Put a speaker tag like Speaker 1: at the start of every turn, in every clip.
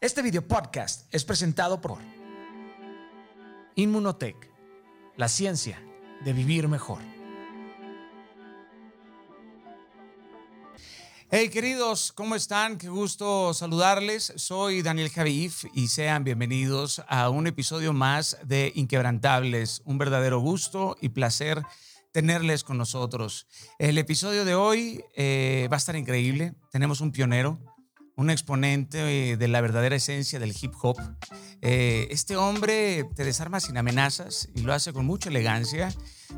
Speaker 1: Este video podcast es presentado por Inmunotech, la ciencia de vivir mejor. Hey queridos, ¿cómo están? Qué gusto saludarles. Soy Daniel Javif y sean bienvenidos a un episodio más de Inquebrantables. Un verdadero gusto y placer tenerles con nosotros. El episodio de hoy eh, va a estar increíble. Tenemos un pionero, un exponente eh, de la verdadera esencia del hip hop. Eh, este hombre te desarma sin amenazas y lo hace con mucha elegancia,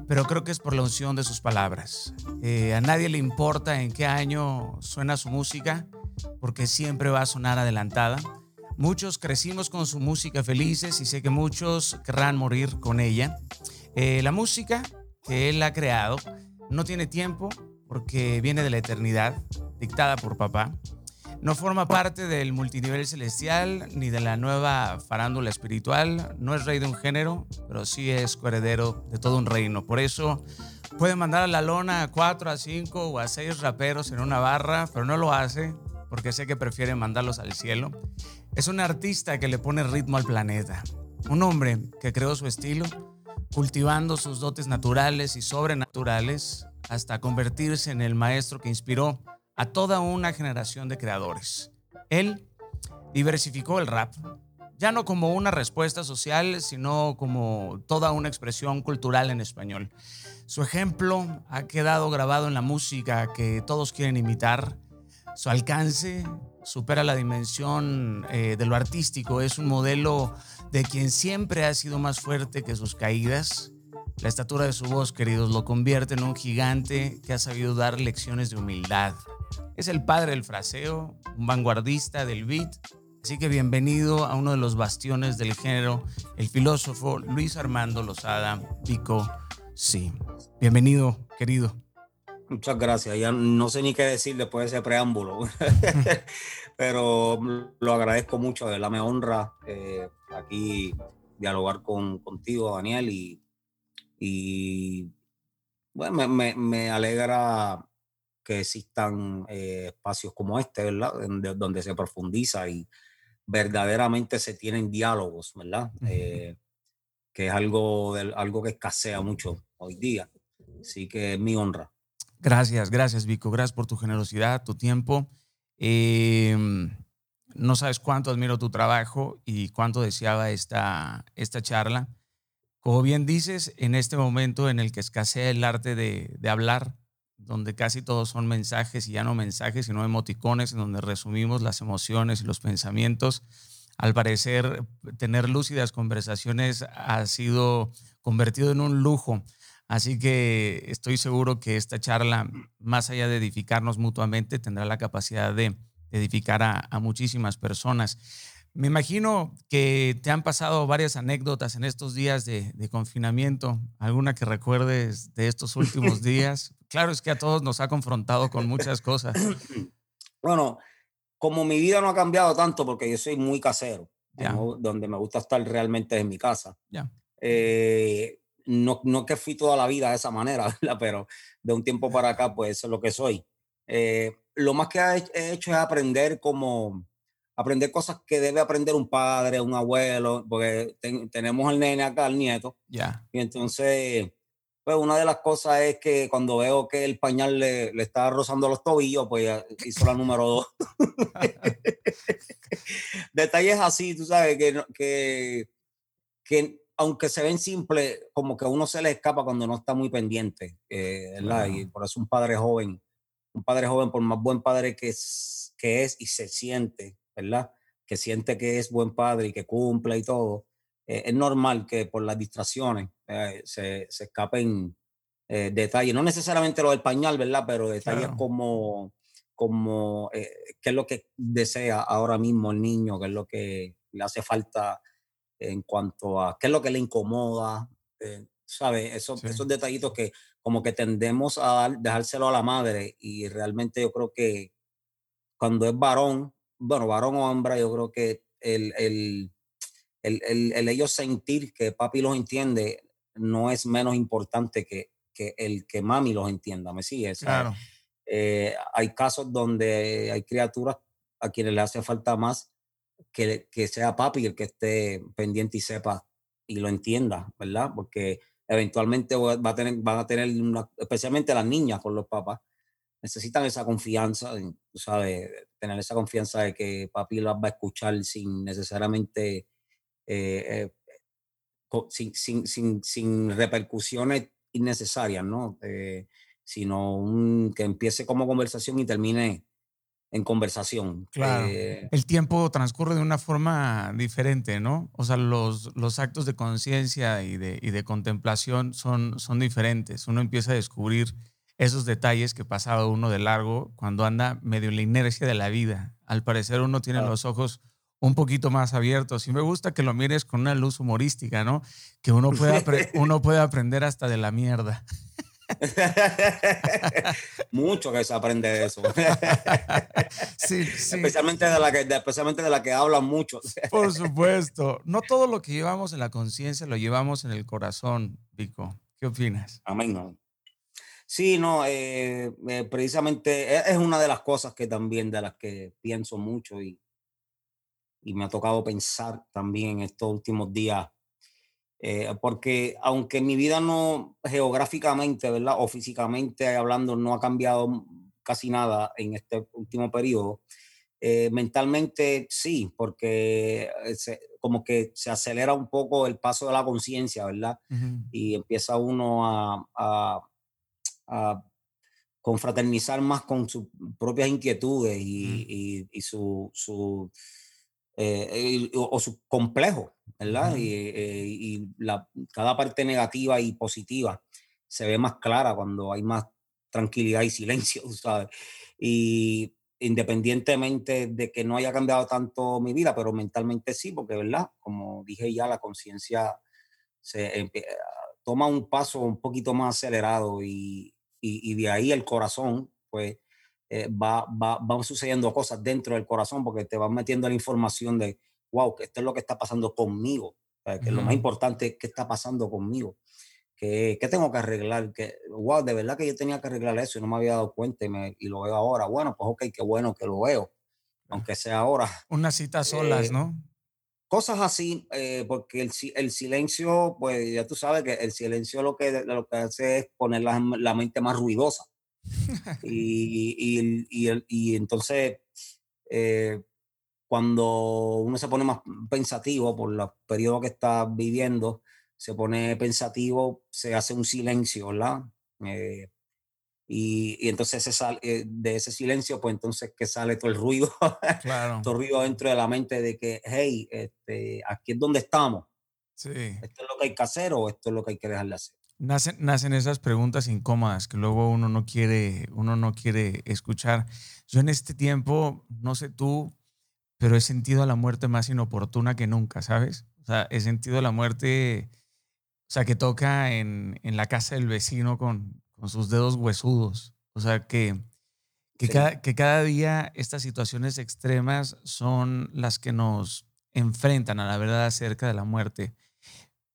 Speaker 1: pero creo que es por la unción de sus palabras. Eh, a nadie le importa en qué año suena su música, porque siempre va a sonar adelantada. Muchos crecimos con su música felices y sé que muchos querrán morir con ella. la música que él ha creado no tiene tiempo porque viene de la eternidad, dictada por papá. No forma parte del multinivel celestial ni de la nueva farándula espiritual. No es rey de un género, pero sí es coheredero de todo un reino. Por eso puede mandar a la lona a cuatro, a cinco o a seis raperos en una barra, pero no lo hace porque sé que prefiere mandarlos al cielo. Es un artista que le pone ritmo al planeta. Un hombre que creó su estilo, cultivando sus dotes naturales y sobrenaturales hasta convertirse en el maestro que inspiró a toda una generación de creadores. Él diversificó el rap, ya no como una respuesta social, sino como toda una expresión cultural en español. Su ejemplo ha quedado grabado en la música que todos quieren imitar. Su alcance supera la dimensión eh, de lo artístico. Es un modelo de quien siempre ha sido más fuerte que sus caídas. La estatura de su voz, queridos, lo convierte en un gigante que ha sabido dar lecciones de humildad, es el padre del fraseo, un vanguardista del beat. Así que bienvenido a uno de los bastiones del género, el filósofo Luis Armando Lozada Pico. Sí, bienvenido, querido.
Speaker 2: Muchas gracias. Ya no sé ni qué decir después de ese preámbulo, pero lo agradezco mucho. De verdad me honra eh, aquí dialogar con, contigo, Daniel, y, y bueno, me, me alegra que existan eh, espacios como este, ¿verdad? Donde, se profundiza y verdaderamente se tienen diálogos, ¿verdad? Eh, que es algo, algo que escasea mucho hoy día. Así que es mi honra.
Speaker 1: Gracias, gracias Vico, gracias por tu generosidad, tu tiempo. Em, no sabes cuánto admiro tu trabajo y cuánto deseaba esta, esta charla. Como bien dices, en este momento en el que escasea el arte de, de hablar, donde casi todos son mensajes y ya no mensajes, sino emoticones, en donde resumimos las emociones y los pensamientos. Al parecer, tener lúcidas conversaciones ha sido convertido en un lujo. Así que estoy seguro que esta charla, más allá de edificarnos mutuamente, tendrá la capacidad de edificar a, muchísimas personas. Me imagino que te han pasado varias anécdotas en estos días de, de confinamiento. ¿Alguna que recuerdes de estos últimos días? Claro, es que a todos nos ha confrontado con muchas cosas.
Speaker 2: Bueno, como mi vida no ha cambiado tanto porque yo soy muy casero, donde me gusta estar realmente en mi casa. Eh, no, no que fui toda la vida de esa manera, pero de un tiempo para acá, pues eso es lo que soy. Eh, lo más que he hecho es aprender como aprender cosas que debe aprender un padre, un abuelo, porque tenemos al nene acá, al nieto.
Speaker 1: Ya.
Speaker 2: Y entonces pues una de las cosas es que cuando veo que el pañal le, le está rozando los tobillos, pues hizo la número dos. Detalles así, tú sabes, que, que, que aunque se ven simples, como que a uno se le escapa cuando no está muy pendiente, eh, ¿verdad? Y por eso un padre joven, un padre joven, por más buen padre que es, que es y se siente, ¿verdad? Que siente que es buen padre y que cumple y todo, eh, es normal que por las distracciones eh, se, se, escapen eh, detalles, no necesariamente lo del pañal, ¿verdad? Pero detalles como, como qué es lo que desea ahora mismo el niño, qué es lo que le hace falta en cuanto a qué es lo que le incomoda, ¿sabes? Esos, esos detallitos que como que tendemos a dejárselo a la madre y realmente yo creo que cuando es varón, bueno, varón o hombre, yo creo que el, el el, el, el, ellos sentir que papi los entiende no es menos importante que, que el que mami los entienda, ¿me sigues?
Speaker 1: Claro.
Speaker 2: Eh, hay casos donde hay criaturas a quienes le hace falta más que, que sea papi el que esté pendiente y sepa y lo entienda, ¿verdad? Porque eventualmente va a tener, van a tener, especialmente las niñas con los papás, necesitan esa confianza, ¿sabes? Tener esa confianza de que papi las va a escuchar sin necesariamente, eh, eh, sin, sin, sin, sin, repercusiones innecesarias, ¿no? Eh, sino un, que empiece como conversación y termine en conversación.
Speaker 1: Claro. Eh, el tiempo transcurre de una forma diferente, ¿no? O sea, los, los actos de conciencia y de, y de, contemplación son, son diferentes. Uno empieza a descubrir esos detalles que pasaba uno de largo cuando anda medio en la inercia de la vida. Al parecer uno tiene los ojos un poquito más abiertos y me gusta que lo mires con una luz humorística, ¿no? Que uno puede, uno puede aprender hasta de la mierda.
Speaker 2: Mucho que se aprende de eso. sí, Especialmente, de la que, especialmente de la que hablan mucho.
Speaker 1: Por supuesto. No todo lo que llevamos en la conciencia lo llevamos en el corazón, Pico. ¿Qué opinas?
Speaker 2: Amén. Sí, no, eh, eh, precisamente e, es una de las cosas que también de las que pienso mucho y, y me ha tocado pensar también en estos últimos días eh, porque aunque mi vida no geográficamente, ¿verdad? O físicamente hablando no ha cambiado casi nada en este último periodo, eh, mentalmente sí, porque como que se acelera un poco el paso de la conciencia, ¿verdad? Y empieza uno a, a, a, confraternizar más con sus propias inquietudes y, y, su, su eh, o, su complejo, ¿verdad? Eh, y, la, cada parte negativa y positiva se ve más clara cuando hay más tranquilidad y silencio, ¿sabes? Y independientemente de que no haya cambiado tanto mi vida, pero mentalmente sí, porque, ¿verdad? Como dije ya, la conciencia se toma un paso un poquito más acelerado y, y, y de ahí el corazón, pues, eh, va, va, van sucediendo cosas dentro del corazón porque te van metiendo la información de, wow, que esto es lo que está pasando conmigo, que lo más importante es qué está pasando conmigo, que, que, tengo que arreglar, que, wow, de verdad que yo tenía que arreglar eso y no me había dado cuenta y, me, y lo veo ahora. Bueno, pues ok, qué bueno que lo veo, aunque sea ahora.
Speaker 1: Unas citas solas,
Speaker 2: eh,
Speaker 1: ¿no?
Speaker 2: Cosas así, eh, porque el, el, silencio, pues ya tú sabes que el silencio lo que, lo que hace es poner la, la mente más ruidosa. Y, y, y, y, entonces, eh, cuando uno se pone más pensativo por los periodos que está viviendo, se pone pensativo, se hace un silencio, ¿verdad? Eh, y, entonces sale, eh, de ese silencio, pues entonces que sale todo el ruido, claro. todo el ruido dentro de la mente de que, hey, este, aquí es donde estamos. Sí. Esto es lo que hay que hacer o esto es lo que hay que dejar de hacer.
Speaker 1: Nacen, nacen esas preguntas incómodas que luego uno no quiere, uno no quiere escuchar. Yo en este tiempo, no sé tú, pero he sentido la muerte más inoportuna que nunca, ¿sabes? O sea, he sentido la muerte, o sea, que toca en, en la casa del vecino con, con, sus dedos huesudos. O sea, que, que, cada, que cada día estas situaciones extremas son las que nos enfrentan a la verdad acerca de la muerte.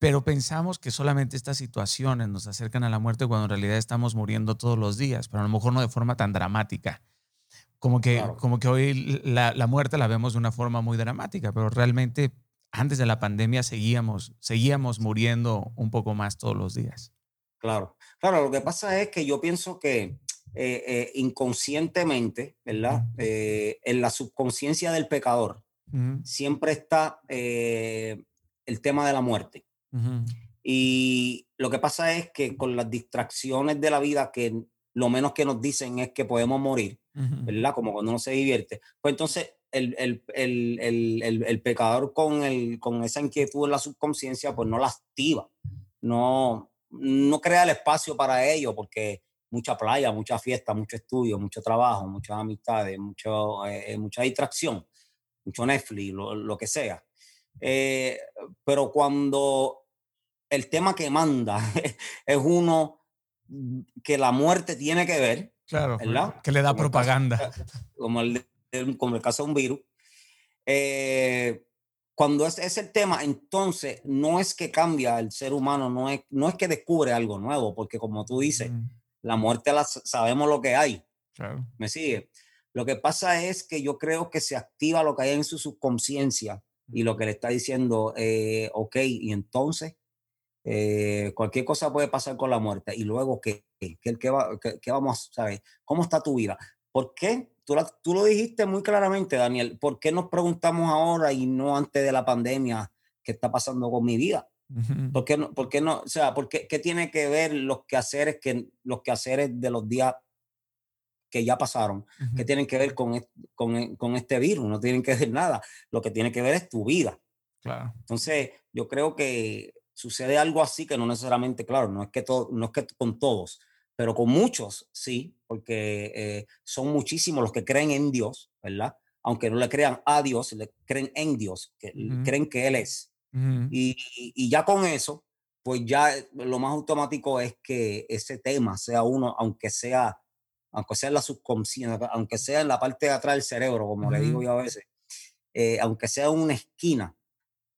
Speaker 1: Pero pensamos que solamente estas situaciones nos acercan a la muerte cuando en realidad estamos muriendo todos los días, pero a lo mejor no de forma tan dramática. Como que, como que hoy la, la, muerte la vemos de una forma muy dramática, pero realmente antes de la pandemia seguíamos, seguíamos muriendo un poco más todos los días.
Speaker 2: Claro, claro, lo que pasa es que yo pienso que eh, eh, inconscientemente, ¿verdad? Eh, en la subconsciencia del pecador siempre está el tema de la muerte. Y lo que pasa es que con las distracciones de la vida que lo menos que nos dicen es que podemos morir, ¿verdad? Como cuando uno se divierte. Pues entonces el, el, el, el, pecador con, el, con esa inquietud en la subconsciencia, pues no la activa, no, no crea el espacio para ello, porque mucha playa, mucha fiesta, mucho estudio, mucho trabajo, muchas amistades, mucho, eh, eh, mucha distracción, mucho Netflix, lo, lo que sea. Eh, pero cuando el tema que manda es uno que la muerte tiene que ver.
Speaker 1: Claro, que le da propaganda.
Speaker 2: como, el, como el caso de un virus. Eh, cuando es, es, el tema, entonces no es que cambia el ser humano, no es, no es que descubre algo nuevo, porque como tú dices, la muerte la, sabemos lo que hay. Claro. ¿Me sigue? Lo que pasa es que yo creo que se activa lo que hay en su subconsciencia y lo que le está diciendo, eh, ok, y entonces eh, cualquier cosa puede pasar con la muerte. Y luego, ¿qué, qué, qué, va, qué, vamos a saber? ¿Cómo está tu vida? ¿Por qué? Tú, tú, lo dijiste muy claramente, Daniel. ¿Por qué nos preguntamos ahora y no antes de la pandemia qué está pasando con mi vida? ¿Por qué no? Por qué no o sea, ¿por qué, qué, tiene que ver los quehaceres, que, los quehaceres de los días que ya pasaron? Uh ¿Qué tienen que ver con, con, con, este virus? No tienen que ver nada. Lo que tiene que ver es tu vida.
Speaker 1: Claro.
Speaker 2: Entonces, yo creo que sucede algo así que no necesariamente, claro, no es que, todo, no es que con todos, pero con muchos sí, porque eh, son muchísimos los que creen en Dios, ¿verdad? Aunque no le crean a Dios, le creen en Dios, que creen que Él es. y, y, ya con eso, pues ya lo más automático es que ese tema sea uno, aunque sea, aunque sea en la subconsciencia, aunque sea en la parte de atrás del cerebro, como le digo yo a veces, eh, aunque sea una esquina,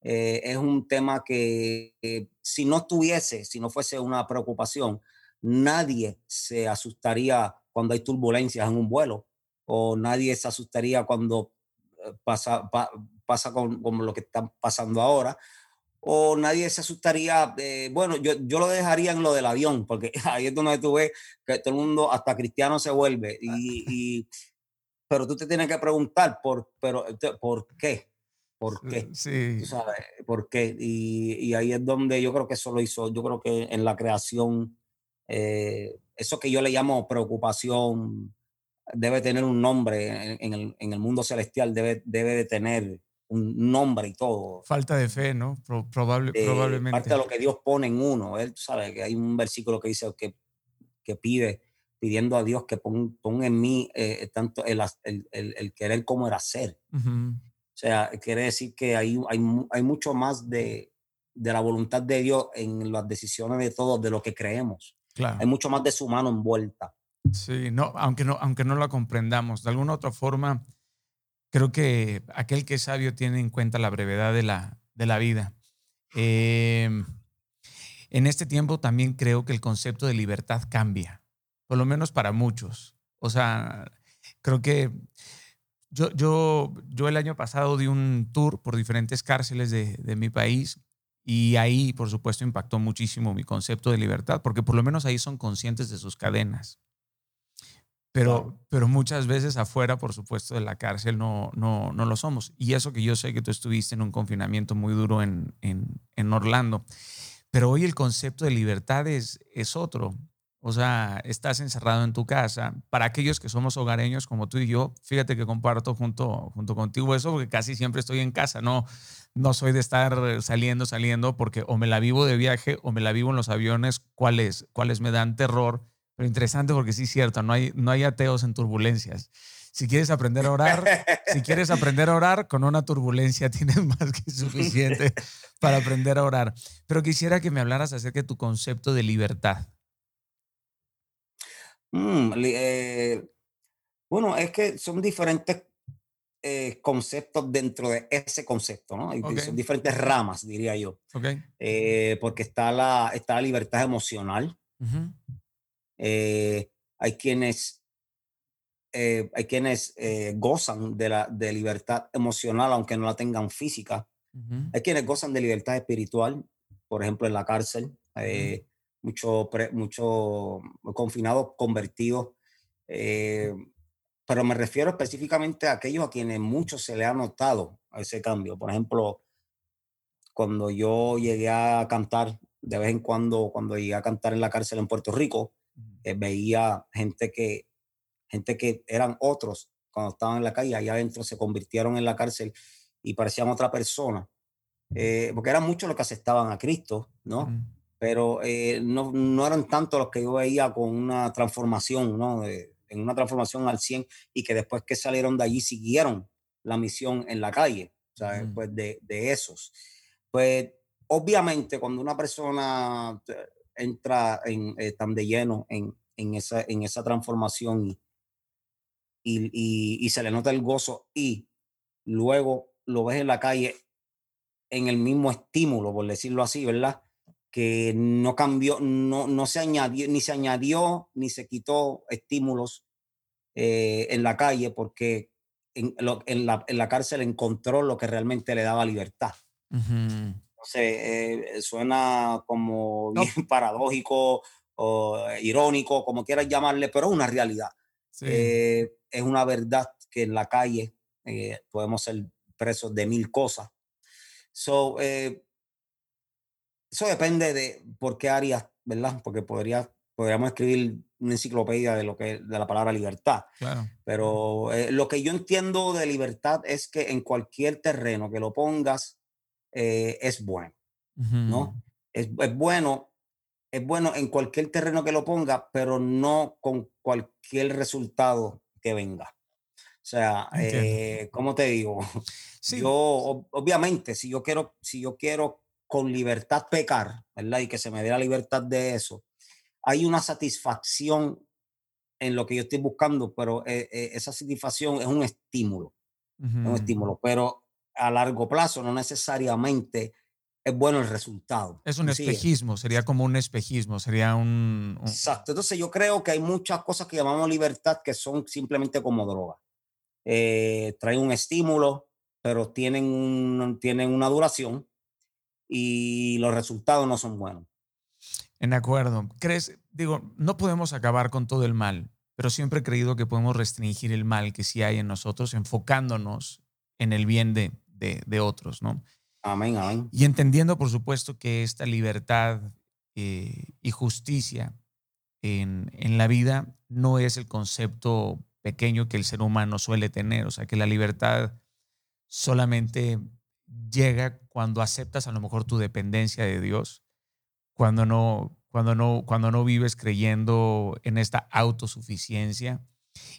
Speaker 2: eh, es un tema que si no estuviese, si no fuese una preocupación, nadie se asustaría cuando hay turbulencias en un vuelo o nadie se asustaría cuando eh, pasa, pasa con, lo que está pasando ahora o nadie se asustaría, eh, bueno, yo, yo lo dejaría en lo del avión, porque ahí es donde tú ves que todo el mundo, hasta cristiano se vuelve, y, pero tú te tienes que preguntar por, pero, ¿por qué? ¿Por qué?
Speaker 1: Sí.
Speaker 2: sabes, ¿Por qué? Y, y, ahí es donde yo creo que eso lo hizo, yo creo que en la creación eh, eso que yo le llamo preocupación debe tener un nombre en, el, en el, mundo celestial, debe, debe de tener un nombre y todo.
Speaker 1: Falta de fe, ¿no? probable,
Speaker 2: eh,
Speaker 1: probablemente.
Speaker 2: Parte de lo que Dios pone en uno. Él sabe que hay un versículo que dice que, que pide, pidiendo a Dios que ponga en mí eh, tanto el, el, el, querer como el hacer. O sea, quiere decir que hay, hay, hay mucho más de, de la voluntad de Dios en las decisiones de todos, de lo que creemos. Hay mucho más de su mano envuelta.
Speaker 1: Sí, no, aunque no, aunque no la comprendamos, de alguna otra forma, creo que aquel que es sabio tiene en cuenta la brevedad de la, de la vida. Em, en este tiempo también creo que el concepto de libertad cambia, por lo menos para muchos. O sea, creo que yo, yo, yo el año pasado di un tour por diferentes cárceles de, de mi país y ahí, por supuesto, impactó muchísimo mi concepto de libertad, porque por lo menos ahí son conscientes de sus cadenas. Pero, pero muchas veces afuera, por supuesto, de la cárcel no, no, no lo somos. Y eso que yo sé que tú estuviste en un confinamiento muy duro en, en, en Orlando. Pero hoy el concepto de libertad es, es otro. O sea, estás encerrado en tu casa. Para aquellos que somos hogareños como tú y yo, fíjate que comparto junto, junto contigo eso porque casi siempre estoy en casa. No, no soy de estar saliendo, saliendo, porque o me la vivo de viaje o me la vivo en los aviones, cuáles, cuáles me dan terror. Pero interesante porque sí es cierto, no hay, no hay ateos en turbulencias. Si quieres aprender a orar, si quieres aprender a orar, con una turbulencia tienes más que suficiente para aprender a orar. Pero quisiera que me hablaras acerca de tu concepto de libertad.
Speaker 2: Mm, eh, bueno, es que son diferentes eh, conceptos dentro de ese concepto, ¿no? Son diferentes ramas, diría yo. Eh, porque está la, está la libertad emocional. Eh, hay quienes, hay quienes gozan de la de libertad emocional, aunque no la tengan física. Hay quienes gozan de libertad espiritual, por ejemplo, en la cárcel. Muchos mucho confinados convertidos pero me refiero específicamente a aquellos a quienes mucho se le ha notado ese cambio. Por ejemplo, cuando yo llegué a cantar, de vez en cuando, cuando llegué a cantar en la cárcel en Puerto Rico, eh, veía gente que, gente que eran otros cuando estaban en la calle, allá adentro se convirtieron en la cárcel y parecían otra persona. Eh, porque eran muchos los que aceptaban a Cristo, ¿no? Pero eh, no, no, eran tantos los que yo veía con una transformación, ¿no? en una transformación al 100 y que después que salieron de allí siguieron la misión en la calle, o sea, pues de, de, esos. Pues obviamente cuando una persona eh, entra en, eh, tan de lleno en, en, esa, en esa transformación y, y, y, se le nota el gozo y luego lo ves en la calle en el mismo estímulo, por decirlo así, ¿verdad? Que no cambió, no, no se añadió, ni se añadió, ni se quitó estímulos eh, en la calle porque en, la, en, la, cárcel encontró lo que realmente le daba libertad. Entonces, suena como bien paradójico o irónico, como quieras llamarle, pero es una realidad. es una verdad que en la calle podemos ser presos de mil cosas. So, eso depende de por qué áreas, ¿verdad? Porque podría, podríamos escribir una enciclopedia de lo que de la palabra libertad. Claro. Pero eh, lo que yo entiendo de libertad es que en cualquier terreno que lo pongas eh, es bueno, ¿no? Es, es, bueno, es bueno en cualquier terreno que lo ponga, pero no con cualquier resultado que venga. O sea, eh, ¿cómo te digo? Sí. Yo, obviamente, si yo quiero, si yo quiero con libertad pecar, ¿verdad? Y que se me dé la libertad de eso, hay una satisfacción en lo que yo estoy buscando, pero eh, eh, esa satisfacción es un estímulo, un estímulo, pero a largo plazo no necesariamente es bueno el resultado.
Speaker 1: Es un espejismo, sería como un espejismo, sería un,
Speaker 2: Exacto, entonces yo creo que hay muchas cosas que llamamos libertad que son simplemente como droga. Eh, traen un estímulo, pero tienen, un, tienen una duración y los resultados no son buenos.
Speaker 1: En acuerdo. ¿Crees? Digo, no podemos acabar con todo el mal, pero siempre he creído que podemos restringir el mal que sí hay en nosotros enfocándonos en el bien de, de, otros, ¿no?
Speaker 2: Amén, amén.
Speaker 1: Y entendiendo, por supuesto, que esta libertad eh, y justicia en, en la vida no es el concepto pequeño que el ser humano suele tener, o sea, que la libertad solamente llega cuando aceptas a lo mejor tu dependencia de Dios, cuando no, cuando no, cuando no vives creyendo en esta autosuficiencia.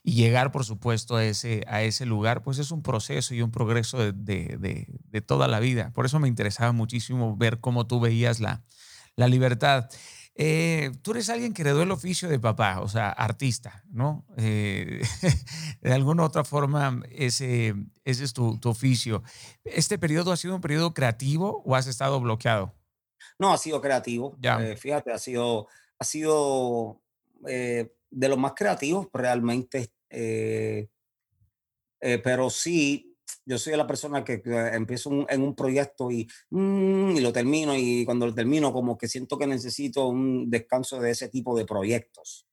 Speaker 1: Y llegar, por supuesto, a ese, a ese lugar, pues es un proceso y un progreso de, de, de, toda la vida. Por eso me interesaba muchísimo ver cómo tú veías la, la libertad. Eh, tú eres alguien que heredó el oficio de papá, o sea, artista, ¿no? Eh, de alguna otra forma, ese, ese es tu, tu, oficio. ¿Este periodo ha sido un periodo creativo o has estado bloqueado?
Speaker 2: No, ha sido creativo. Ya. Eh, fíjate, ha sido, ha sido de los más creativos realmente. pero sí, yo soy la persona que, empiezo en un proyecto y, mm, y, lo termino y cuando lo termino como que siento que necesito un descanso de ese tipo de proyectos.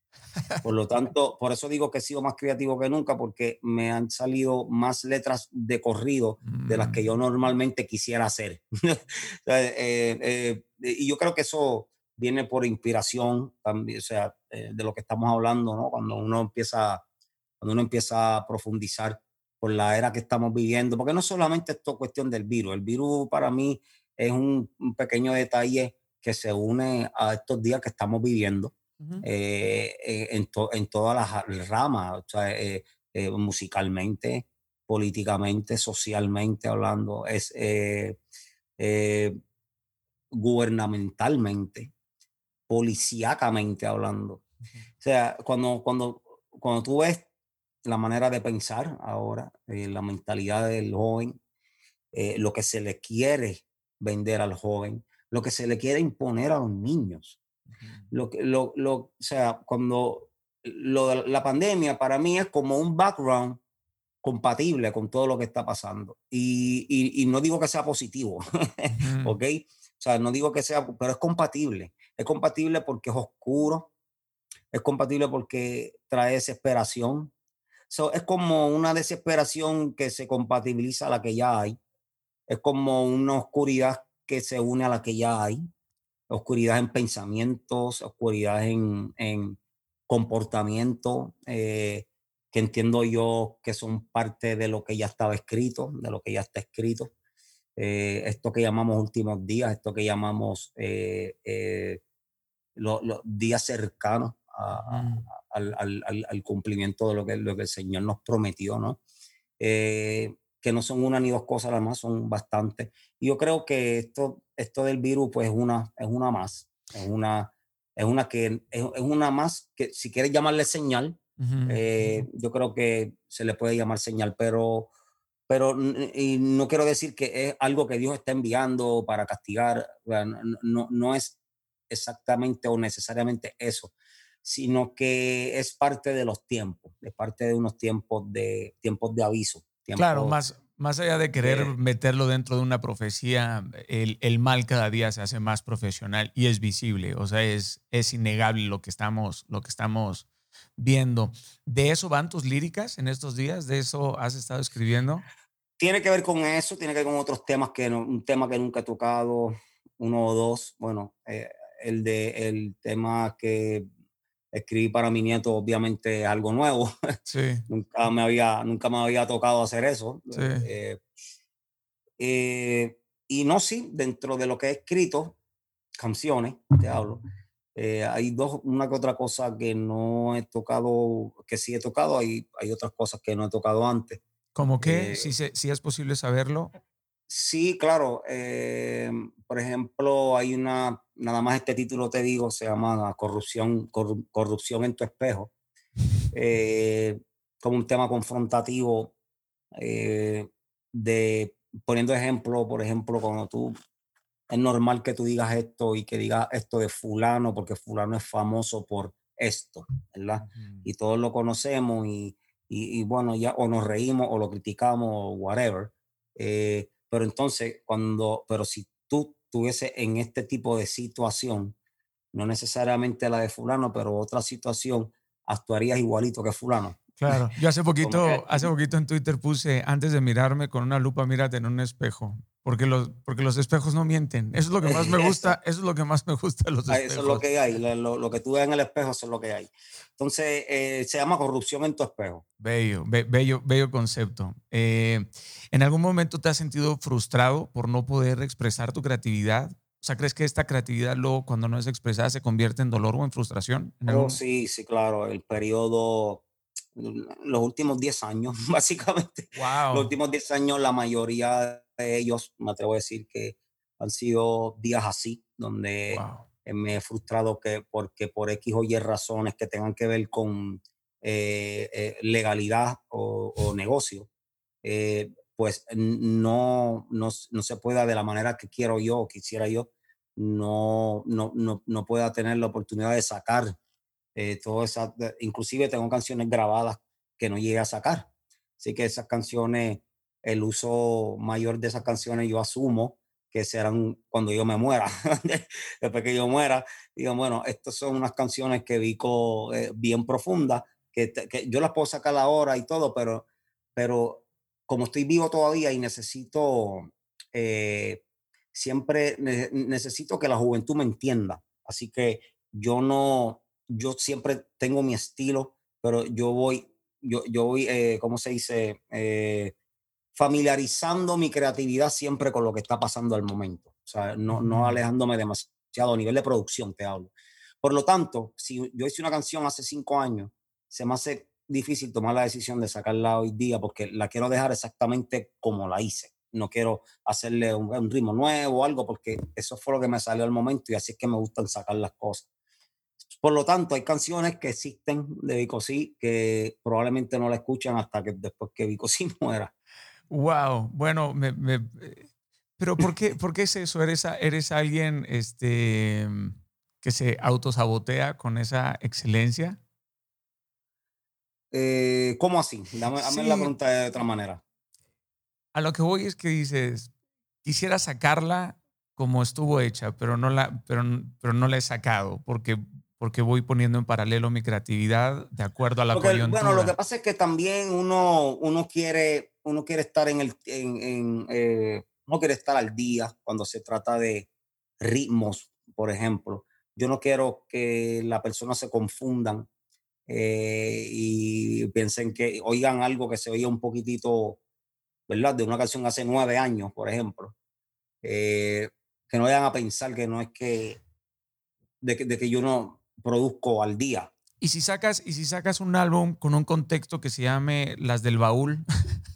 Speaker 2: Por lo tanto, por eso digo que he sido más creativo que nunca porque me han salido más letras de corrido de las que yo mm. normalmente quisiera hacer. Eh, eh, y yo creo que eso viene por inspiración también, o sea, eh, de lo que estamos hablando, ¿no? Cuando uno empieza, cuando uno empieza a profundizar por la era que estamos viviendo, porque no solamente es cuestión del virus, el virus para mí es un, pequeño detalle que se une a estos días que estamos viviendo eh, eh, en, en, todas las ramas, o sea, eh, musicalmente, políticamente, socialmente hablando, es gubernamentalmente, policíacamente hablando. O sea, cuando, cuando, cuando tú ves la manera de pensar ahora, eh, la mentalidad del joven, eh, lo que se le quiere vender al joven, lo que se le quiere imponer a los niños. Lo lo, lo, o sea, cuando lo, la pandemia para mí es como un background compatible con todo lo que está pasando. Y, y, no digo que sea positivo, ¿ok? O sea, no digo que sea, pero es compatible. Es compatible porque es oscuro, es compatible porque trae desesperación, es como una desesperación que se compatibiliza a la que ya hay. Es como una oscuridad que se une a la que ya hay. Oscuridad en pensamientos, oscuridad en, en comportamiento, eh, que entiendo yo que son parte de lo que ya estaba escrito, de lo que ya está escrito. Eh, esto que llamamos últimos días, esto que llamamos eh, los días cercanos a, al, cumplimiento de lo que, lo que el Señor nos prometió, ¿no? Eh, que no son una ni dos cosas, además son bastantes. Y yo creo que esto, esto del virus, pues, es una, es una más. Es una, es una que es, una más que si quieres llamarle señal, eh, yo creo que se le puede llamar señal, pero, pero y no quiero decir que es algo que Dios está enviando para castigar, no, no es exactamente o necesariamente eso, sino que es parte de los tiempos, es parte de unos tiempos de, tiempos de aviso.
Speaker 1: claro, más, más allá de querer meterlo dentro de una profecía, el, el, mal cada día se hace más profesional y es visible, o sea, es, es innegable lo que, estamos, lo que estamos viendo. ¿De eso van tus líricas en estos días? ¿De eso has estado escribiendo?
Speaker 2: Tiene que ver con eso, tiene que ver con otros temas que no, un tema que nunca he tocado, uno o dos. Bueno, eh, el de el tema que escribí para mi nieto, obviamente es algo nuevo. Sí. nunca, me había, nunca me había tocado hacer eso. Sí. Eh, eh, y no, sí, dentro de lo que he escrito, canciones, te hablo, hay dos, una que otra cosa que no he tocado, que sí he tocado, hay, hay otras cosas que no he tocado antes.
Speaker 1: ¿Cómo que? si, si es posible saberlo.
Speaker 2: Sí, claro. Eh, por ejemplo, hay una, nada más este título te digo, se llama Corrupción, corrupción en tu espejo. Eh, como un tema confrontativo eh, de, poniendo ejemplo, por ejemplo, cuando tú, es normal que tú digas esto y que digas esto de fulano, porque fulano es famoso por esto, ¿verdad? Y todos lo conocemos y y, bueno, ya o nos reímos o lo criticamos o whatever. Eh, pero entonces, cuando, pero si tú tuviese en este tipo de situación, no necesariamente la de fulano, pero otra situación, actuarías igualito que fulano.
Speaker 1: Claro, yo hace poquito, hace poquito en Twitter puse, antes de mirarme con una lupa, mírate en un espejo, porque los, porque los espejos no mienten. Eso es lo que más me gusta, eso, es lo que más me gusta de los espejos.
Speaker 2: Eso es lo que hay, lo, lo, que tú ves en el espejo, eso es lo que hay. Entonces, eh, se llama corrupción en tu espejo.
Speaker 1: Bello, bello, bello concepto. Eh, ¿En algún momento te has sentido frustrado por no poder expresar tu creatividad? O sea, ¿crees que esta creatividad luego, cuando no es expresada, se convierte en dolor o en frustración?
Speaker 2: oh, sí, sí, claro. El periodo los últimos 10 años, básicamente. Los últimos 10 años, la mayoría de ellos, me atrevo a decir que han sido días así, donde me he frustrado que porque por X o Y razones que tengan que ver con eh, eh, legalidad o, negocio, eh, pues no, no, no, se pueda de la manera que quiero yo o quisiera yo, no, no, no, no pueda tener la oportunidad de sacar eh, inclusive tengo canciones grabadas que no llegué a sacar. Así que esas canciones, el uso mayor de esas canciones yo asumo que serán cuando yo me muera. Después que yo muera, digo, bueno, estas son unas canciones que vi eh, bien profundas, que, que, yo las puedo sacar ahora y todo, pero, pero como estoy vivo todavía y necesito, eh, siempre necesito que la juventud me entienda. Así que yo no, yo siempre tengo mi estilo, pero yo voy, yo, yo voy, eh, ¿cómo se dice? Familiarizando mi creatividad siempre con lo que está pasando al momento. O sea, no, no alejándome demasiado a nivel de producción, te hablo. Por lo tanto, si yo hice una canción hace cinco años, se me hace difícil tomar la decisión de sacarla hoy día porque la quiero dejar exactamente como la hice. No quiero hacerle un, un ritmo nuevo o algo porque eso fue lo que me salió al momento y así es que me gustan sacar las cosas. Por lo tanto, hay canciones que existen de Vico que probablemente no la escuchan hasta que después que Vico muera.
Speaker 1: Wow, bueno, me, pero ¿por qué, ¿por qué es eso? ¿Eres, eres alguien este, que se autosabotea con esa excelencia?
Speaker 2: Eh, ¿Cómo así? Dame, la pregunta de otra manera.
Speaker 1: A lo que voy es que dices, quisiera sacarla como estuvo hecha, pero no la, pero, pero no la he sacado porque porque voy poniendo en paralelo mi creatividad de acuerdo a la coyuntura.
Speaker 2: Bueno, lo que pasa es que también uno, uno, quiere, uno quiere estar en el, en, eh, uno quiere estar al día cuando se trata de ritmos, por ejemplo. Yo no quiero que la persona se confundan eh, y piensen que oigan algo que se oía un poquitito, ¿verdad? De una canción hace nueve años, por ejemplo. Eh, que no vayan a pensar que no es que de, de que yo no, produzco al día.
Speaker 1: ¿Y si sacas, y si sacas un álbum con un contexto que se llame Las del Baúl?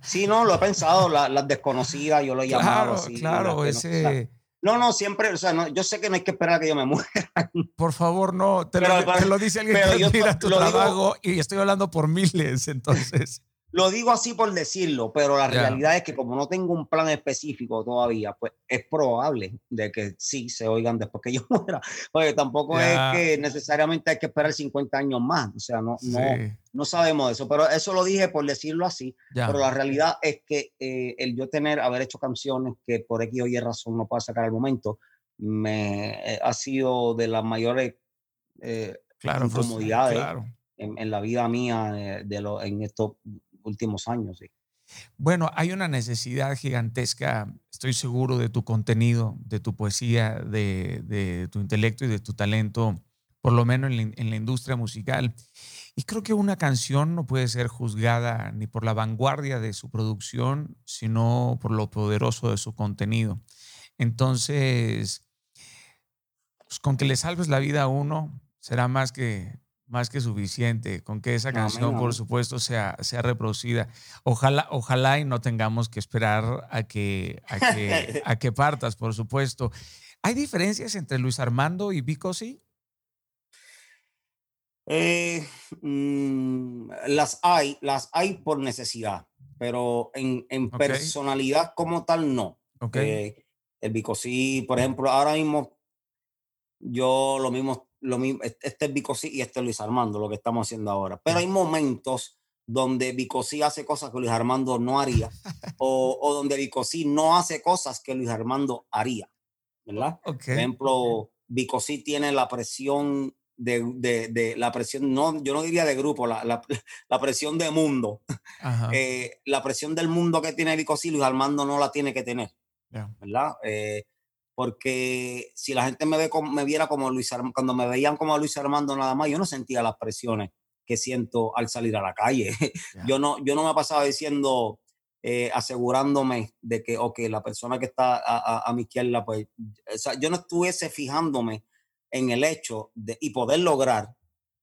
Speaker 2: Sí, no, lo he pensado, las desconocidas, yo lo he llamado
Speaker 1: así. Claro, ese...
Speaker 2: No, no, siempre, o sea, no, yo sé que no hay que esperar a que yo me muera.
Speaker 1: Por favor, no, te, lo, dice alguien que mira tu trabajo y estoy hablando por miles, entonces.
Speaker 2: Lo digo así por decirlo, pero la realidad es que como no tengo un plan específico todavía, pues es probable de que sí se oigan después que yo muera, porque tampoco es que necesariamente hay que esperar 50 años más, o sea, no, no, no sabemos eso, pero eso lo dije por decirlo así, pero la realidad es que eh, el yo tener, haber hecho canciones que por X o Y razón no puedo sacar al momento, me eh, ha sido de las mayores eh,
Speaker 1: claro,
Speaker 2: incomodidades en, la vida mía de, lo, en estos últimos años.
Speaker 1: Bueno, hay una necesidad gigantesca, estoy seguro, de tu contenido, de tu poesía, de, tu intelecto y de tu talento, por lo menos en la, industria musical. Y creo que una canción no puede ser juzgada ni por la vanguardia de su producción, sino por lo poderoso de su contenido. Entonces, pues, con que le salves la vida a uno, será más que, más que suficiente con que esa canción, por supuesto, sea, sea reproducida. Ojalá, ojalá y no tengamos que esperar a que, a que, partas, por supuesto. ¿Hay diferencias entre Luis Armando y Vico sí?
Speaker 2: Eh, mm, las hay, las hay por necesidad, pero en, personalidad como tal no. Eh, el Vico sí, por ejemplo, ahora mismo yo lo mismo lo mismo, este es Bicosí y este es Luis Armando, lo que estamos haciendo ahora. Pero hay momentos donde Bicosí hace cosas que Luis Armando no haría, o, o, donde Bicosí no hace cosas que Luis Armando haría, ¿verdad? Por ejemplo, Bicosí tiene la presión de, de, de, la presión, no, yo no diría de grupo, la, la, la presión de mundo. Eh, la presión del mundo que tiene Bicosí, Luis Armando no la tiene que tener, ¿verdad? Eh, porque si la gente me, ve me viera como Luis Armando, cuando me veían como Luis Armando nada más, yo no sentía las presiones que siento al salir a la calle. Yo, no, yo no me pasaba diciendo, eh, asegurándome de que, ok, la persona que está a, mi izquierda, pues, o sea, yo no estuviese fijándome en el hecho de, y poder lograr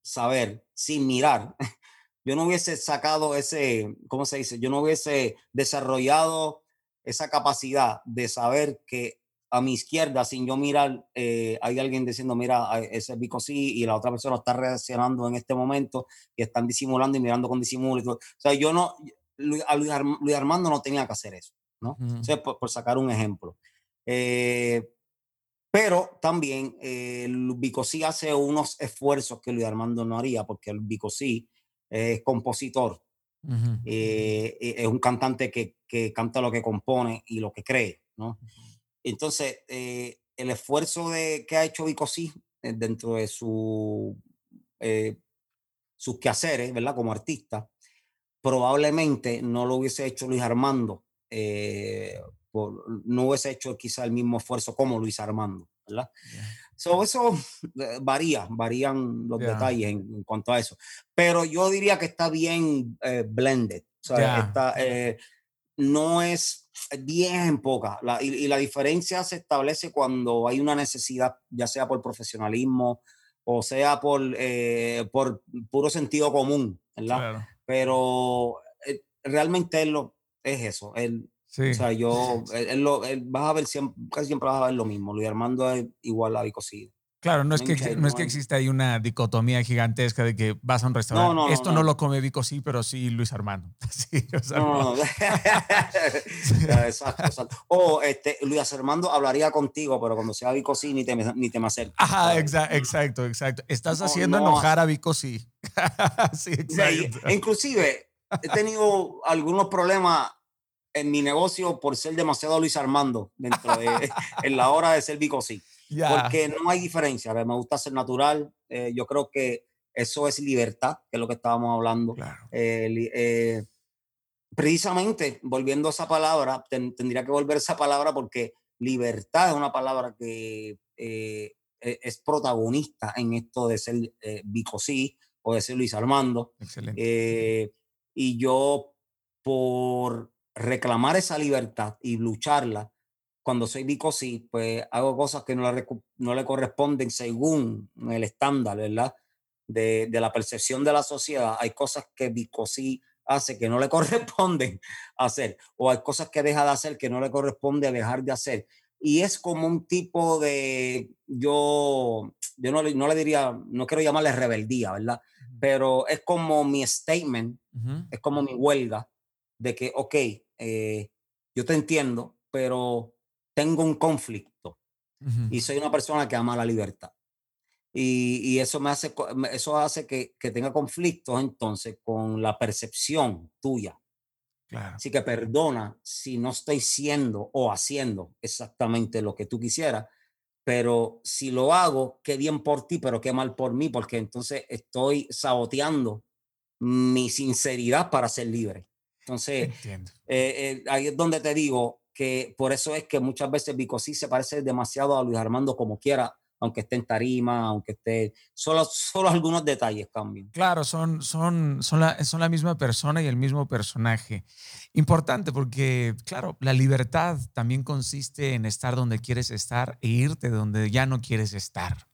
Speaker 2: saber sin mirar, yo no hubiese sacado ese, ¿cómo se dice? Yo no hubiese desarrollado esa capacidad de saber que a mi izquierda, sin yo mirar, eh, hay alguien diciendo, mira, ese bico sí, y la otra persona está reaccionando en este momento y están disimulando y mirando con disimulo. O sea, yo no, Luis, Armando no tenía que hacer eso, ¿no? por, sacar un ejemplo. Eh, pero también eh, sí hace unos esfuerzos que Luis Armando no haría, porque el sí es compositor, eh, es un cantante que, que, canta lo que compone y lo que cree, ¿no? Entonces, eh, el esfuerzo de, que ha hecho Vicosí eh, dentro de su, eh, sus quehaceres, ¿verdad? Como artista, probablemente no lo hubiese hecho Luis Armando, no hubiese hecho quizá el mismo esfuerzo como Luis Armando, ¿verdad? eso varía, varían los detalles en, cuanto a eso. Pero yo diría que está bien blended. Está, no es bien en poca. y, la diferencia se establece cuando hay una necesidad, ya sea por profesionalismo o sea por, eh, por puro sentido común, ¿verdad? Pero eh, realmente lo, es eso. Él, O sea, yo, lo, vas a ver siempre, casi siempre vas a ver lo mismo. Luis Armando es igual a Vicosí.
Speaker 1: Claro, no es, que, no es que exista ahí una dicotomía gigantesca de que vas a un restaurante. Esto no, lo come Vico, sí, pero sí Luis Armando. Sí,
Speaker 2: no, exacto, O este, Luis Armando hablaría contigo, pero cuando sea Vico sí, ni te, ni te me acercas.
Speaker 1: Ajá, exacto, exacto. Estás haciendo enojar a Vico sí. sí,
Speaker 2: exacto. inclusive, he tenido algunos problemas en mi negocio por ser demasiado Luis Armando dentro de en la hora de ser Vico sí. Porque no hay diferencia. me gusta ser natural. Eh, yo creo que eso es libertad, que es lo que estábamos hablando. Eh, eh, precisamente, volviendo a esa palabra, tendría que volver esa palabra porque libertad es una palabra que e, es protagonista en esto de ser Bicosí o de ser Luis Armando. y yo, por reclamar esa libertad y lucharla, cuando soy Bicosí, pues hago cosas que no le, no le corresponden según el estándar, ¿verdad? De, de, la percepción de la sociedad. Hay cosas que Bicosí hace que no le corresponden hacer, o hay cosas que deja de hacer que no le corresponde dejar de hacer. Y es como un tipo de, yo, yo no, no le diría, no quiero llamarle rebeldía, ¿verdad? pero es como mi statement, es como mi huelga de que, ok, eh, yo te entiendo, pero tengo un conflicto y soy una persona que ama la libertad. Y, eso me hace, eso hace que, que, tenga conflictos entonces con la percepción tuya. Así que perdona si no estoy siendo o haciendo exactamente lo que tú quisieras, pero si lo hago, qué bien por ti, pero qué mal por mí, porque entonces estoy saboteando mi sinceridad para ser libre. Entonces, eh, eh, ahí es donde te digo que por eso es que muchas veces Bicosí se parece demasiado a Luis Armando como quiera, aunque esté en tarima, aunque esté, solo, solo algunos detalles cambian.
Speaker 1: Claro, son, son, son, la, son la misma persona y el mismo personaje. Importante porque, claro, la libertad también consiste en estar donde quieres estar e irte donde ya no quieres estar.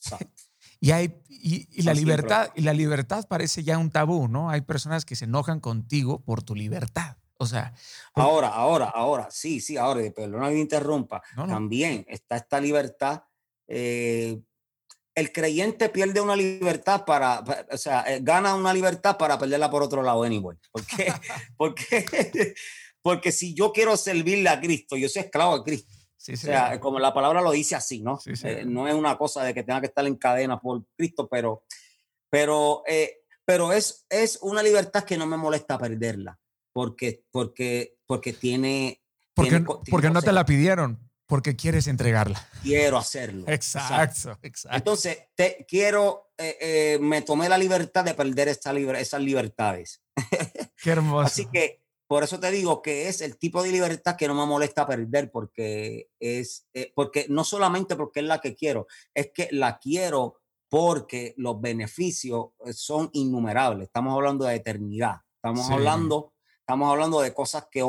Speaker 1: Y, hay, y, la libertad, y la libertad parece ya un tabú, ¿no? Hay personas que se enojan contigo por tu libertad. O sea.
Speaker 2: Ahora, ahora, ahora, sí, sí, ahora, perdona que me interrumpa. También está esta libertad eh, el creyente pierde una libertad para, o sea, eh, gana una libertad para perderla por otro lado, anyway. ¿Por qué? porque, porque si yo quiero servirle a Cristo, yo soy esclavo de Cristo. o sea, como la palabra lo dice así, ¿no? Eh, no es una cosa de que tenga que estar en cadena por Cristo, pero, pero, pero es, es una libertad que no me molesta perderla, porque, porque, porque tiene...
Speaker 1: Porque, porque no te la pidieron, porque quieres entregarla.
Speaker 2: Quiero hacerlo.
Speaker 1: Exacto, exacto.
Speaker 2: Entonces, te quiero, eh, eh, me tomé la libertad de perder esta esas libertades.
Speaker 1: Qué hermoso.
Speaker 2: Así que por eso te digo que es el tipo de libertad que no me molesta perder, porque es, eh, porque no solamente porque es la que quiero, es que la quiero porque los beneficios son innumerables. Estamos hablando de eternidad. Estamos hablando Estamos hablando de cosas que,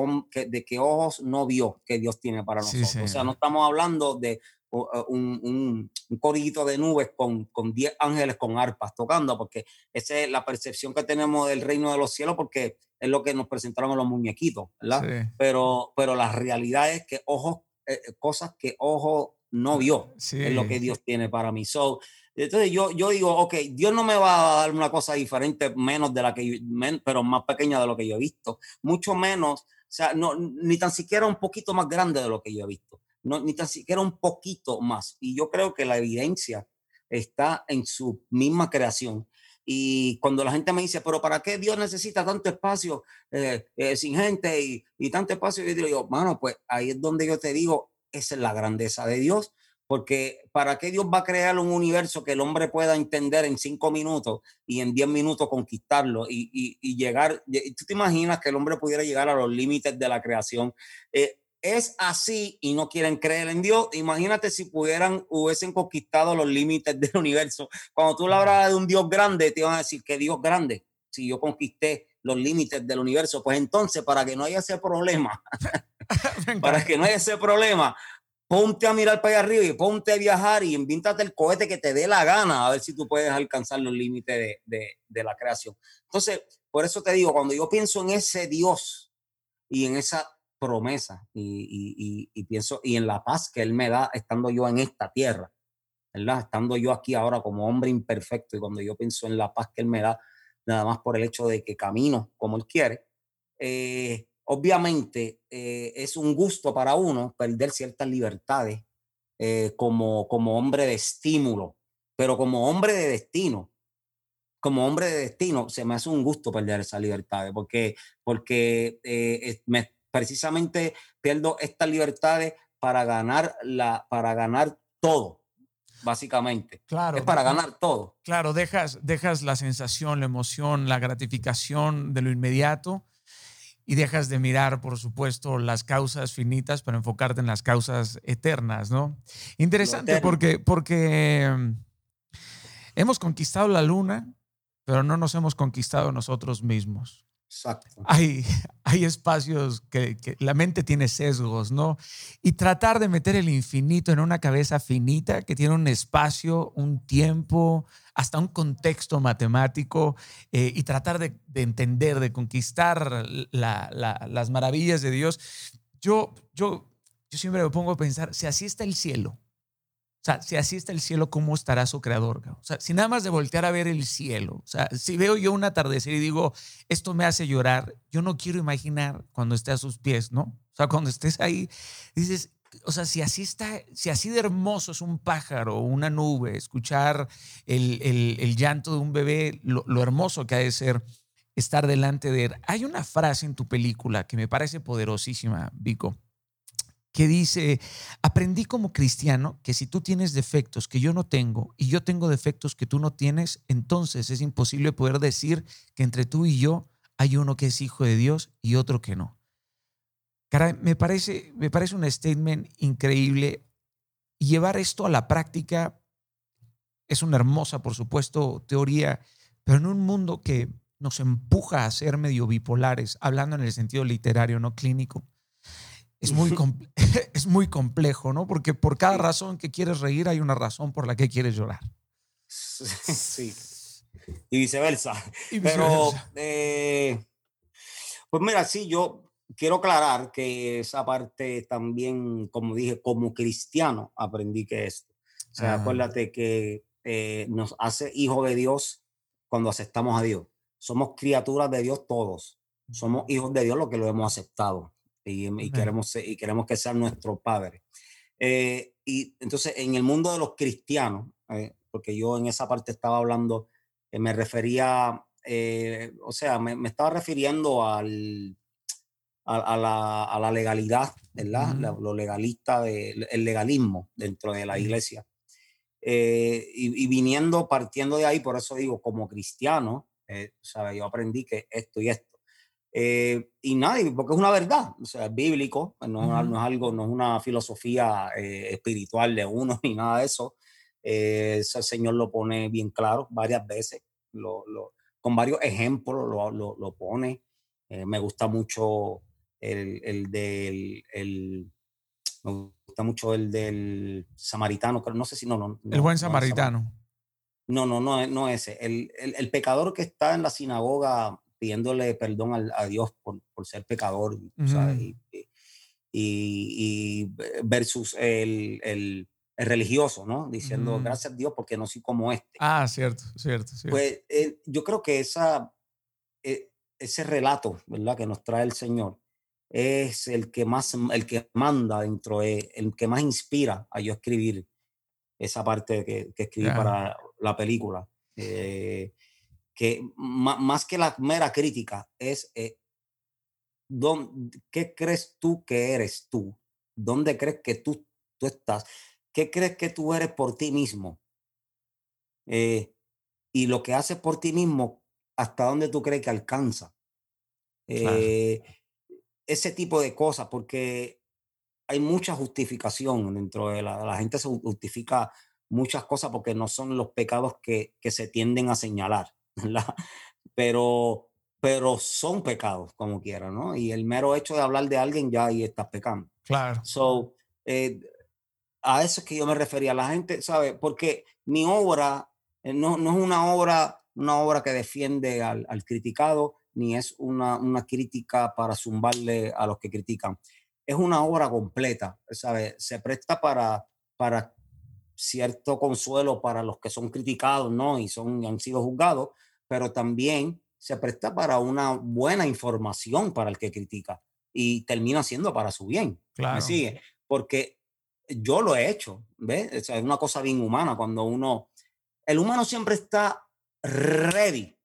Speaker 2: de que ojos no vio que Dios tiene para nosotros. O sea, no estamos hablando de un, un, un de nubes con, con 10 ángeles con arpas tocando, porque esa es la percepción que tenemos del reino de los cielos, porque es lo que nos presentaron los muñequitos, ¿verdad? Pero, pero la realidad es que ojos, eh, cosas que ojo no vio, es lo que Dios tiene para mí. So, entonces yo, yo digo, ok, Dios no me va a dar una cosa diferente, menos de la que, pero más pequeña de lo que yo he visto, mucho menos, o sea, no, ni tan siquiera un poquito más grande de lo que yo he visto, no, ni tan siquiera un poquito más. Y yo creo que la evidencia está en su misma creación. Y cuando la gente me dice, pero ¿para qué Dios necesita tanto espacio eh, eh, sin gente y, y tanto espacio? Yo digo, mano, pues ahí es donde yo te digo, esa es la grandeza de Dios porque ¿para qué Dios va a crear un universo que el hombre pueda entender en cinco minutos y en diez minutos conquistarlo y, llegar? ¿Tú te imaginas que el hombre pudiera llegar a los límites de la creación? Eh, es así y no quieren creer en Dios. Imagínate si pudieran, hubiesen conquistado los límites del universo. Cuando tú le hablas de un Dios grande, te van a decir que Dios grande. Si yo conquisté los límites del universo, pues entonces, para que no haya ese problema, para que no haya ese problema, ponte a mirar para allá arriba y ponte a viajar y invíntate el cohete que te dé la gana a ver si tú puedes alcanzar los límites de, la creación. Entonces, por eso te digo, cuando yo pienso en ese Dios y en esa promesa y, pienso y en la paz que Él me da estando yo en esta tierra, ¿verdad? Estando yo aquí ahora como hombre imperfecto y cuando yo pienso en la paz que Él me da, nada más por el hecho de que camino como Él quiere, eh, obviamente eh, es un gusto para uno perder ciertas libertades eh, como, como hombre de estímulo, pero como hombre de destino, como hombre de destino, se me hace un gusto perder esas libertades, porque, porque eh, me, precisamente pierdo estas libertades para ganar, la, para ganar todo, básicamente.
Speaker 1: Claro.
Speaker 2: Es para ganar todo.
Speaker 1: Claro, dejas, dejas la sensación, la emoción, la gratificación de lo inmediato y dejas de mirar, por supuesto, las causas finitas para enfocarte en las causas eternas, ¿no? Interesante porque, porque mm, hemos conquistado la luna, pero no nos hemos conquistado nosotros mismos. Hay, hay espacios que, la mente tiene sesgos, ¿no? Y tratar de meter el infinito en una cabeza finita que tiene un espacio, un tiempo, hasta un contexto matemático eh, y tratar de, entender, de conquistar las maravillas de Dios. Yo, yo, yo siempre me pongo a pensar, si así está el cielo, O sea, si así está el cielo, ¿cómo estará su creador? O sea, si nada más de voltear a ver el cielo, o sea, si veo yo un atardecer y digo, esto me hace llorar, yo no quiero imaginar cuando esté a sus pies, ¿no? O sea, cuando estés ahí, dices, o sea, si así está, si así de hermoso es un pájaro, una nube, escuchar el, el, llanto de un bebé, lo, lo, hermoso que ha de ser estar delante de él. Hay una frase en tu película que me parece poderosísima, Vico, que dice, aprendí como cristiano que si tú tienes defectos que yo no tengo y yo tengo defectos que tú no tienes, entonces es imposible poder decir que entre tú y yo hay uno que es hijo de Dios y otro que no. Cara, me parece, me parece un statement increíble. Y llevar esto a la práctica es una hermosa, por supuesto, teoría, pero en un mundo que nos empuja a ser medio bipolares, hablando en el sentido literario, no clínico es muy, es muy complejo, ¿no? Porque por cada razón que quieres reír hay una razón por la que quieres llorar.
Speaker 2: Sí. Y viceversa. Pero, eh, pues mira, sí, yo quiero aclarar que esa parte también, como dije, como cristiano aprendí que esto. O sea, ah. acuérdate que eh, nos hace hijo de Dios cuando aceptamos a Dios. Somos criaturas de Dios todos. Somos hijos de Dios los que lo hemos aceptado y, queremos, y queremos que sea nuestro Padre. Eh, y entonces en el mundo de los cristianos, eh, porque yo en esa parte estaba hablando, eh, me refería, o sea, me, estaba refiriendo al, a, la, a la, legalidad, ¿verdad? lo legalista, de, el legalismo dentro de la iglesia. Y, y, viniendo, partiendo de ahí, por eso digo, como cristiano, ¿sabe? yo aprendí que esto y esto eh, y nada, porque es una verdad, o sea, es bíblico, pues, no, no es algo, no es una filosofía eh, espiritual de uno ni nada de eso. Eh, ese Señor lo pone bien claro varias veces, lo, lo, con varios ejemplos lo, lo pone. me gusta mucho el, el del, el, me gusta mucho el del samaritano, pero no sé si no, no.
Speaker 1: el buen samaritano.
Speaker 2: No, no, no, no ese. El, el, el, pecador que está en la sinagoga pidiéndole perdón a, Dios por, ser pecador, Y, versus el, religioso, ¿no? Diciendo, gracias a Dios porque no soy como este.
Speaker 1: Ah, cierto, cierto.
Speaker 2: Pues eh, yo creo que esa, eh, ese relato, ¿verdad? Que nos trae el Señor es el que más, el que manda dentro, de, el que más inspira a yo escribir esa parte que, que escribí para la película. Eh, que más que la mera crítica es eh, ¿qué crees tú que eres tú? ¿Dónde crees que tú, tú estás? ¿Qué crees que tú eres por ti mismo? Eh, y lo que haces por ti mismo, ¿hasta dónde tú crees que alcanza? Eh, ese tipo de cosas, porque hay mucha justificación dentro de la, la gente se justifica muchas cosas porque no son los pecados que, que se tienden a señalar. Pero, pero son pecados, como quiera, ¿no? Y el mero hecho de hablar de alguien ya ahí estás pecando.
Speaker 1: Claro.
Speaker 2: So, eh, a eso es que yo me refería. La gente, ¿sabe? Porque mi obra eh, no, no, es una obra, una obra que defiende al, al criticado, ni es una, una, crítica para zumbarle a los que critican. Es una obra completa, ¿sabe? Se presta para, para cierto consuelo para los que son criticados, ¿no? Y son, han sido juzgados, pero también se presta para una buena información para el que critica y termina siendo para su bien. Claro. ¿Me sigue? Porque yo lo he hecho, ¿ves? es una cosa bien humana cuando uno, el humano siempre está ready,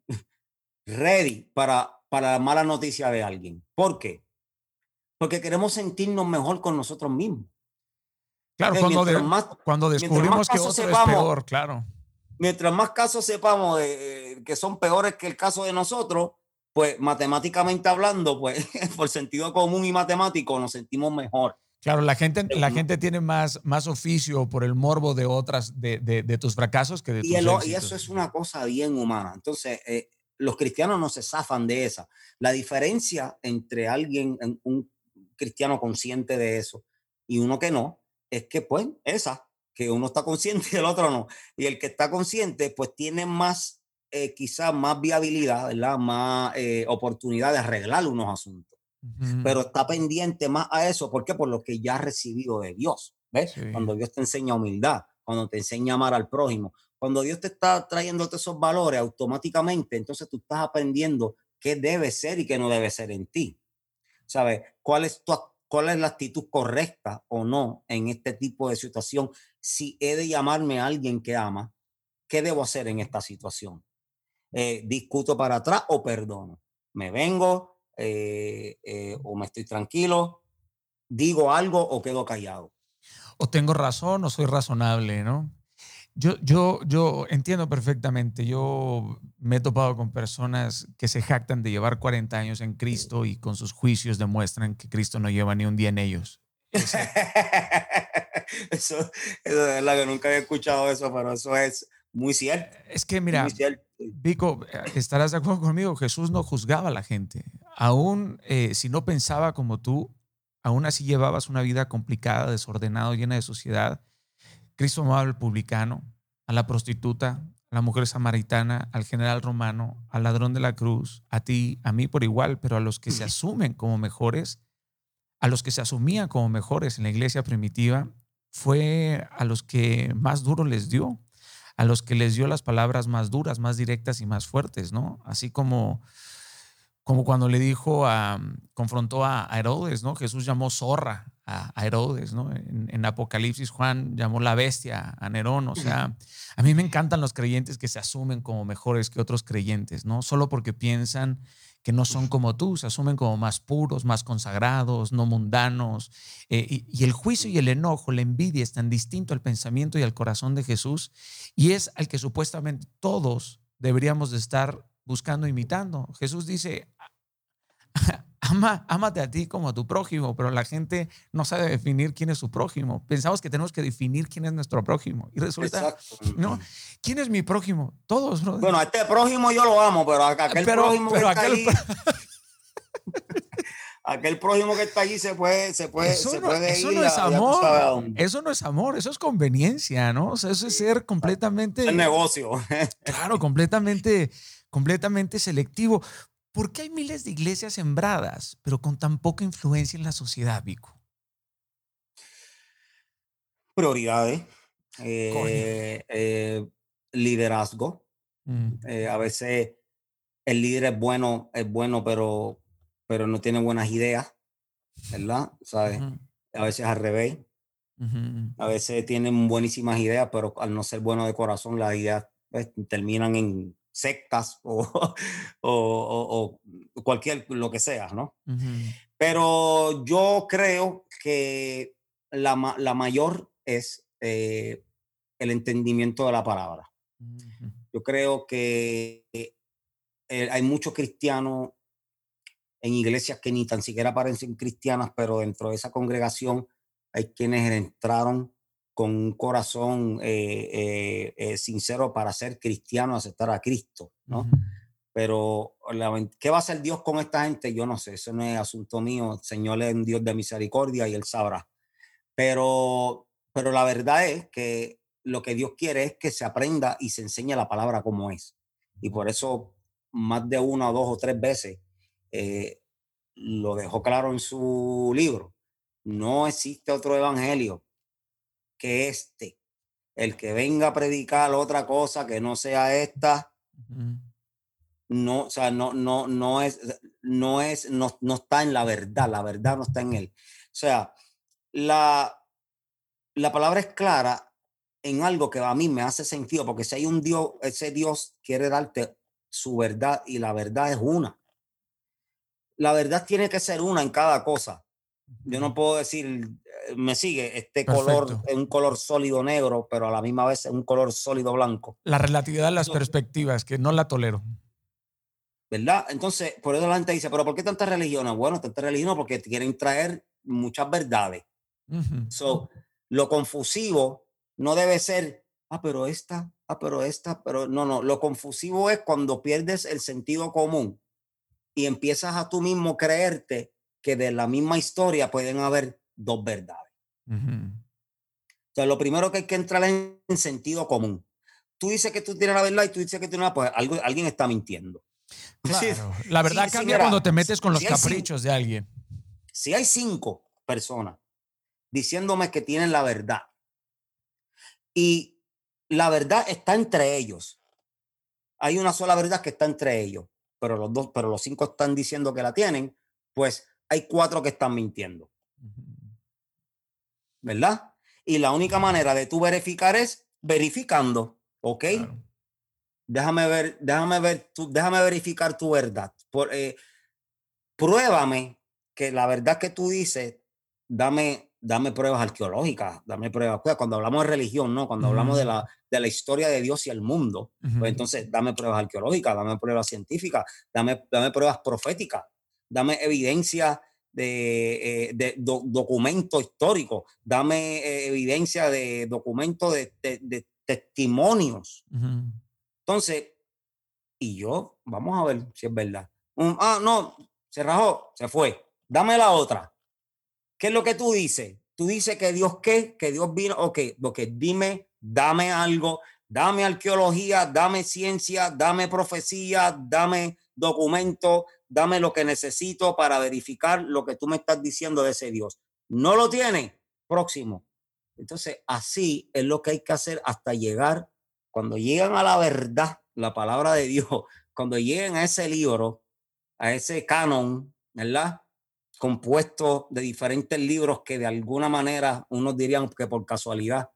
Speaker 2: ready para, para la mala noticia de alguien. ¿Por qué? Porque queremos sentirnos mejor con nosotros mismos.
Speaker 1: Claro, cuando, cuando descubrimos que otro es peor, claro.
Speaker 2: Mientras más casos sepamos de, que son peores que el caso de nosotros, pues matemáticamente hablando, pues por sentido común y matemático nos sentimos mejor.
Speaker 1: Claro, la gente, la gente tiene más, más oficio por el morbo de otras, de, de, tus fracasos que de tus
Speaker 2: y, y eso es una cosa bien humana. Entonces, eh, los cristianos no se zafan de esa. La diferencia entre alguien, un cristiano consciente de eso y uno que no, es que pues esa, que uno está consciente y el otro no. Y el que está consciente pues tiene más, eh, quizás más viabilidad, ¿verdad? Más eh, oportunidad de arreglar unos asuntos. Pero está pendiente más a eso, ¿por qué? Por lo que ya ha recibido de Dios, ¿ves? Cuando Dios te enseña humildad, cuando te enseña a amar al prójimo. Cuando Dios te está trayéndote esos valores automáticamente, entonces tú estás aprendiendo qué debe ser y qué no debe ser en ti. ¿Sabes? ¿Cuál es, tu, ¿Cuál es la actitud correcta o no en este tipo de situación? Si he de llamarme a alguien que ama, ¿qué debo hacer en esta situación? Eh, ¿Discuto para atrás o perdono? ¿Me vengo eh, eh, o me estoy tranquilo? ¿Digo algo o quedo callado?
Speaker 1: O tengo razón o soy razonable, ¿no? Yo, yo, yo entiendo perfectamente. Yo me he topado con personas que se jactan de llevar 40 años en Cristo y con sus juicios demuestran que Cristo no lleva ni un día en ellos.
Speaker 2: eso, eso, es verdad que nunca había escuchado eso, pero eso es muy cierto.
Speaker 1: Es que, mira, Vico, estarás de acuerdo conmigo, Jesús no juzgaba a la gente. Aún eh, si no pensaba como tú, aún así llevabas una vida complicada, desordenada, llena de suciedad Cristo amaba al publicano, a la prostituta, a la mujer samaritana, al general romano, al ladrón de la cruz, a ti, a mí por igual, pero a los que se asumen como mejores, a los que se asumían como mejores en la iglesia primitiva, fue a los que más duro les dio, a los que les dio las palabras más duras, más directas y más fuertes, ¿no? Así como como cuando le dijo a, confrontó a Herodes, ¿no? Jesús llamó zorra a, Herodes, ¿no? En, Apocalipsis Juan llamó la bestia a Nerón, o sea, a mí me encantan los creyentes que se asumen como mejores que otros creyentes, ¿no? Solo porque piensan que no son como tú, se asumen como más puros, más consagrados, no mundanos. Eh, y, y, el juicio y el enojo, la envidia es tan distinto al pensamiento y al corazón de Jesús y es al que supuestamente todos deberíamos de estar buscando, imitando. Jesús dice, ama, ámate a ti como a tu prójimo, pero la gente no sabe definir quién es su prójimo. Pensamos que tenemos que definir quién es nuestro prójimo. Y resulta, ¿no? ¿Quién es mi prójimo? Todos,
Speaker 2: Bueno, a este prójimo yo lo amo, pero aquel prójimo que está aquel... aquel prójimo que está allí se puede, se puede,
Speaker 1: eso
Speaker 2: se
Speaker 1: no,
Speaker 2: puede
Speaker 1: eso No es amor. Eso no es amor, eso es conveniencia, ¿no? O sea, eso es ser completamente.
Speaker 2: El negocio.
Speaker 1: claro, completamente, completamente selectivo. ¿Por qué hay miles de iglesias sembradas, pero con tan poca influencia en la sociedad, Vico?
Speaker 2: Prioridades, eh, eh, liderazgo. Mm. Eh, a veces el líder es bueno, es bueno, pero, pero no tiene buenas ideas, ¿verdad? ¿Sabes? A veces al revés. A veces tienen buenísimas ideas, pero al no ser bueno de corazón, las ideas pues, terminan en sectas o, o, cualquier, lo que sea, ¿no? Pero yo creo que la, la mayor es eh, el entendimiento de la palabra. Yo creo que eh, hay muchos cristianos en iglesias que ni tan siquiera parecen cristianas, pero dentro de esa congregación hay quienes entraron con un corazón eh, eh, eh, sincero para ser cristiano, aceptar a Cristo, ¿no? Pero, ¿qué va a hacer Dios con esta gente? Yo no sé, eso no es asunto mío. El Señor es un Dios de misericordia y Él sabrá. Pero, pero la verdad es que lo que Dios quiere es que se aprenda y se enseñe la palabra como es. Y por eso, más de una, dos o tres veces, lo dejó claro en su libro. No existe otro evangelio que este. El que venga a predicar otra cosa que no sea esta, no, o sea, no, no, no es, no es, no, no está en la verdad, la verdad no está en él. O sea, la, la palabra es clara en algo que a mí me hace sentido, porque si hay un Dios, ese Dios quiere darte su verdad y la verdad es una. La verdad tiene que ser una en cada cosa. Yo no puedo decir, me sigue, este color es un color sólido negro, pero a la misma vez es un color sólido blanco.
Speaker 1: La relatividad de las perspectivas, que no la tolero.
Speaker 2: ¿Verdad? Entonces, por eso la gente dice, pero ¿por qué tantas religiones? Bueno, tantas religiones porque quieren traer muchas verdades. so, lo confusivo no debe ser, ah, pero esta, ah, pero esta, pero no, no, lo confusivo es cuando pierdes el sentido común y empiezas a tú mismo creerte que de la misma historia pueden haber dos verdades. Entonces, lo primero que hay que entrar en, en sentido común. Tú dices que tú tienes la verdad y tú dices que tú no, pues algo, alguien está mintiendo.
Speaker 1: Claro. la verdad cambia cuando te metes con los caprichos de alguien.
Speaker 2: Si hay cinco personas diciéndome que tienen la verdad Y la verdad está entre ellos. Hay una sola verdad que está entre ellos, pero los dos, pero los cinco están diciendo que la tienen, pues hay cuatro que están mintiendo. ¿Verdad? Y la única manera de tú verificar es verificando, ¿ok? Déjame ver, déjame ver, tú, déjame verificar tu verdad. Por, eh, pruébame que la verdad que tú dices, dame, dame pruebas arqueológicas, dame pruebas. Cuando hablamos de religión, ¿no? Cuando hablamos de la, de la historia de Dios y el mundo, pues entonces dame pruebas arqueológicas, dame pruebas científicas, dame, dame pruebas proféticas, dame evidencia de, eh, de documento histórico, dame eh, evidencia de documentos de, de, testimonios. Entonces, y yo, vamos a ver si es verdad. ah, no, se rajó, se fue. Dame la otra. ¿Qué es lo que tú dices? Tú dices que Dios qué, que Dios vino, ok, lo que dime, dame algo, dame arqueología, dame ciencia, dame profecía, dame documento, dame lo que necesito para verificar lo que tú me estás diciendo de ese Dios. ¿No lo tiene? Próximo. Entonces, así es lo que hay que hacer hasta llegar, cuando llegan a la verdad, la palabra de Dios, cuando lleguen a ese libro, a ese canon, ¿verdad? Compuesto de diferentes libros que de alguna manera unos dirían que por casualidad,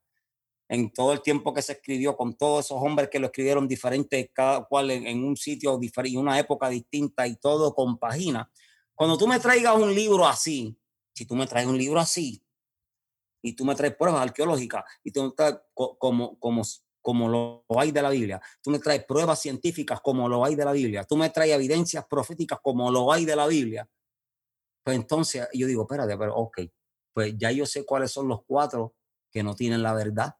Speaker 2: en todo el tiempo que se escribió, con todos esos hombres que lo escribieron diferentes, cada cual en, un sitio diferente, una época distinta y todo compagina. Cuando tú me traigas un libro así, si tú me traes un libro así, y tú me traes pruebas arqueológicas, y tú me como, como, como lo hay de la Biblia, tú me traes pruebas científicas como lo hay de la Biblia, tú me traes evidencias proféticas como lo hay de la Biblia, pues entonces yo digo, espérate, pero ok, pues ya yo sé cuáles son los cuatro que no tienen la verdad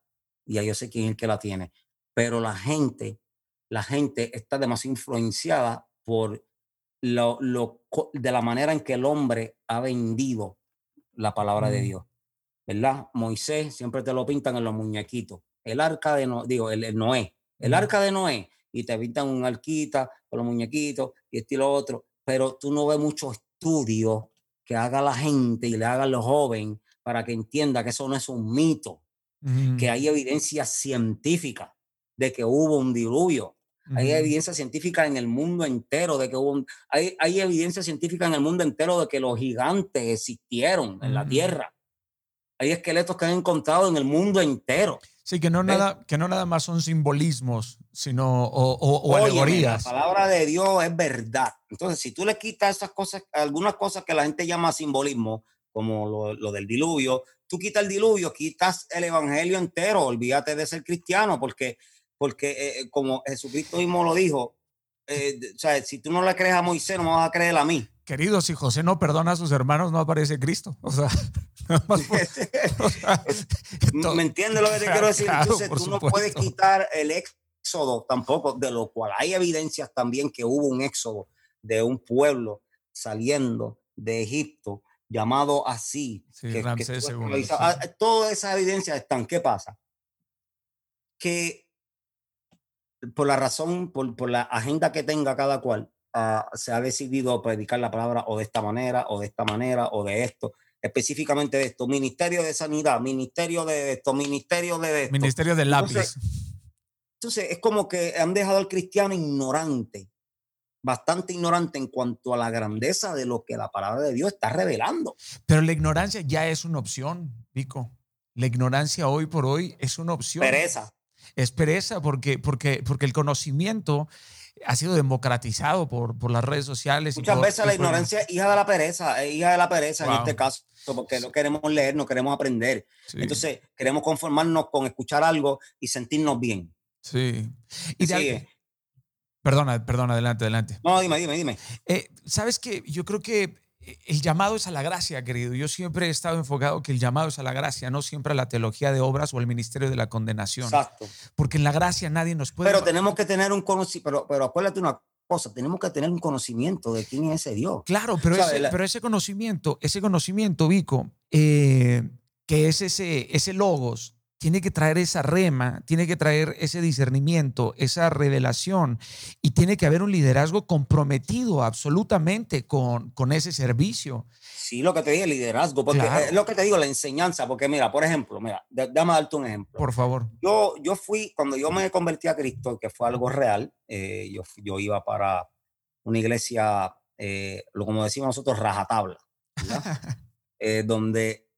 Speaker 2: ya yo sé quién es el que la tiene. Pero la gente, la gente está demasiado influenciada por lo, lo, de la manera en que el hombre ha vendido la palabra de Dios. ¿Verdad? Moisés siempre te lo pintan en los muñequitos. El arca de Noé, digo, el, Noé, el arca de Noé, y te pintan un arquita con los muñequitos y estilo otro, pero tú no ves mucho estudio que haga la gente y le haga a los jóvenes para que entienda que eso no es un mito, que hay evidencia científica de que hubo un diluvio. Hay evidencia científica en el mundo entero de que hubo hay, hay, evidencia científica en el mundo entero de que los gigantes existieron en la Tierra. Hay esqueletos que han encontrado en el mundo entero.
Speaker 1: Sí, que no, nada, que no nada más son simbolismos, sino o, o, alegorías.
Speaker 2: La palabra de Dios es verdad. Entonces, si tú le quitas esas cosas, algunas cosas que la gente llama simbolismo, como lo, lo del diluvio, tú quitas el diluvio, quitas el evangelio entero, olvídate de ser cristiano, porque, porque eh, eh, como Jesucristo mismo lo dijo, eh, o sea, si tú no le crees a Moisés, no me vas a creer a mí.
Speaker 1: Querido, si José no perdona a sus hermanos, no aparece Cristo. O sea,
Speaker 2: ¿me entiendes lo que te quiero decir? Entonces, tú no puedes quitar el éxodo tampoco, de lo cual hay evidencias también que hubo un éxodo de un pueblo saliendo de Egipto llamado así. que, ah, Todas esas evidencias están. ¿Qué pasa? Que por la razón, por, por la agenda que tenga cada cual, uh, se ha decidido predicar la palabra o de esta manera, o de esta manera, o de esto, específicamente de esto. Ministerio de Sanidad, Ministerio de esto, Ministerio de esto.
Speaker 1: Ministerio del lápiz.
Speaker 2: Entonces, entonces, es como que han dejado al cristiano ignorante bastante ignorante en cuanto a la grandeza de lo que la palabra de Dios está revelando.
Speaker 1: Pero la ignorancia ya es una opción, Pico. La ignorancia hoy por hoy es una opción.
Speaker 2: Pereza.
Speaker 1: Es pereza porque, porque, porque el conocimiento ha sido democratizado por, por las redes sociales.
Speaker 2: Muchas veces la ignorancia es hija de la pereza, es hija de la pereza en este caso, porque no queremos leer, no queremos aprender. Entonces, queremos conformarnos con escuchar algo y sentirnos bien.
Speaker 1: Sí. Y de, Perdona, perdona, adelante, adelante.
Speaker 2: No, dime, dime, dime.
Speaker 1: Eh, Sabes que yo creo que el llamado es a la gracia, querido. Yo siempre he estado enfocado que el llamado es a la gracia, no siempre a la teología de obras o al ministerio de la condenación.
Speaker 2: Exacto.
Speaker 1: Porque en la gracia nadie nos puede.
Speaker 2: Pero tenemos que tener un conocimiento, pero, pero acuérdate una cosa, tenemos que tener un conocimiento de quién es ese Dios.
Speaker 1: Claro, pero, ese, pero ese conocimiento, ese conocimiento, Vico, eh, que es ese, ese logos, tiene que traer esa rema, tiene que traer ese discernimiento, esa revelación y tiene que haber un liderazgo comprometido absolutamente con, con ese servicio.
Speaker 2: Sí, lo que te digo, el liderazgo, porque es lo que te digo, la enseñanza, porque mira, por ejemplo, mira, déjame darte un ejemplo.
Speaker 1: Por favor.
Speaker 2: Yo, yo fui, cuando yo me convertí a Cristo, que fue algo real, eh, yo, yo iba para una iglesia, eh, lo como decimos nosotros, rajatabla, eh, donde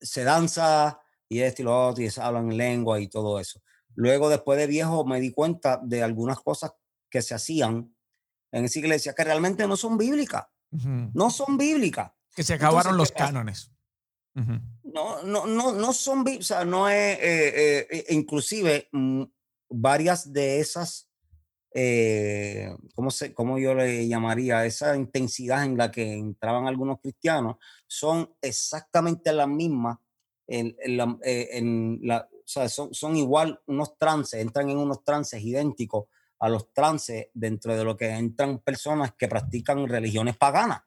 Speaker 2: se danza, y esto y lo otro, y hablan lengua y todo eso. Luego, después de viejo, me di cuenta de algunas cosas que se hacían en esa iglesia que realmente no son bíblicas. No son bíblicas.
Speaker 1: Que se acabaron los cánones.
Speaker 2: No, no, no, no son bíblicas. O sea, no es, eh, eh, e, inclusive, mm, varias de esas, eh, ¿cómo, se, ¿cómo yo le llamaría? Esa intensidad en la que entraban algunos cristianos son exactamente las mismas en, la, eh, son, son igual unos trances, entran en unos trances idénticos a los trances dentro de lo que entran personas que practican religiones paganas.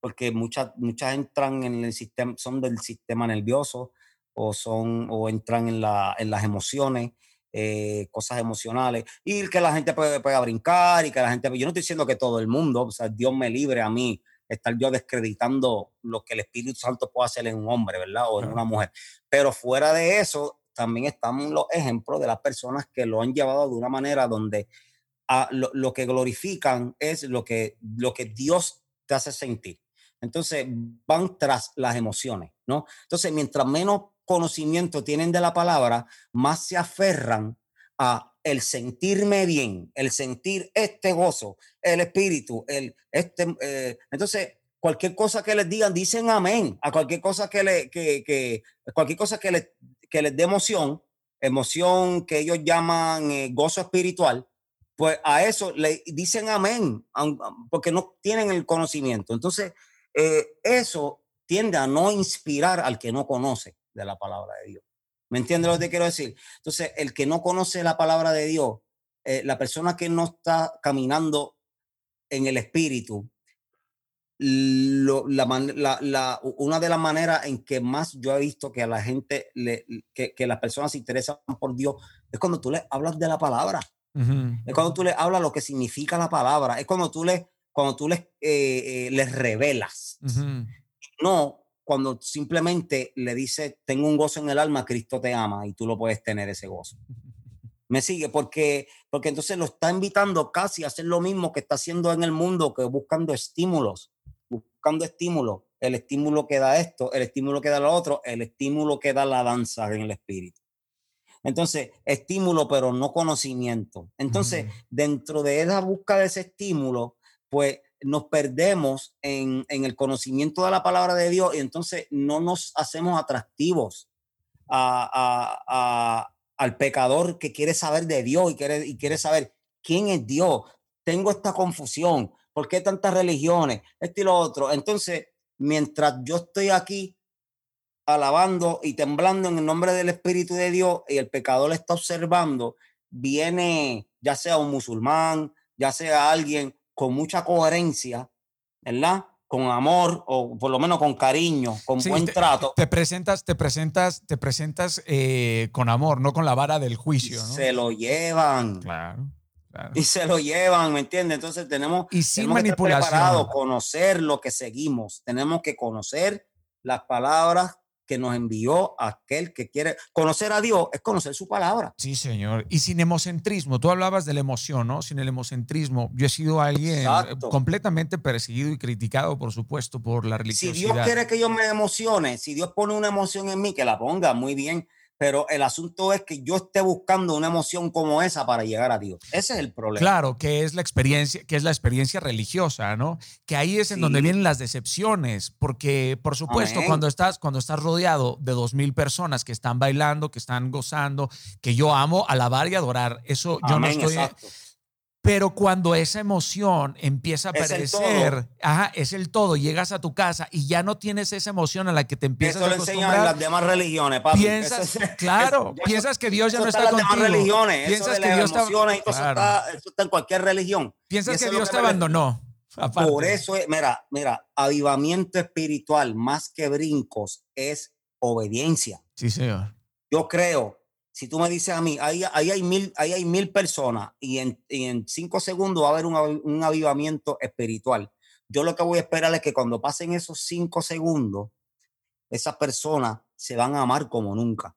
Speaker 2: Porque muchas, muchas entran en el sistema, son del sistema nervioso o, son, o entran en, la, en las emociones, eh, cosas emocionales, y que la gente puede, pueda brincar y que la gente, yo no estoy diciendo que todo el mundo, o sea, Dios me libre a mí estar yo descreditando lo que el Espíritu Santo puede hacer en un hombre, ¿verdad? O en una mujer. Pero fuera de eso, también están los ejemplos de las personas que lo han llevado de una manera donde a, lo, que glorifican es lo que, lo que Dios te hace sentir. Entonces van tras las emociones, ¿no? Entonces, mientras menos conocimiento tienen de la palabra, más se aferran a el sentirme bien, el sentir este gozo, el espíritu, el este, eh, entonces cualquier cosa que les digan, dicen amén a cualquier cosa que le, que, cualquier cosa que les, que les dé emoción, emoción que ellos llaman eh, gozo espiritual, pues a eso le dicen amén, porque no tienen el conocimiento. Entonces, eh, eso tiende a no inspirar al que no conoce de la palabra de Dios. ¿Me entiendes lo que quiero decir? Entonces, el que no conoce la palabra de Dios, eh, la persona que no está caminando en el espíritu, la, una de las maneras en que más yo he visto que a la gente, le, que, las personas se interesan por Dios, es cuando tú le hablas de la palabra. Es cuando tú le hablas lo que significa la palabra. Es cuando tú le, cuando tú les, eh, eh, les revelas. No cuando simplemente le dice, tengo un gozo en el alma, Cristo te ama y tú lo puedes tener ese gozo. Me sigue porque, porque entonces lo está invitando casi a hacer lo mismo que está haciendo en el mundo, que buscando estímulos, buscando estímulos. El estímulo que da esto, el estímulo que da lo otro, el estímulo que da la danza en el espíritu. Entonces, estímulo, pero no conocimiento. Entonces, dentro de esa búsqueda de ese estímulo, pues nos perdemos en, el conocimiento de la palabra de Dios y entonces no nos hacemos atractivos al pecador que quiere saber de Dios y quiere, y quiere saber quién es Dios. Tengo esta confusión. ¿Por qué tantas religiones? Esto y lo otro. Entonces, mientras yo estoy aquí alabando y temblando en el nombre del Espíritu de Dios y el pecador está observando, viene ya sea un musulmán, ya sea alguien con mucha coherencia, ¿verdad? Con amor o por lo menos con cariño, con buen trato.
Speaker 1: Te presentas, te presentas, te presentas eh, con amor, no con la vara del juicio. ¿no?
Speaker 2: Se lo llevan.
Speaker 1: Claro.
Speaker 2: Y se lo llevan, ¿me entiendes? Entonces tenemos,
Speaker 1: y sin manipulación.
Speaker 2: conocer lo que seguimos. Tenemos que conocer las palabras que nos envió aquel que quiere conocer a Dios, es conocer su palabra.
Speaker 1: Sí, Señor. Y sin emocentrismo, tú hablabas de la emoción, ¿no? Sin el emocentrismo. Yo he sido alguien completamente perseguido y criticado, por supuesto, por la religiosidad.
Speaker 2: Si Dios quiere que yo me emocione, si Dios pone una emoción en mí, que la ponga muy bien pero el asunto es que yo esté buscando una emoción como esa para llegar a Dios. Ese es el problema.
Speaker 1: Claro, que es la experiencia, que es la experiencia religiosa, ¿no? Que ahí es en donde vienen las decepciones, porque por supuesto cuando estás cuando estás rodeado de dos mil personas que están bailando, que están gozando, que yo amo alabar y adorar, eso yo no estoy pero cuando esa emoción empieza a aparecer, ajá, es el todo, llegas a tu casa y ya no tienes esa emoción a la que te empiezas a acostumbrar. Eso lo enseñan en
Speaker 2: las demás religiones, papi.
Speaker 1: Piensas, claro, piensas que Dios ya no está,
Speaker 2: está
Speaker 1: las
Speaker 2: demás religiones, piensas que Dios está, eso, está, eso está en cualquier religión.
Speaker 1: Piensas que Dios te abandonó.
Speaker 2: Por eso, es, mira, mira, avivamiento espiritual más que brincos es obediencia.
Speaker 1: Sí, señor.
Speaker 2: yo creo, si tú me dices a mí, ahí, hay, mil, ahí hay mil personas y en, en cinco segundos va a haber un, un avivamiento espiritual. Yo lo que voy a esperar es que cuando pasen esos cinco segundos, esas personas se van a amar como nunca.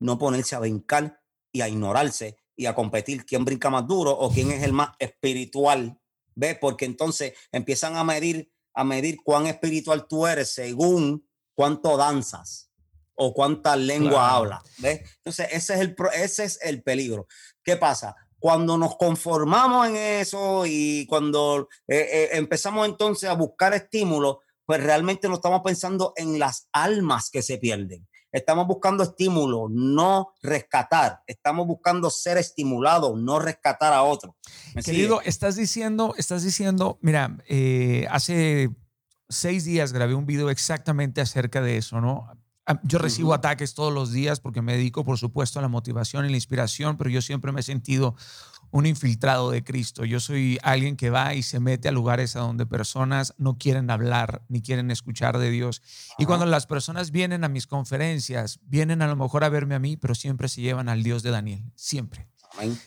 Speaker 2: No ponerse a brincar y a ignorarse y a competir quién brinca más duro o quién es el más espiritual. ¿Ves? Porque entonces empiezan a medir, a medir cuán espiritual tú eres según cuánto danzas o cuánta lengua hablas. ¿Ves? Entonces, ese es, el, ese es el peligro. ¿Qué pasa? Cuando nos conformamos en eso y cuando eh, eh, empezamos entonces a buscar estímulos, pues realmente no estamos pensando en las almas que se pierden. Estamos buscando estímulo, no rescatar. Estamos buscando ser estimulados, no rescatar a otro.
Speaker 1: Querido, estás diciendo, estás diciendo, mira, eh, hace seis días grabé un video exactamente acerca de eso, ¿no? Yo recibo ataques todos los días porque me dedico, por supuesto, a la motivación y la inspiración, pero yo siempre me he sentido un infiltrado de Cristo. Yo soy alguien que va y se mete a lugares a donde personas no quieren hablar ni quieren escuchar de Dios. Y cuando las personas vienen a mis conferencias, vienen a lo mejor a verme a mí, pero siempre se llevan al Dios de Daniel, siempre.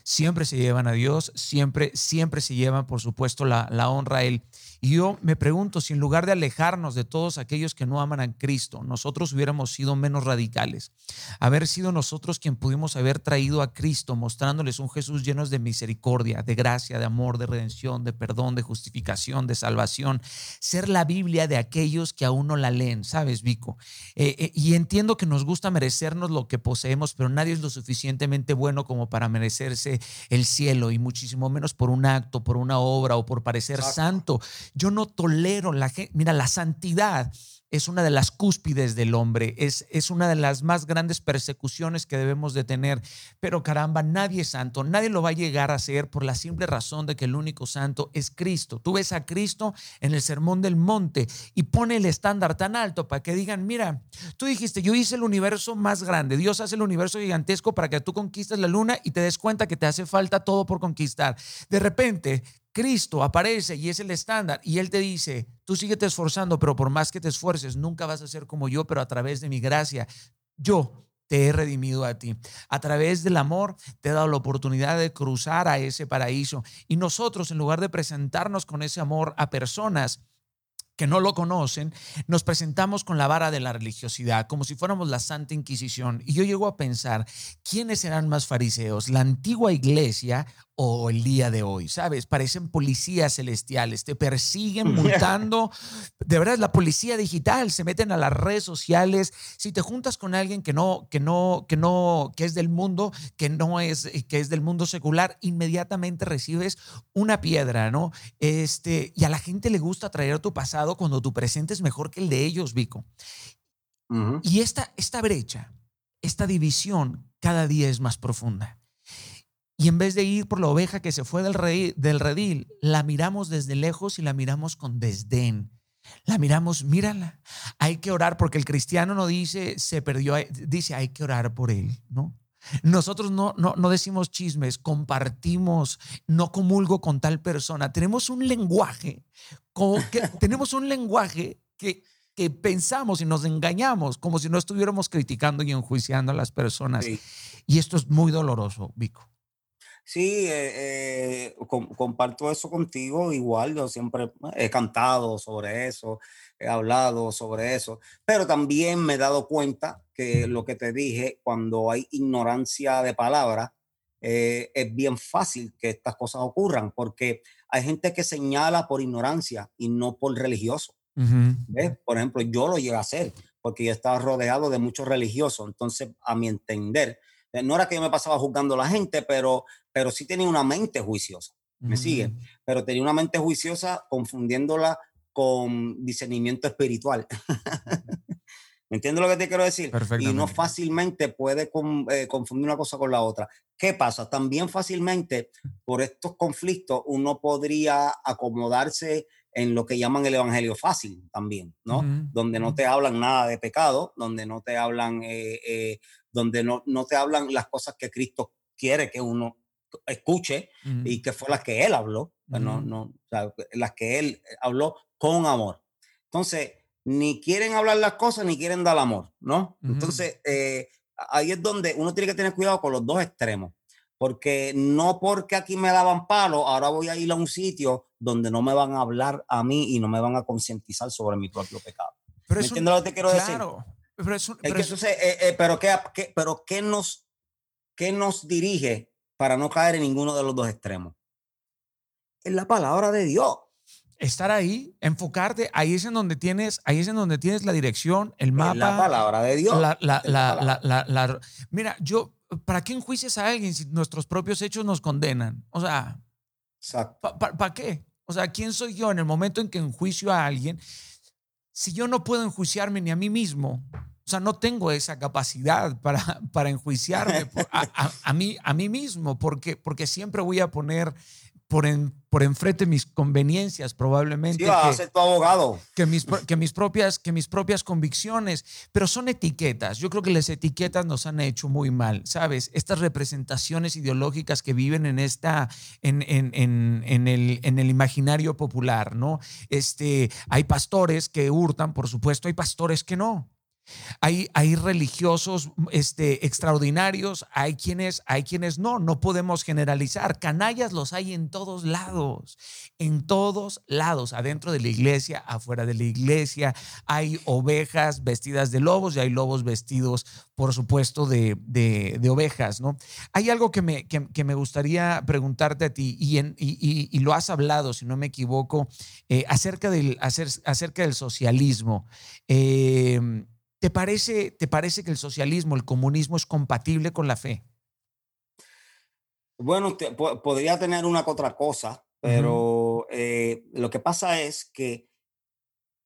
Speaker 1: Siempre se llevan a Dios, siempre, siempre se llevan, por supuesto, la, la honra a Él. Y yo me pregunto si en lugar de alejarnos de todos aquellos que no aman a Cristo, nosotros hubiéramos sido menos radicales, haber sido nosotros quien pudimos haber traído a Cristo, mostrándoles un Jesús lleno de misericordia, de gracia, de amor, de redención, de perdón, de justificación, de salvación, ser la Biblia de aquellos que aún no la leen, ¿sabes, Vico? Eh, eh, y entiendo que nos gusta merecernos lo que poseemos, pero nadie es lo suficientemente bueno como para merecerse el cielo y muchísimo menos por un acto, por una obra o por parecer santo. Yo no tolero la gente. Mira, la santidad es una de las cúspides del hombre, es, es una de las más grandes persecuciones que debemos de tener. Pero caramba, nadie es santo, nadie lo va a llegar a ser por la simple razón de que el único santo es Cristo. Tú ves a Cristo en el Sermón del Monte y pone el estándar tan alto para que digan, mira, tú dijiste, yo hice el universo más grande, Dios hace el universo gigantesco para que tú conquistes la luna y te des cuenta que te hace falta todo por conquistar. De repente, Cristo aparece y es el estándar y Él te dice, tú síguete esforzando, pero por más que te esfuerces, nunca vas a ser como yo, pero a través de mi gracia, yo te he redimido a ti. A través del amor te he dado la oportunidad de cruzar a ese paraíso. Y nosotros, en lugar de presentarnos con ese amor a personas, que no lo conocen, nos presentamos con la vara de la religiosidad, como si fuéramos la Santa Inquisición. Y yo llego a pensar, ¿quiénes serán más fariseos? ¿La antigua iglesia o el día de hoy, ¿sabes? Parecen policías celestiales, te persiguen multando. De verdad, la policía digital, se meten a las redes sociales. Si te juntas con alguien que no, que no, que no, que es del mundo, que no es, que es del mundo secular, inmediatamente recibes una piedra, ¿no? Este, y a la gente le gusta traer tu pasado cuando tu presente es mejor que el de ellos, Vico. Y esta, esta brecha, esta división cada día es más profunda. Y en vez de ir por la oveja que se fue del, del redil, la miramos desde lejos y la miramos con desdén. La miramos, mírala. Hay que orar porque el cristiano no dice se perdió, dice hay que orar por él, ¿no? Nosotros no, no, no decimos chismes, compartimos, no comulgo con tal persona. Tenemos un lenguaje, que, tenemos un lenguaje que, que pensamos y nos engañamos como si no estuviéramos criticando y enjuiciando a las personas. Y esto es muy doloroso, Vico.
Speaker 2: Sí, eh, eh, comparto eso contigo. Igual, yo siempre he cantado sobre eso, he hablado sobre eso, pero también me he dado cuenta que lo que te dije, cuando hay ignorancia de palabras, eh, es bien fácil que estas cosas ocurran, porque hay gente que señala por ignorancia y no por religioso. Por ejemplo, yo lo llegué a hacer, porque yo estaba rodeado de muchos religiosos, entonces, a mi entender, no era que yo me pasaba juzgando a la gente, pero pero sí tenía una mente juiciosa. ¿Me sigue? Mm. Pero tenía una mente juiciosa confundiéndola con discernimiento espiritual. ¿Me entiendes lo que te quiero decir? Y no fácilmente puede eh, confundir una cosa con la otra. ¿Qué pasa? También fácilmente por estos conflictos uno podría acomodarse en lo que llaman el evangelio fácil también, ¿no? Donde no te hablan nada de pecado, donde no te hablan, eh, eh, donde no, no te hablan las cosas que Cristo quiere que uno escuche y que fue las que él habló, pues no, no, las que él eh, habló con amor. Entonces, ni quieren hablar las cosas ni quieren dar amor, ¿no? Entonces, eh, ahí es donde uno tiene que tener cuidado con los dos extremos. Porque no porque aquí me daban palo, ahora voy a ir a un sitio donde no me van a hablar a mí y no me van a concientizar sobre mi propio pecado.
Speaker 1: Pero
Speaker 2: ¿Me entiendes lo que te quiero decir?
Speaker 1: Pero, es
Speaker 2: pero, eh, eh, pero, ¿qué, qué, pero ¿qué, nos, ¿qué nos dirige para no caer en ninguno de los dos extremos? Es la palabra de Dios
Speaker 1: estar ahí, enfocarte, ahí es en donde tienes, ahí es en donde tienes la dirección, el mapa.
Speaker 2: La palabra de Dios.
Speaker 1: La, la, la, mira, yo, ¿para qué enjuicias a alguien si nuestros propios hechos nos condenan? O sea, ¿para qué? O sea, ¿quién soy yo en el momento en que enjuicio a alguien? Si yo no puedo enjuiciarme ni a mí mismo, o sea, no tengo esa capacidad para, para enjuiciarme a, a, mí, a mí mismo, porque, porque siempre voy a poner por, en, por enfrente mis conveniencias, probablemente.
Speaker 2: Sí, a ser tu abogado.
Speaker 1: Que mis, que, mis propias, que mis propias convicciones, pero son etiquetas. Yo creo que las etiquetas nos han hecho muy mal, ¿sabes? Estas representaciones ideológicas que viven en, esta, en, en, en, el, en el imaginario popular, ¿no? Este, hay pastores que hurtan, por supuesto, hay pastores que no. Hay, hay religiosos este, extraordinarios, hay quienes, hay quienes no, no podemos generalizar. Canallas los hay en todos lados, en todos lados, adentro de la iglesia, afuera de la iglesia. Hay ovejas vestidas de lobos y hay lobos vestidos, por supuesto, de, de, ovejas. ¿no? Hay algo que me, que, me gustaría preguntarte a ti, y, en, y, y, lo has hablado, si no me equivoco, eh, acerca, del, acerca del socialismo. Eh, ¿Te parece, ¿Te parece que el socialismo, el comunismo es compatible con la fe?
Speaker 2: Bueno, podría tener una que otra cosa, pero eh, lo que pasa es que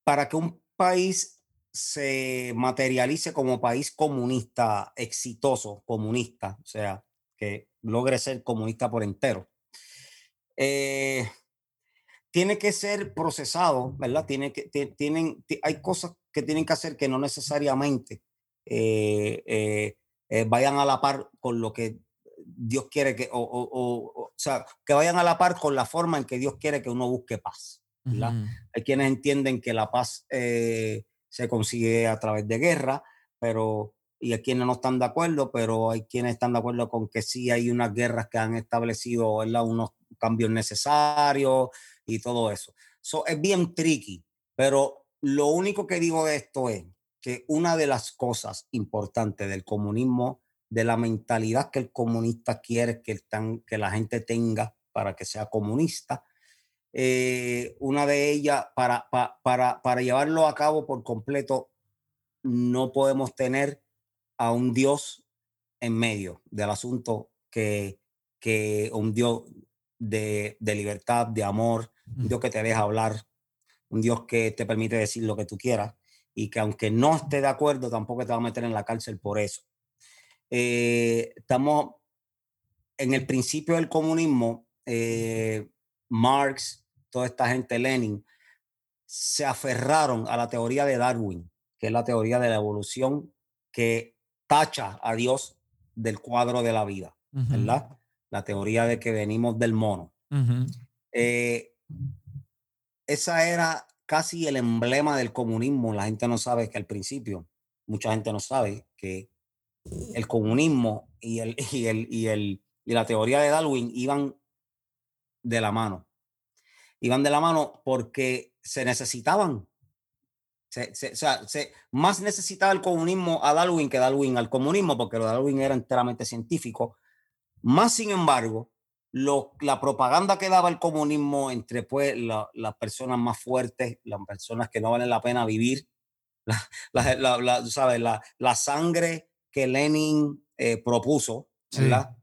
Speaker 2: para que un país se materialice como país comunista exitoso, comunista, o sea, que logre ser comunista por entero, eh, tiene que ser procesado, ¿verdad? Tiene que, tienen, hay cosas que tienen que hacer que no necesariamente eh, eh, eh, vayan a la par con lo que Dios quiere que, o, o, sea, que vayan a la par con la forma en que Dios quiere que uno busque paz. ¿verdad? Hay quienes entienden que la paz se consigue a través de guerra, pero y hay quienes no están de acuerdo, pero hay quienes están de acuerdo con que sí hay unas guerras que han establecido ¿verdad? unos cambios necesarios y todo eso. So, es bien tricky, pero lo único que digo de esto es que una de las cosas importantes del comunismo, de la mentalidad que el comunista quiere que, que la gente tenga para que sea comunista, eh, una de ellas, para, para, para llevarlo a cabo por completo, no podemos tener a un Dios en medio del asunto que, que un Dios de, de libertad, de amor, un Dios que te deja hablar, un Dios que te permite decir lo que tú quieras y que aunque no esté de acuerdo, tampoco te va a meter en la cárcel por eso. Eh, estamos en el principio del comunismo, eh, Marx, toda esta gente, Lenin, se aferraron a la teoría de Darwin, que es la teoría de la evolución que tacha a Dios del cuadro de la vida, ¿verdad? La teoría de que venimos del mono esa era casi el emblema del comunismo. La gente no sabe que al principio, mucha gente no sabe que el comunismo y, el, y, el, y, el, y la teoría de Darwin iban de la mano. Iban de la mano porque se necesitaban. Se, se, más necesitaba el comunismo a Darwin que Darwin al comunismo, porque Darwin era enteramente científico. Más sin embargo, la propaganda que daba el comunismo entre pues, las personas más fuertes, las personas que no valen la pena vivir, la, ¿sabes? la, sangre que Lenin eh, propuso, ¿verdad?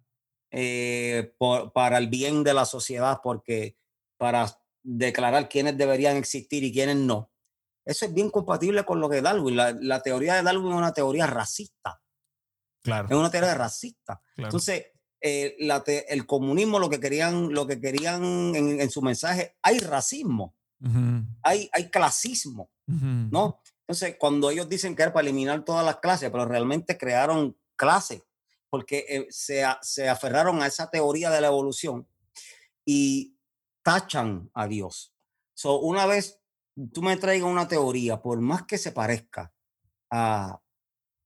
Speaker 2: Eh, para el bien de la sociedad, porque para declarar quiénes deberían existir y quiénes no. Eso es bien compatible con lo que Darwin. La, teoría de Darwin es una teoría racista.
Speaker 1: Claro.
Speaker 2: Es una teoría racista. Entonces, eh, el comunismo lo que querían, lo que querían en, su mensaje, hay racismo, hay, hay clasismo, ¿no? Entonces, cuando ellos dicen que era para eliminar todas las clases, pero realmente crearon clases, porque eh, se, se aferraron a esa teoría de la evolución y tachan a Dios. So, una vez tú me traigas una teoría, por más que se parezca a,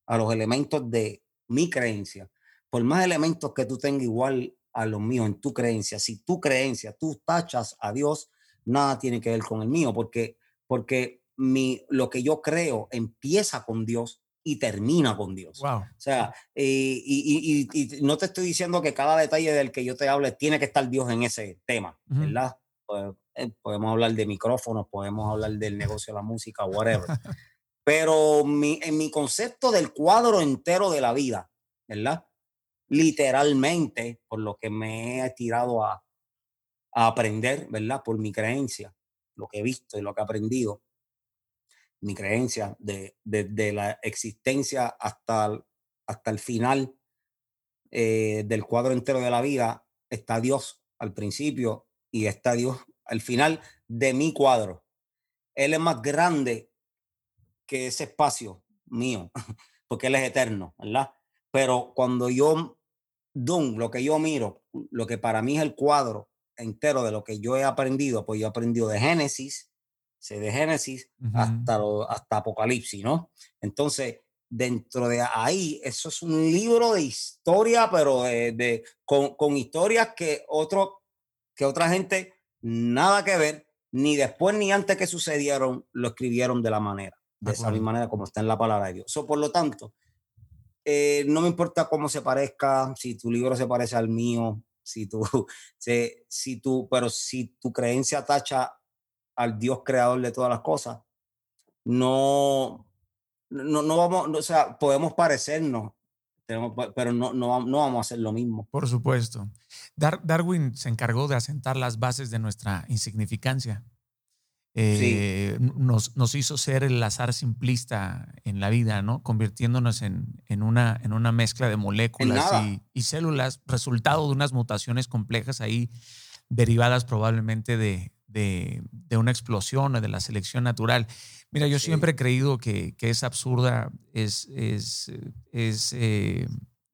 Speaker 2: a los elementos de, mi creencia, por más elementos que tú tengas igual a los míos en tu creencia, si tu creencia, tú tachas a Dios, nada tiene que ver con el mío, porque, porque mi, lo que yo creo empieza con Dios y termina con Dios. O sea, y, no te estoy diciendo que cada detalle del que yo te hable tiene que estar Dios en ese tema, ¿verdad? Pues, eh, podemos hablar de micrófonos, podemos hablar del negocio de la música, whatever. Pero mi, en mi concepto del cuadro entero de la vida, ¿verdad? Literalmente, por lo que me he tirado a, aprender, ¿verdad? Por mi creencia, lo que he visto y lo que he aprendido, mi creencia de, de, la existencia hasta, hasta el final eh, del cuadro entero de la vida, está Dios al principio y está Dios al final de mi cuadro. Él es más grande que ese espacio mío, porque Él es eterno, ¿verdad? Pero cuando yo, dum, lo que yo miro, lo que para mí es el cuadro entero de lo que yo he aprendido, pues yo he aprendido de Génesis, sé de Génesis hasta, hasta Apocalipsis, ¿no? Entonces, dentro de ahí, eso es un libro de historia, pero de, con, con, historias que, otro, que otra gente nada que ver, ni después ni antes que sucedieron, lo escribieron de la manera, de, esa misma manera como está en la palabra de Dios. So, por lo tanto, eh, no me importa cómo se parezca, si tu libro se parece al mío, si tú, si, si tú, pero si tu creencia tacha al Dios creador de todas las cosas, no, no, no vamos, o sea, podemos parecernos, pero no, no, no, vamos a hacer lo mismo.
Speaker 1: Por supuesto. Darwin se encargó de asentar las bases de nuestra insignificancia. Eh, nos, nos, hizo ser el azar simplista en la vida, ¿no? Convirtiéndonos en, en, una, en una mezcla de moléculas y, y, células, resultado de unas mutaciones complejas ahí, derivadas probablemente de, de, de una explosión o de la selección natural. Mira, yo siempre he creído que, que es absurda, es, es, es, eh,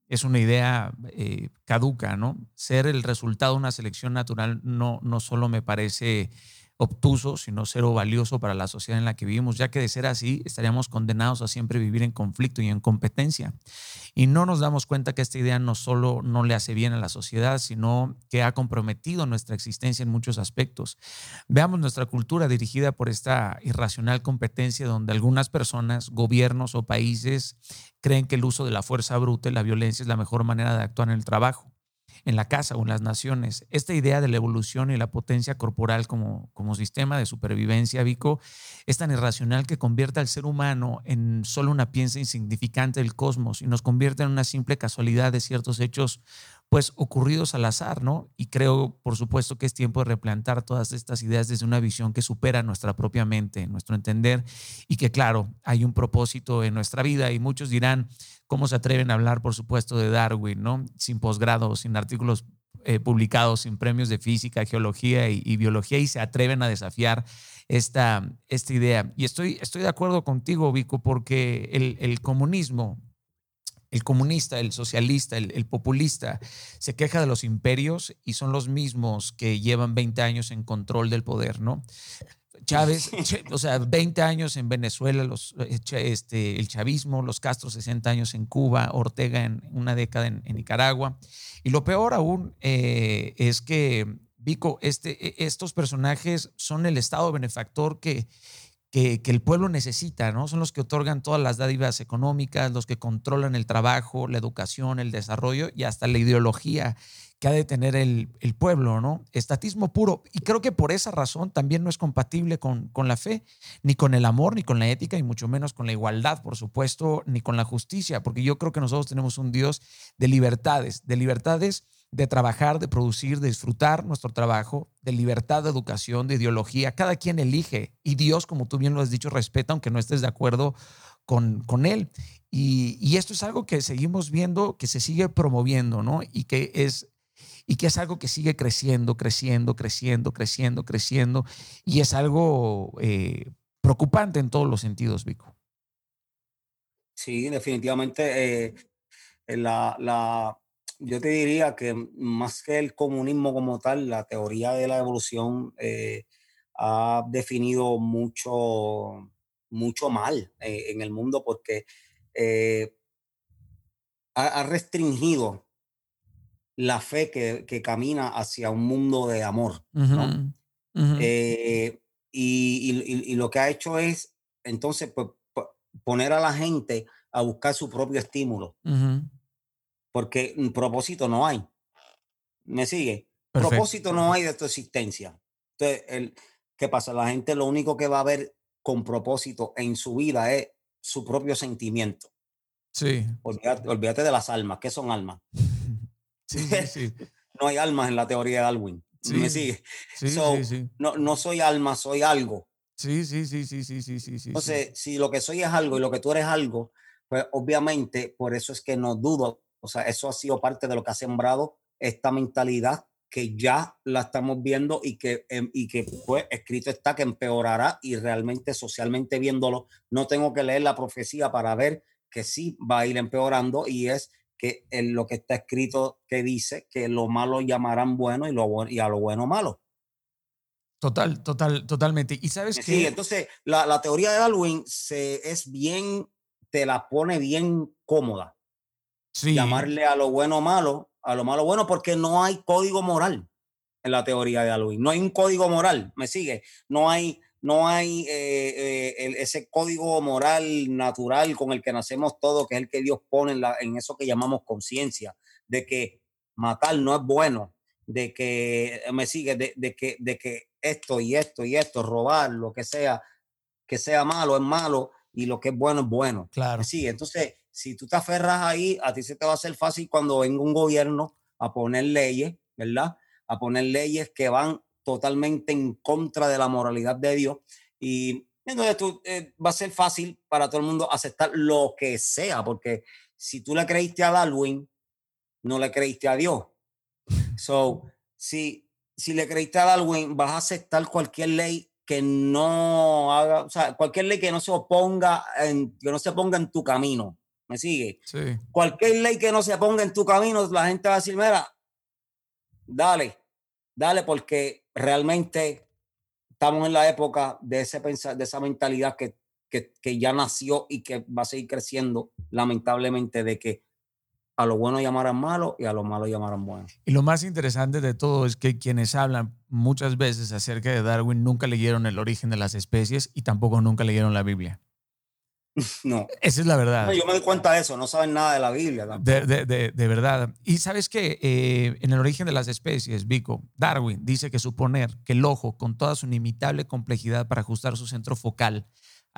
Speaker 1: es una idea eh, caduca, ¿no? Ser el resultado de una selección natural no, no solo me parece obtuso, sino cero valioso para la sociedad en la que vivimos, ya que de ser así estaríamos condenados a siempre vivir en conflicto y en competencia. Y no nos damos cuenta que esta idea no solo no le hace bien a la sociedad, sino que ha comprometido nuestra existencia en muchos aspectos. Veamos nuestra cultura dirigida por esta irracional competencia donde algunas personas, gobiernos o países creen que el uso de la fuerza bruta y la violencia es la mejor manera de actuar en el trabajo en la casa o en las naciones. Esta idea de la evolución y la potencia corporal como, como sistema de supervivencia, Vico, es tan irracional que convierte al ser humano en solo una pieza insignificante del cosmos y nos convierte en una simple casualidad de ciertos hechos pues ocurridos al azar, ¿no? Y creo, por supuesto, que es tiempo de replantar todas estas ideas desde una visión que supera nuestra propia mente, nuestro entender, y que, claro, hay un propósito en nuestra vida. Y muchos dirán, ¿cómo se atreven a hablar, por supuesto, de Darwin, ¿no? Sin posgrado, sin artículos eh, publicados, sin premios de física, geología y, biología, y se atreven a desafiar esta, esta idea. Y estoy, estoy de acuerdo contigo, Vico, porque el, el comunismo el comunista, el socialista, el, populista se queja de los imperios y son los mismos que llevan 20 años en control del poder, ¿no? Chávez, o sea, 20 años en Venezuela, los, eh, este, el chavismo, los Castro 60 años en Cuba, Ortega en una década en, Nicaragua. Y lo peor aún eh, es que, Vico, este, e, estos personajes son el Estado benefactor que, que, el pueblo necesita, ¿no? Son los que otorgan todas las dádivas económicas, los que controlan el trabajo, la educación, el desarrollo y hasta la ideología que ha de tener el, pueblo, ¿no? Estatismo puro. Y creo que por esa razón también no es compatible con, con, la fe, ni con el amor, ni con la ética, y mucho menos con la igualdad, por supuesto, ni con la justicia, porque yo creo que nosotros tenemos un Dios de libertades, de libertades de trabajar, de producir, de disfrutar nuestro trabajo, de libertad de educación, de ideología. Cada quien elige y Dios, como tú bien lo has dicho, respeta aunque no estés de acuerdo con, con Él. Y, esto es algo que seguimos viendo, que se sigue promoviendo, ¿no? Y que es, y que es algo que sigue creciendo, creciendo, creciendo, creciendo, creciendo. Y es algo eh, preocupante en todos los sentidos, Vico.
Speaker 2: Sí, definitivamente. Eh, la, yo te diría que más que el comunismo como tal, la teoría de la evolución eh, ha definido mucho, mucho mal eh, en el mundo porque eh, ha, restringido la fe que, camina hacia un mundo de amor. Eh, y, lo que ha hecho es, entonces, pues, poner a la gente a buscar su propio estímulo. Porque un propósito no hay. ¿Me sigue? Propósito no hay de tu existencia. Entonces, el, ¿qué pasa? La gente lo único que va a ver con propósito en su vida es su propio sentimiento.
Speaker 1: Sí.
Speaker 2: Olvídate, de las almas. ¿Qué son almas?
Speaker 1: Sí, sí,
Speaker 2: no hay almas en la teoría de Darwin. ¿Me sigue? Sí, sí, No, no soy alma, soy algo.
Speaker 1: Sí, sí, sí, sí, sí, sí, sí.
Speaker 2: Entonces, si lo que soy es algo y lo que tú eres algo, pues obviamente por eso es que no dudo. O sea, eso ha sido parte de lo que ha sembrado esta mentalidad que ya la estamos viendo y que, em, y que pues escrito está que empeorará y realmente socialmente viéndolo, no tengo que leer la profecía para ver que sí va a ir empeorando y es que en lo que está escrito que dice que lo malo llamarán bueno y, lo, y a lo bueno malo.
Speaker 1: Total, total, totalmente. Y sabes que...
Speaker 2: Sí, entonces la, la, teoría de Darwin se, es bien, te la pone bien cómoda. Sí. Llamarle a lo bueno malo a lo malo bueno porque no hay código moral en la teoría de Halloween. No hay un código moral, ¿me sigue? No hay, no hay eh, eh, ese código moral natural con el que nacemos todos, que es el que Dios pone en, la, en eso que llamamos conciencia, de que matar no es bueno, de que, me sigue, de, de, que, de que esto y esto y esto, robar, lo que sea, que sea malo es malo y lo que es bueno es bueno.
Speaker 1: Claro.
Speaker 2: Sí, entonces si tú te aferras ahí, a ti se te va a hacer fácil cuando venga un gobierno a poner leyes, ¿verdad? A poner leyes que van totalmente en contra de la moralidad de Dios. Y entonces tú, eh, va a ser fácil para todo el mundo aceptar lo que sea, porque si tú le creíste a Darwin, no le creíste a Dios. So, si, si le creíste a Darwin, vas a aceptar cualquier ley que no haga, o sea, cualquier ley que no se oponga, en, que no se ponga en tu camino. ¿Me sigue?
Speaker 1: Sí.
Speaker 2: Cualquier ley que no se ponga en tu camino, la gente va a decir, mira, dale, dale, porque realmente estamos en la época de, ese de esa mentalidad que, que, que ya nació y que va a seguir creciendo, lamentablemente, de que a lo bueno llamarán malo y a lo malo llamarán bueno.
Speaker 1: Y lo más interesante de todo es que quienes hablan muchas veces acerca de Darwin nunca leyeron el origen de las especies y tampoco nunca leyeron la Biblia.
Speaker 2: No.
Speaker 1: Esa es la verdad.
Speaker 2: yo me doy cuenta de eso, no saben nada de la Biblia.
Speaker 1: De, de, de, verdad. Y sabes que eh, en el origen de las especies, Vico, Darwin dice que suponer que el ojo, con toda su inimitable complejidad para ajustar su centro focal,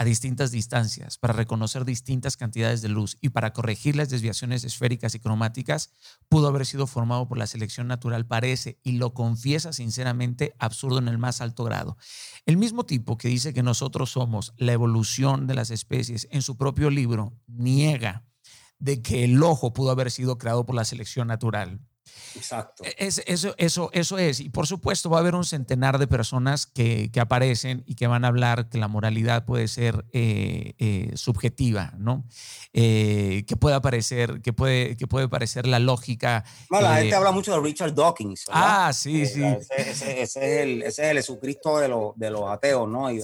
Speaker 1: a distintas distancias para reconocer distintas cantidades de luz y para corregir las desviaciones esféricas y cromáticas, pudo haber sido formado por la selección natural, parece, y lo confiesa sinceramente, absurdo en el más alto grado. El mismo tipo que dice que nosotros somos la evolución de las especies, en su propio libro niega de que el ojo pudo haber sido creado por la selección natural.
Speaker 2: Exacto. E,
Speaker 1: es, eso, eso, eso es. Y por supuesto va a haber un centenar de personas que, que aparecen y que van a hablar que la moralidad puede ser eh, eh, subjetiva, ¿no? Eh, que puede aparecer, que puede, que puede parecer la lógica.
Speaker 2: No, la gente habla mucho de Richard Dawkins.
Speaker 1: Ah, sí, sí.
Speaker 2: Ese, es el, ese, es el, Jesucristo de, los, de los ateos, ¿no? Y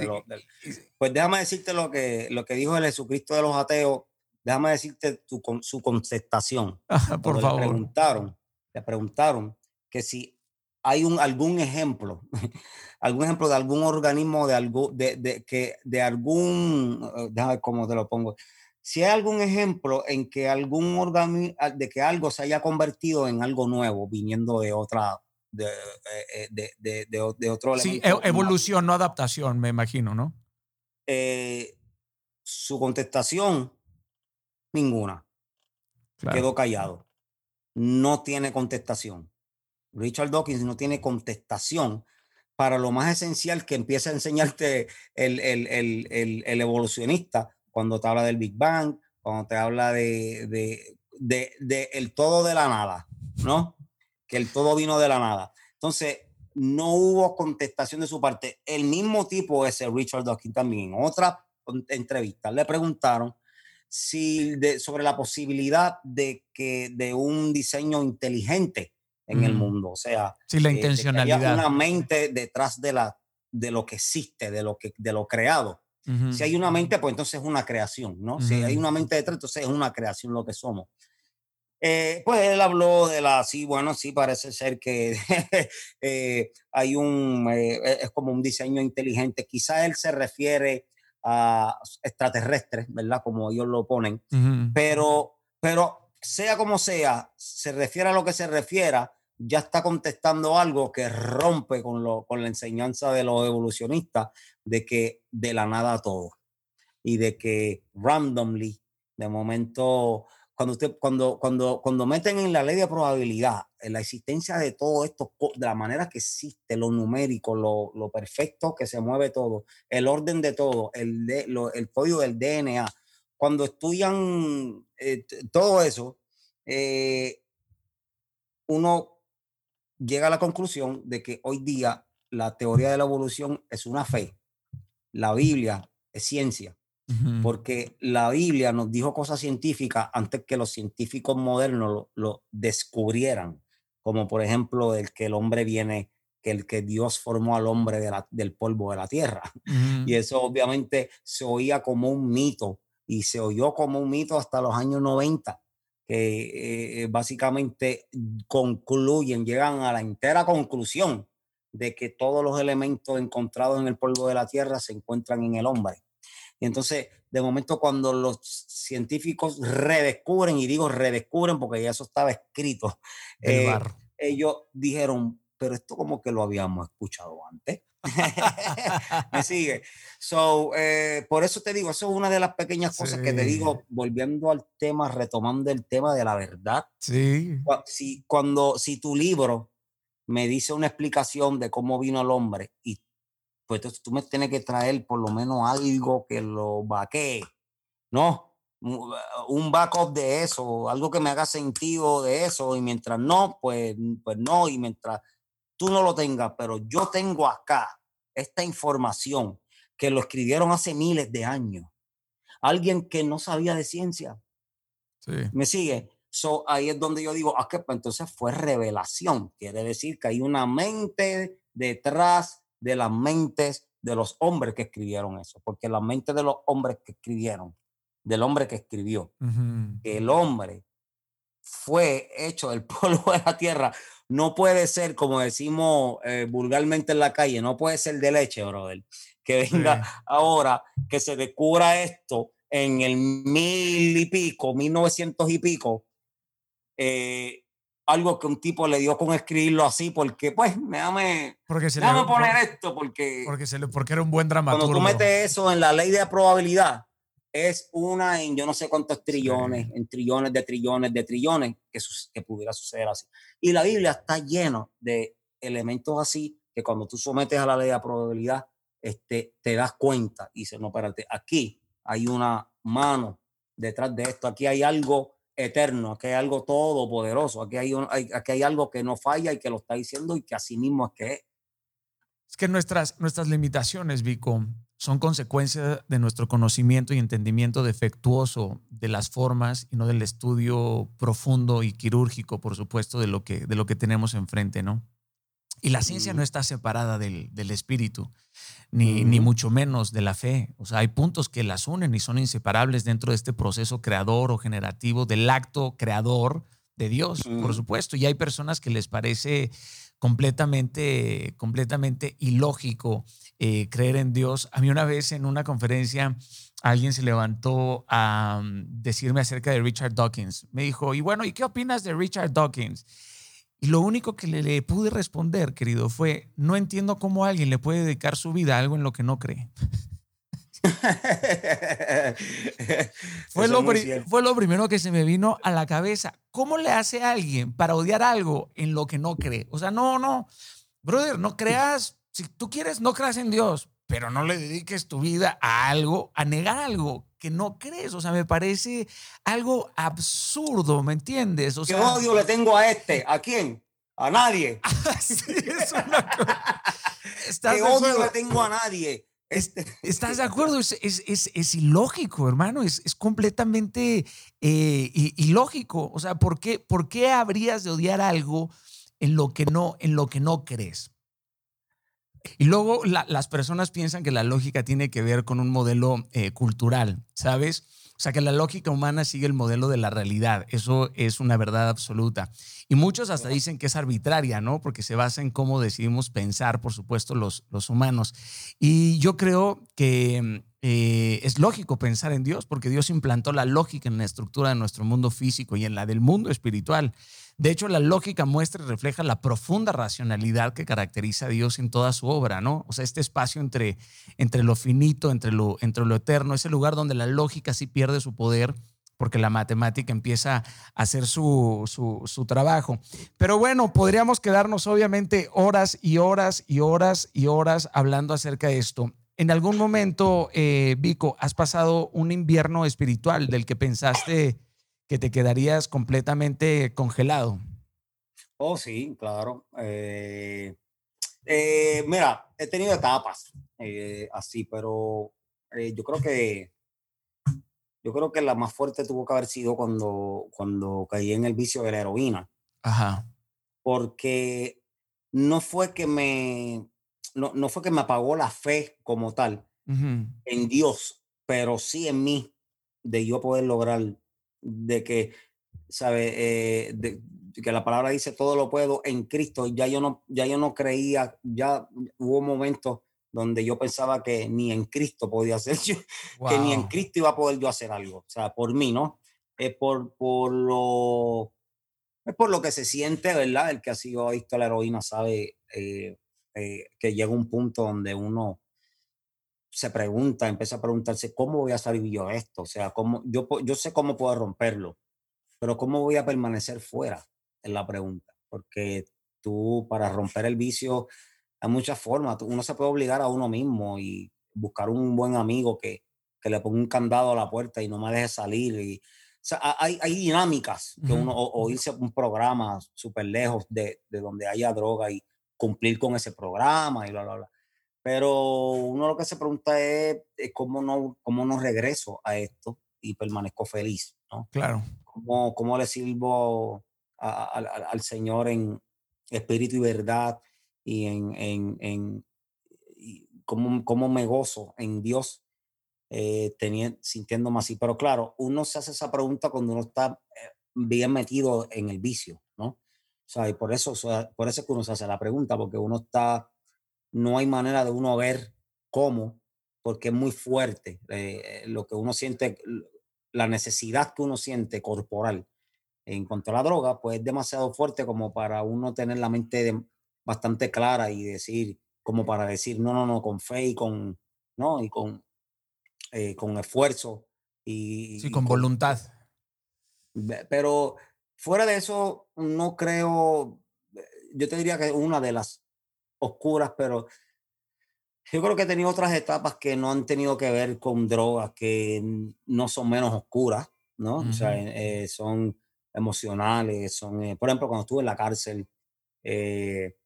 Speaker 2: pues déjame decirte lo que, lo que dijo el Jesucristo de los ateos. Déjame decirte tu, su contestación.
Speaker 1: por favor.
Speaker 2: Le preguntaron le preguntaron que si hay un, algún ejemplo, algún ejemplo de algún organismo, de, algo, de, de, que, de algún, eh, déjame cómo te lo pongo, si hay algún ejemplo en que algún organismo, de que algo se haya convertido en algo nuevo, viniendo de otra, de, eh, eh, de, de otro
Speaker 1: Sí, e, evolución, no adaptación, me imagino, ¿no?
Speaker 2: su contestación, ninguna. Quedó callado no tiene contestación. Richard Dawkins no tiene contestación para lo más esencial que empieza a enseñarte el, evolucionista cuando te habla del Big Bang, cuando te habla de, de, el todo de la nada, ¿no? Que el todo vino de la nada. Entonces, no hubo contestación de su parte. El mismo tipo ese, Richard Dawkins, también en otra entrevista le preguntaron si de, sobre la posibilidad de que de un diseño inteligente en el mundo, o sea,
Speaker 1: sí, la intencionalidad.
Speaker 2: hay una mente detrás de la de lo que existe, de lo que de lo creado. Si hay una mente, pues entonces es una creación, ¿no? Si hay una mente detrás, entonces es una creación lo que somos. Eh, pues él habló de la, sí, bueno, sí, parece ser que eh, hay un, eh, es como un diseño inteligente. Quizá él se refiere a extraterrestres, ¿verdad? Como ellos lo ponen, pero, pero sea como sea, se refiere a lo que se refiera, ya está contestando algo que rompe con, lo, con la enseñanza de los evolucionistas de que de la nada todo. Y de que randomly, de momento, cuando, usted, cuando, cuando, cuando meten en la ley de probabilidad en la existencia de todo esto, de la manera que existe, lo numérico, lo, lo perfecto que se mueve todo, el orden de todo, el, de, el código del DNA, cuando estudian eh, todo eso, eh, uno llega a la conclusión de que hoy día la teoría de la evolución es una fe, la Biblia es ciencia porque la Biblia nos dijo cosas científicas antes que los científicos modernos lo, descubrieran, como por ejemplo el que el hombre viene, que el que Dios formó al hombre del polvo de la tierra. Y eso obviamente se oía como un mito y se oyó como un mito hasta los años 90 que eh, básicamente concluyen, llegan a la entera conclusión de que todos los elementos encontrados en el polvo de la tierra se encuentran en el hombre. Y entonces, de momento, cuando los científicos redescubren, y digo redescubren porque ya eso estaba escrito, eh, ellos dijeron, pero esto como que lo habíamos escuchado antes. Me sigue. So, eh, por eso te digo, eso es una de las pequeñas cosas que te digo, volviendo al tema, retomando el tema de la verdad.
Speaker 1: Sí.
Speaker 2: Si, cuando, si tu libro me dice una explicación de cómo vino el hombre y pues entonces tú me tienes que traer por lo menos algo que lo vaquee, ¿no? Un backup de eso, algo que me haga sentido de eso, y mientras no, pues, pues no, y mientras tú no lo tengas, pero yo tengo acá esta información que lo escribieron hace miles de años. Alguien que no sabía de ciencia. Sí. ¿Me sigue? So, ahí es donde yo digo, ah, que pues entonces fue revelación. Quiere decir que hay una mente detrás de las mentes de los hombres que escribieron eso, porque la mente de los hombres que escribieron, del hombre que escribió, el hombre fue hecho del polvo de la tierra, no puede ser, como decimos eh, vulgarmente en la calle, no puede ser de leche, brother, que venga ahora, que se descubra esto en el mil y pico, mil novecientos y pico, eh, algo que un tipo le dio con escribirlo así, porque pues, déjame, porque se déjame poner esto, porque...
Speaker 1: Porque, se le, porque era un buen dramaturgo.
Speaker 2: Cuando tú metes eso en la ley de probabilidad, es una en yo no sé cuántos trillones, en trillones de trillones de trillones que, que pudiera suceder así. Y la Biblia está lleno de elementos así que cuando tú sometes a la ley de probabilidad, este, te das cuenta y dices, no, espérate, aquí hay una mano detrás de esto, aquí hay algo eterno, aquí hay algo todopoderoso, aquí hay, aquí hay algo que no falla y que lo está diciendo y que así mismo es que es.
Speaker 1: Es que nuestras, nuestras limitaciones, Vico, son consecuencia de nuestro conocimiento y entendimiento defectuoso de las formas y no del estudio profundo y quirúrgico, por supuesto, de lo que, de lo que tenemos enfrente, ¿no? Y la ciencia no está separada del, del espíritu, ni, ni, mucho menos de la fe. O sea, hay puntos que las unen y son inseparables dentro de este proceso creador o generativo del acto creador de Dios, por supuesto. Y hay personas que les parece completamente, completamente ilógico eh, creer en Dios. A mí una vez en una conferencia alguien se levantó a mm, decirme acerca de Richard Dawkins. Me dijo, y bueno, ¿y qué opinas de Richard Dawkins? Y lo único que le, pude responder, querido, fue, no entiendo cómo alguien le puede dedicar su vida a algo en lo que no cree. fue, lo fue lo primero que se me vino a la cabeza. ¿Cómo le hace a alguien para odiar algo en lo que no cree? O sea, no, no, brother, no creas, si tú quieres, no creas en Dios, pero no le dediques tu vida a algo, a negar algo que no crees. O sea, me parece algo absurdo, ¿me entiendes? O
Speaker 2: ¿Qué odio le tengo a este? ¿A quién? A nadie. ¿Qué odio le tengo a nadie?
Speaker 1: Este. ¿Estás de acuerdo? Es, es, es, ilógico, hermano. Es, completamente eh, ilógico. O sea, ¿por qué, ¿por qué habrías de odiar algo en lo que no, en lo que no crees? Y luego las personas piensan que la lógica tiene que ver con un modelo eh, cultural, ¿sabes? O sea que la lógica humana sigue el modelo de la realidad. Eso es una verdad absoluta. Y muchos hasta dicen que es arbitraria, ¿no? Porque se basa en cómo decidimos pensar, por supuesto, los, los humanos. Y yo creo que eh, es lógico pensar en Dios, porque Dios implantó la lógica en la estructura de nuestro mundo físico y en la del mundo espiritual. De hecho, la lógica muestra y refleja la profunda racionalidad que caracteriza a Dios en toda su obra, ¿no? O sea, este espacio entre, entre lo finito, entre lo, entre lo eterno, ese lugar donde la lógica sí pierde su poder porque la matemática empieza a hacer su, su, trabajo. Pero bueno, podríamos quedarnos obviamente horas y horas y horas y horas hablando acerca de esto. En algún momento, eh, Vico, has pasado un invierno espiritual del que pensaste que te quedarías completamente congelado.
Speaker 2: Oh, sí, claro. Eh, eh, mira, he tenido etapas así, pero yo creo que yo creo que la más fuerte tuvo que haber sido cuando, cuando caí en el vicio de la heroína. Ajá. Porque no fue que me no, no fue que me apagó la fe como tal en Dios, pero sí en mí, de yo poder lograr de que, ¿sabe? Eh, que la palabra dice todo lo puedo en Cristo. Ya yo no, ya yo no creía, ya hubo momentos donde yo pensaba que ni en Cristo podía hacer yo, que ni en Cristo iba a poder yo hacer algo. O sea, por mí, ¿no? Es por, por lo, es por lo que se siente, ¿verdad? El que ha sido adicto a la heroína sabe eh, eh, que llega un punto donde uno se pregunta, empieza a preguntarse, ¿cómo voy a salir yo de esto? O sea, ¿cómo, yo, yo sé cómo puedo romperlo, pero ¿cómo voy a permanecer fuera? Es la pregunta. Porque tú, para romper el vicio, hay muchas formas. Uno se puede obligar a uno mismo y buscar un buen amigo que, que le ponga un candado a la puerta y no me deje salir. Y, o sea, hay, hay dinámicas que uno, o, irse a un programa súper lejos de, de donde haya droga y cumplir con ese programa y bla, bla, bla. Pero uno lo que se pregunta es, cómo, no, cómo no regreso a esto y permanezco feliz, ¿no?
Speaker 1: Claro.
Speaker 2: ¿Cómo, cómo le sirvo al Señor en espíritu y verdad y en, en, en cómo, cómo, me gozo en Dios eh, teniendo, sintiéndome así. Pero claro, uno se hace esa pregunta cuando uno está eh, bien metido en el vicio, ¿no? O sea, y por eso, por eso es que uno se hace la pregunta, porque uno está no hay manera de uno ver cómo, porque es muy fuerte eh, lo que uno siente, la necesidad que uno siente corporal en cuanto a la droga, pues es demasiado fuerte como para uno tener la mente bastante clara y decir, como para decir, no, no, no, con fe y con, ¿no? Y con, eh, con esfuerzo. Y,
Speaker 1: sí, con, voluntad.
Speaker 2: Pero fuera de eso, no creo, yo te diría que una de las oscuras, pero yo creo que he tenido otras etapas que no han tenido que ver con drogas, que no son menos oscuras, ¿no? O sea, eh, son emocionales, son, eh, por ejemplo, cuando estuve en la cárcel, eh,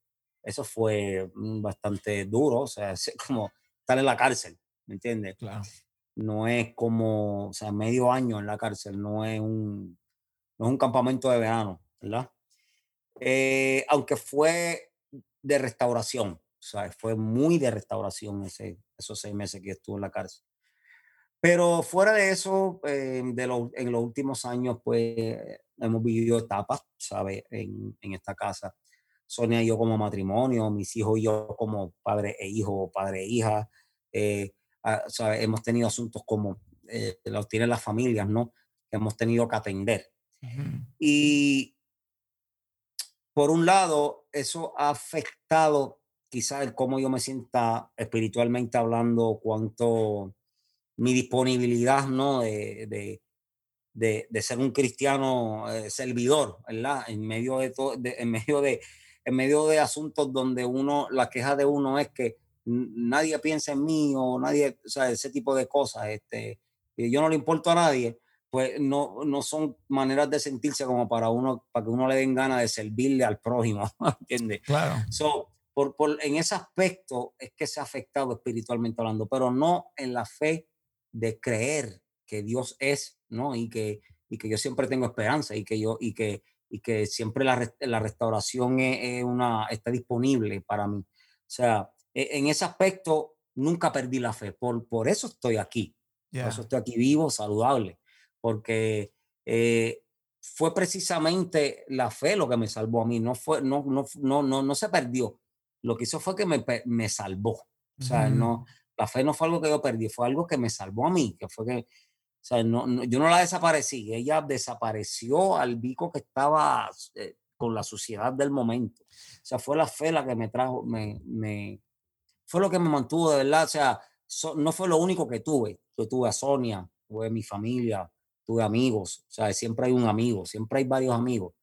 Speaker 2: eso fue mm, bastante duro, o sea, es como estar en la cárcel, ¿me entiendes?
Speaker 1: Claro.
Speaker 2: No es como, o sea, medio año en la cárcel, no es un, no es un campamento de verano, ¿verdad? aunque fue de restauración. O sea, fue muy de restauración ese, esos seis meses que estuvo en la cárcel. Pero fuera de eso, eh, en los últimos años, pues hemos vivido etapas, ¿sabes? En, en, esta casa. Sonia y yo como matrimonio, mis hijos y yo como padre e hijo, padre e hija. Eh, ah, hemos tenido asuntos como eh, los tienen las familias, ¿no? Hemos tenido que atender. Y por un lado, eso ha afectado quizás el cómo yo me sienta espiritualmente hablando, cuánto mi disponibilidad, ¿no? De, de, de, ser un cristiano eh, servidor, ¿verdad? En medio de, todo, en medio de en medio de asuntos donde uno, la queja de uno es que nadie piensa en mí o nadie, o sea, ese tipo de cosas, este, yo no le importo a nadie, pues no, no son maneras de sentirse como para uno, para que uno le den ganas de servirle al prójimo, ¿entiendes?
Speaker 1: Claro.
Speaker 2: So, por, por, en ese aspecto es que se ha afectado espiritualmente hablando, pero no en la fe de creer que Dios es, ¿no? Y que, y que yo siempre tengo esperanza y que yo, y que, y que siempre la, la restauración es, una, está disponible para mí. O sea, e, en ese aspecto nunca perdí la fe, por, por eso estoy aquí. Por eso estoy aquí vivo, saludable, porque eh, fue precisamente la fe lo que me salvó a mí, no, fue, no, no, no, no, no se perdió. Lo que hizo fue que me, me salvó. O sea, no, la fe no fue algo que yo perdí, fue algo que me salvó a mí, que fue que, o sea, no, yo no la desaparecí, ella desapareció al bico que estaba eh, con la suciedad del momento. O sea, fue la fe la que me trajo, me, me fue lo que me mantuvo de verdad. O sea, no fue lo único que tuve. Yo tuve a Sonia, tuve a mi familia, tuve amigos. O sea, siempre hay un amigo, siempre hay varios amigos.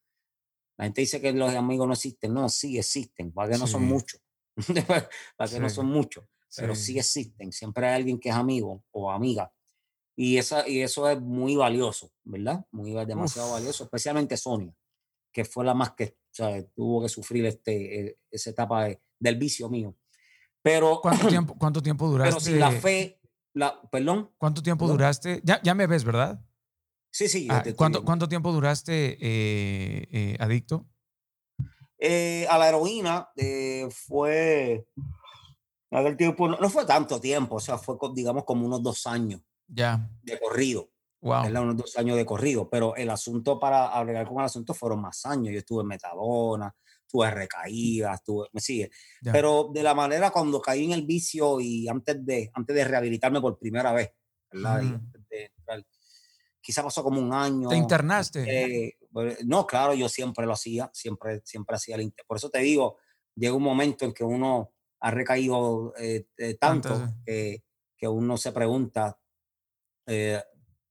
Speaker 2: La gente dice que los amigos no existen. No, sí existen, para que no son muchos. para que no son muchos, pero sí. existen. Siempre hay alguien que es amigo o amiga. Y, esa, y eso es muy valioso, ¿verdad? Muy demasiado valioso, especialmente Sonia, que fue la más que o sea, tuvo que sufrir este, e, esa etapa del vicio mío. Pero,
Speaker 1: ¿Cuánto tiempo, cuánto tiempo duraste?
Speaker 2: Pero sin la fe, la, perdón.
Speaker 1: ¿Cuánto tiempo duraste? Ya, ya me ves, ¿verdad?
Speaker 2: Sí, sí.
Speaker 1: Ah, ¿cuánto, ¿Cuánto tiempo duraste eh, eh, adicto?
Speaker 2: Eh, a la heroína fue. tiempo, no, fue tanto tiempo, o sea, fue, digamos, como unos dos años.
Speaker 1: Ya.
Speaker 2: De corrido.
Speaker 1: Wow.
Speaker 2: Unos dos años de corrido. Pero el asunto para hablar con el asunto fueron más años. Yo estuve en Metadona, tuve recaídas, tuve, me sigue. Pero de la manera cuando caí en el vicio y antes de, antes de rehabilitarme por primera vez, ¿verdad? Quizá pasó como un año.
Speaker 1: ¿Te internaste?
Speaker 2: Eh, no, claro, yo siempre lo hacía, siempre, siempre hacía el Por eso te digo, llega un momento en que uno ha recaído eh, eh, tanto que, que, uno se pregunta,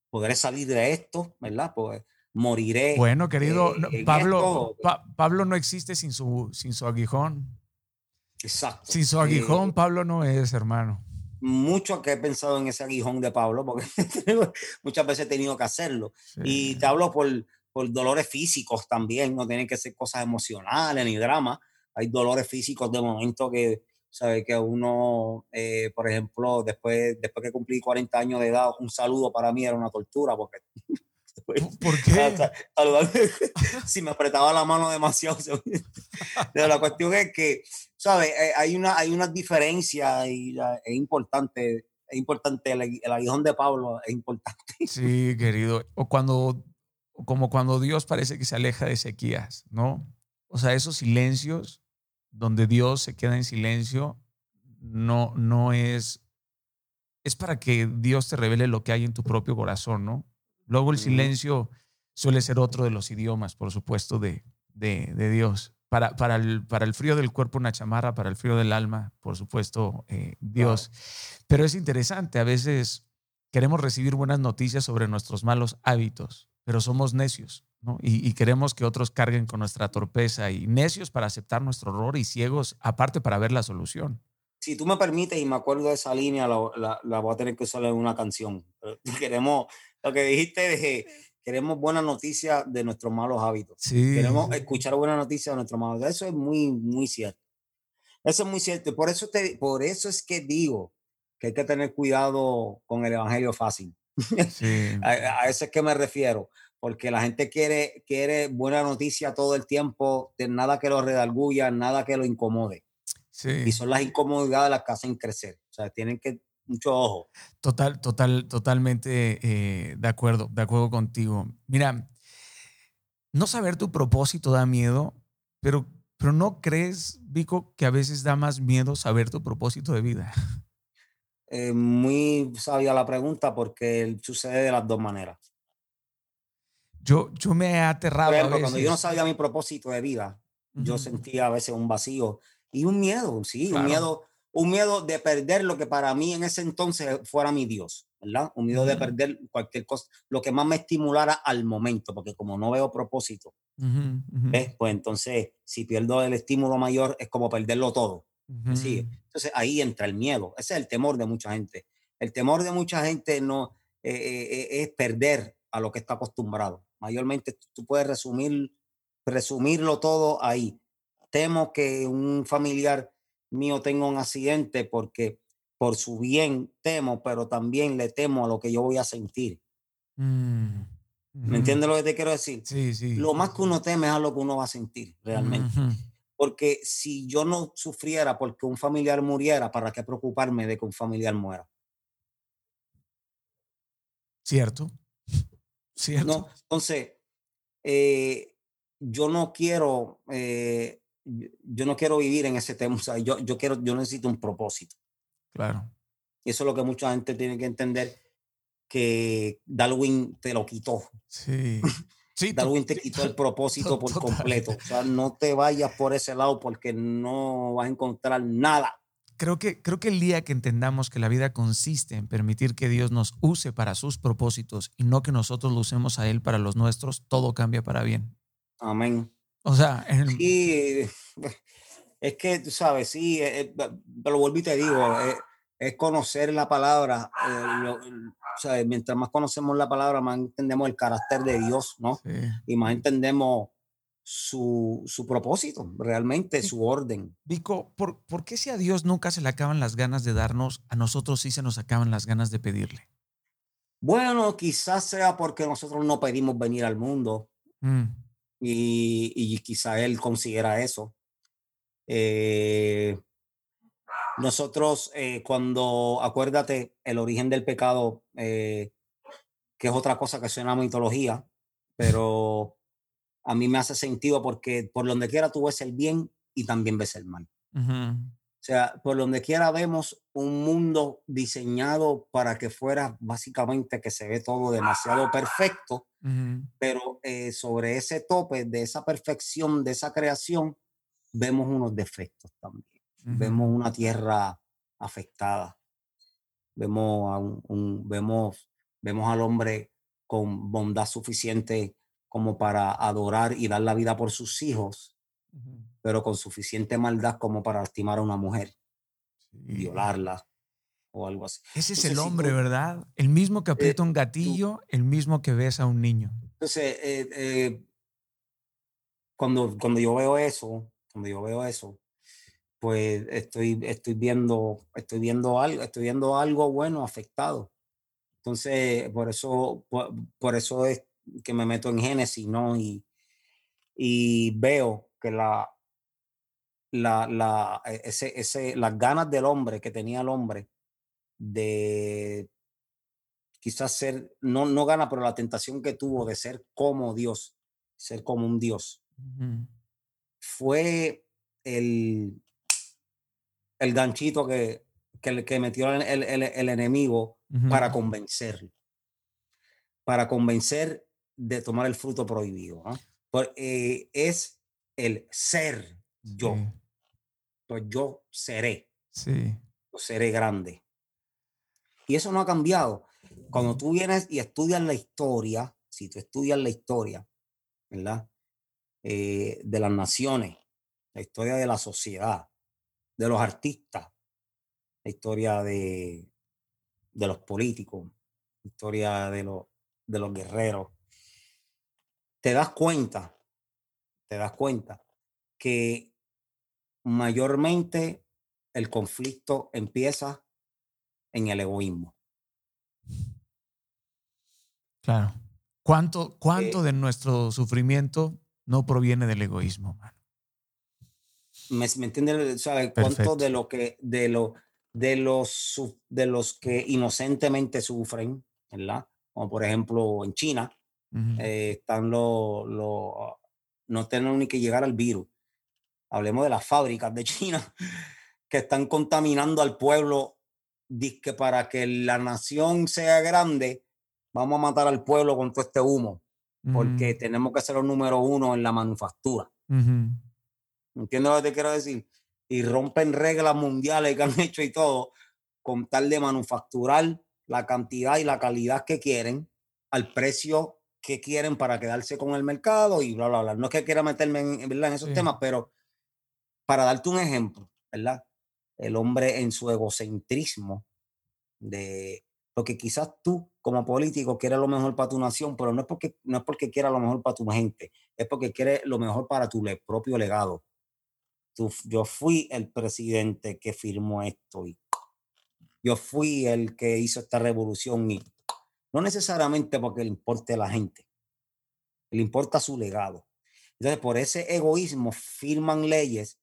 Speaker 2: ¿podré salir de esto? ¿Verdad? Pues moriré.
Speaker 1: Bueno, querido, Pablo, Pablo no existe sin su, sin su aguijón.
Speaker 2: Exacto.
Speaker 1: Sin su aguijón, Pablo no es, hermano
Speaker 2: mucho que he pensado en ese aguijón de Pablo, porque muchas veces he tenido que hacerlo. Y te hablo por, por dolores físicos también, no tienen que ser cosas emocionales ni drama. Hay dolores físicos de momento que, sabe que uno, eh, por ejemplo, después, después que cumplí 40 años de edad, un saludo para mí era una tortura porque...
Speaker 1: ¿Por qué?
Speaker 2: si me apretaba la mano demasiado. la cuestión es que ¿sabes? Eh, hay una, hay una diferencia y es importante, es importante, el, aguijón de Pablo es importante.
Speaker 1: Sí, querido. O cuando, como cuando Dios parece que se aleja de Ezequías, ¿no? O sea, esos silencios donde Dios se queda en silencio, no, no es, es para que Dios te revele lo que hay en tu propio corazón, ¿no? Luego el silencio suele ser otro de los idiomas, por supuesto, de, de, de Dios para, para, el, para el frío del cuerpo una chamarra, para el frío del alma, por supuesto, eh, Dios. Pero es interesante, a veces queremos recibir buenas noticias sobre nuestros malos hábitos, pero somos necios, ¿no? Y, queremos que otros carguen con nuestra torpeza y necios para aceptar nuestro error y ciegos, aparte para ver la solución.
Speaker 2: Si tú me permites y me acuerdo de esa línea, la, la, voy a tener que usar en una canción. Queremos, lo que dijiste de queremos buenas noticias de nuestros malos hábitos. Queremos escuchar buenas noticias de nuestros malos hábitos. Eso es muy, muy cierto. Eso es muy cierto. Por eso, te, por eso es que digo que hay que tener cuidado con el evangelio fácil. a, eso es que me refiero. Porque la gente quiere, quiere buena noticia todo el tiempo, de nada que lo redalguya, nada que lo incomode. Y son las incomodidades las que hacen crecer. O sea, tienen que mucho ojo.
Speaker 1: Total, total, totalmente eh, de acuerdo, de acuerdo contigo. Mira, no saber tu propósito da miedo, pero, pero ¿no crees, Vico, que a veces da más miedo saber tu propósito de vida?
Speaker 2: Eh, muy sabia la pregunta porque sucede de las dos maneras.
Speaker 1: Yo, yo me he aterrado.
Speaker 2: cuando yo no sabía mi propósito de vida, yo sentía a veces un vacío y un miedo, sí, un miedo un miedo de perder lo que para mí en ese entonces fuera mi Dios, ¿verdad? Un miedo de perder cualquier cosa, lo que más me estimulara al momento, porque como no veo propósito, pues entonces si pierdo el estímulo mayor es como perderlo todo. ¿sí? Entonces ahí entra el miedo, ese es el temor de mucha gente. El temor de mucha gente no eh, eh, eh, es perder a lo que está acostumbrado. Mayormente tú puedes resumir, resumirlo todo ahí. Temo que un familiar mío tenga un accidente porque por su bien temo, pero también le temo a lo que yo voy a sentir. Mm, ¿Me entiendes lo que te quiero decir?
Speaker 1: Sí, sí.
Speaker 2: Lo más que uno teme es a lo que uno va a sentir realmente. Porque si yo no sufriera porque un familiar muriera, ¿para qué preocuparme de que un familiar muera?
Speaker 1: Cierto. Cierto.
Speaker 2: No, entonces, eh, yo no quiero, eh, yo no quiero vivir en ese tema. O sea, yo, yo quiero, yo necesito un propósito.
Speaker 1: Claro.
Speaker 2: Y eso es lo que mucha gente tiene que entender, que Darwin te lo quitó.
Speaker 1: Sí. sí
Speaker 2: Darwin te quitó el propósito por completo. O sea, no te vayas por ese lado porque no vas a encontrar nada.
Speaker 1: Creo que, creo que el día que entendamos que la vida consiste en permitir que Dios nos use para sus propósitos y no que nosotros lo usemos a Él para los nuestros, todo cambia para bien.
Speaker 2: Amén.
Speaker 1: O sea,
Speaker 2: sí, es que tú sabes, sí, eh, eh, pero vuelvo y te digo, eh, es, conocer la palabra. o sea, mientras más conocemos la palabra, más entendemos el carácter de Dios, ¿no? Y más entendemos su, su propósito, realmente su orden.
Speaker 1: Vico, ¿por, ¿por qué si a Dios nunca se le acaban las ganas de darnos, a nosotros sí se nos acaban las ganas de pedirle?
Speaker 2: Bueno, quizás sea porque nosotros no pedimos venir al mundo. Mm y, quizá él considera eso. Eh, nosotros, eh, cuando, acuérdate, el origen del pecado, eh, que es otra cosa que suena a mitología, pero a mí me hace sentido porque por donde quiera tú ves el bien y también ves el mal. O sea, por donde quiera vemos un mundo diseñado para que fuera básicamente que se ve todo demasiado perfecto, pero eh, sobre ese tope de esa perfección, de esa creación, vemos unos defectos también. Vemos una tierra afectada. Vemos, a un, vemos, vemos al hombre con bondad suficiente como para adorar y dar la vida por sus hijos, pero con suficiente maldad como para lastimar a una mujer, violarla o algo así.
Speaker 1: Ese es el hombre, ¿verdad? El mismo que aprieta un eh, gatillo, el mismo que besa a un niño.
Speaker 2: Entonces, eh, eh, cuando, cuando yo veo eso, cuando yo veo eso, pues estoy, estoy viendo, estoy viendo algo, estoy viendo algo bueno afectado. Entonces, por eso, por, eso es que me meto en Génesis, ¿no? Y, y veo que la, la, la, e, ese, ese, las ganas del hombre que tenía el hombre de quizás ser, no, no gana, pero la tentación que tuvo de ser como Dios, ser como un Dios, fue el, el ganchito que, que, que metió el, el, el enemigo para convencerlo, para convencer de tomar el fruto prohibido. Eh, es el ser yo pues yo seré.
Speaker 1: Sí.
Speaker 2: Yo seré grande. Y eso no ha cambiado. Cuando tú vienes y estudias la historia, si tú estudias la historia, ¿verdad? Eh, de las naciones, la historia de la sociedad, de los artistas, la historia de, de los políticos, la historia de los, de los guerreros, te das cuenta, te das cuenta que mayormente el conflicto empieza en el egoísmo.
Speaker 1: Claro. ¿Cuánto, cuánto eh de nuestro sufrimiento no proviene del egoísmo,
Speaker 2: ¿Me, me entiendes? ¿Cuánto de lo que, de lo, de los, de los que inocentemente sufren, ¿verdad? Como por ejemplo en China, eh, están los, no tienen ni que llegar al virus hablemos de las fábricas de China, que están contaminando al pueblo, que para que la nación sea grande, vamos a matar al pueblo con todo este humo, porque tenemos que ser los número uno en la manufactura. ¿Entiendes lo que te quiero decir? Y rompen reglas mundiales que han hecho y todo, con tal de manufacturar la cantidad y la calidad que quieren al precio que quieren para quedarse con el mercado y bla, bla, bla. No es que quiera meterme en, en esos temas, pero para darte un ejemplo, ¿verdad? El hombre en su egocentrismo de lo que quizás tú como político quieres lo mejor para tu nación, pero no es porque no es porque quiera lo mejor para tu gente, es porque quiere lo mejor para tu propio legado. Tú, yo fui el presidente que firmó esto y yo fui el que hizo esta revolución y no necesariamente porque le importe a la gente, le importa su legado. Entonces, por ese egoísmo firman leyes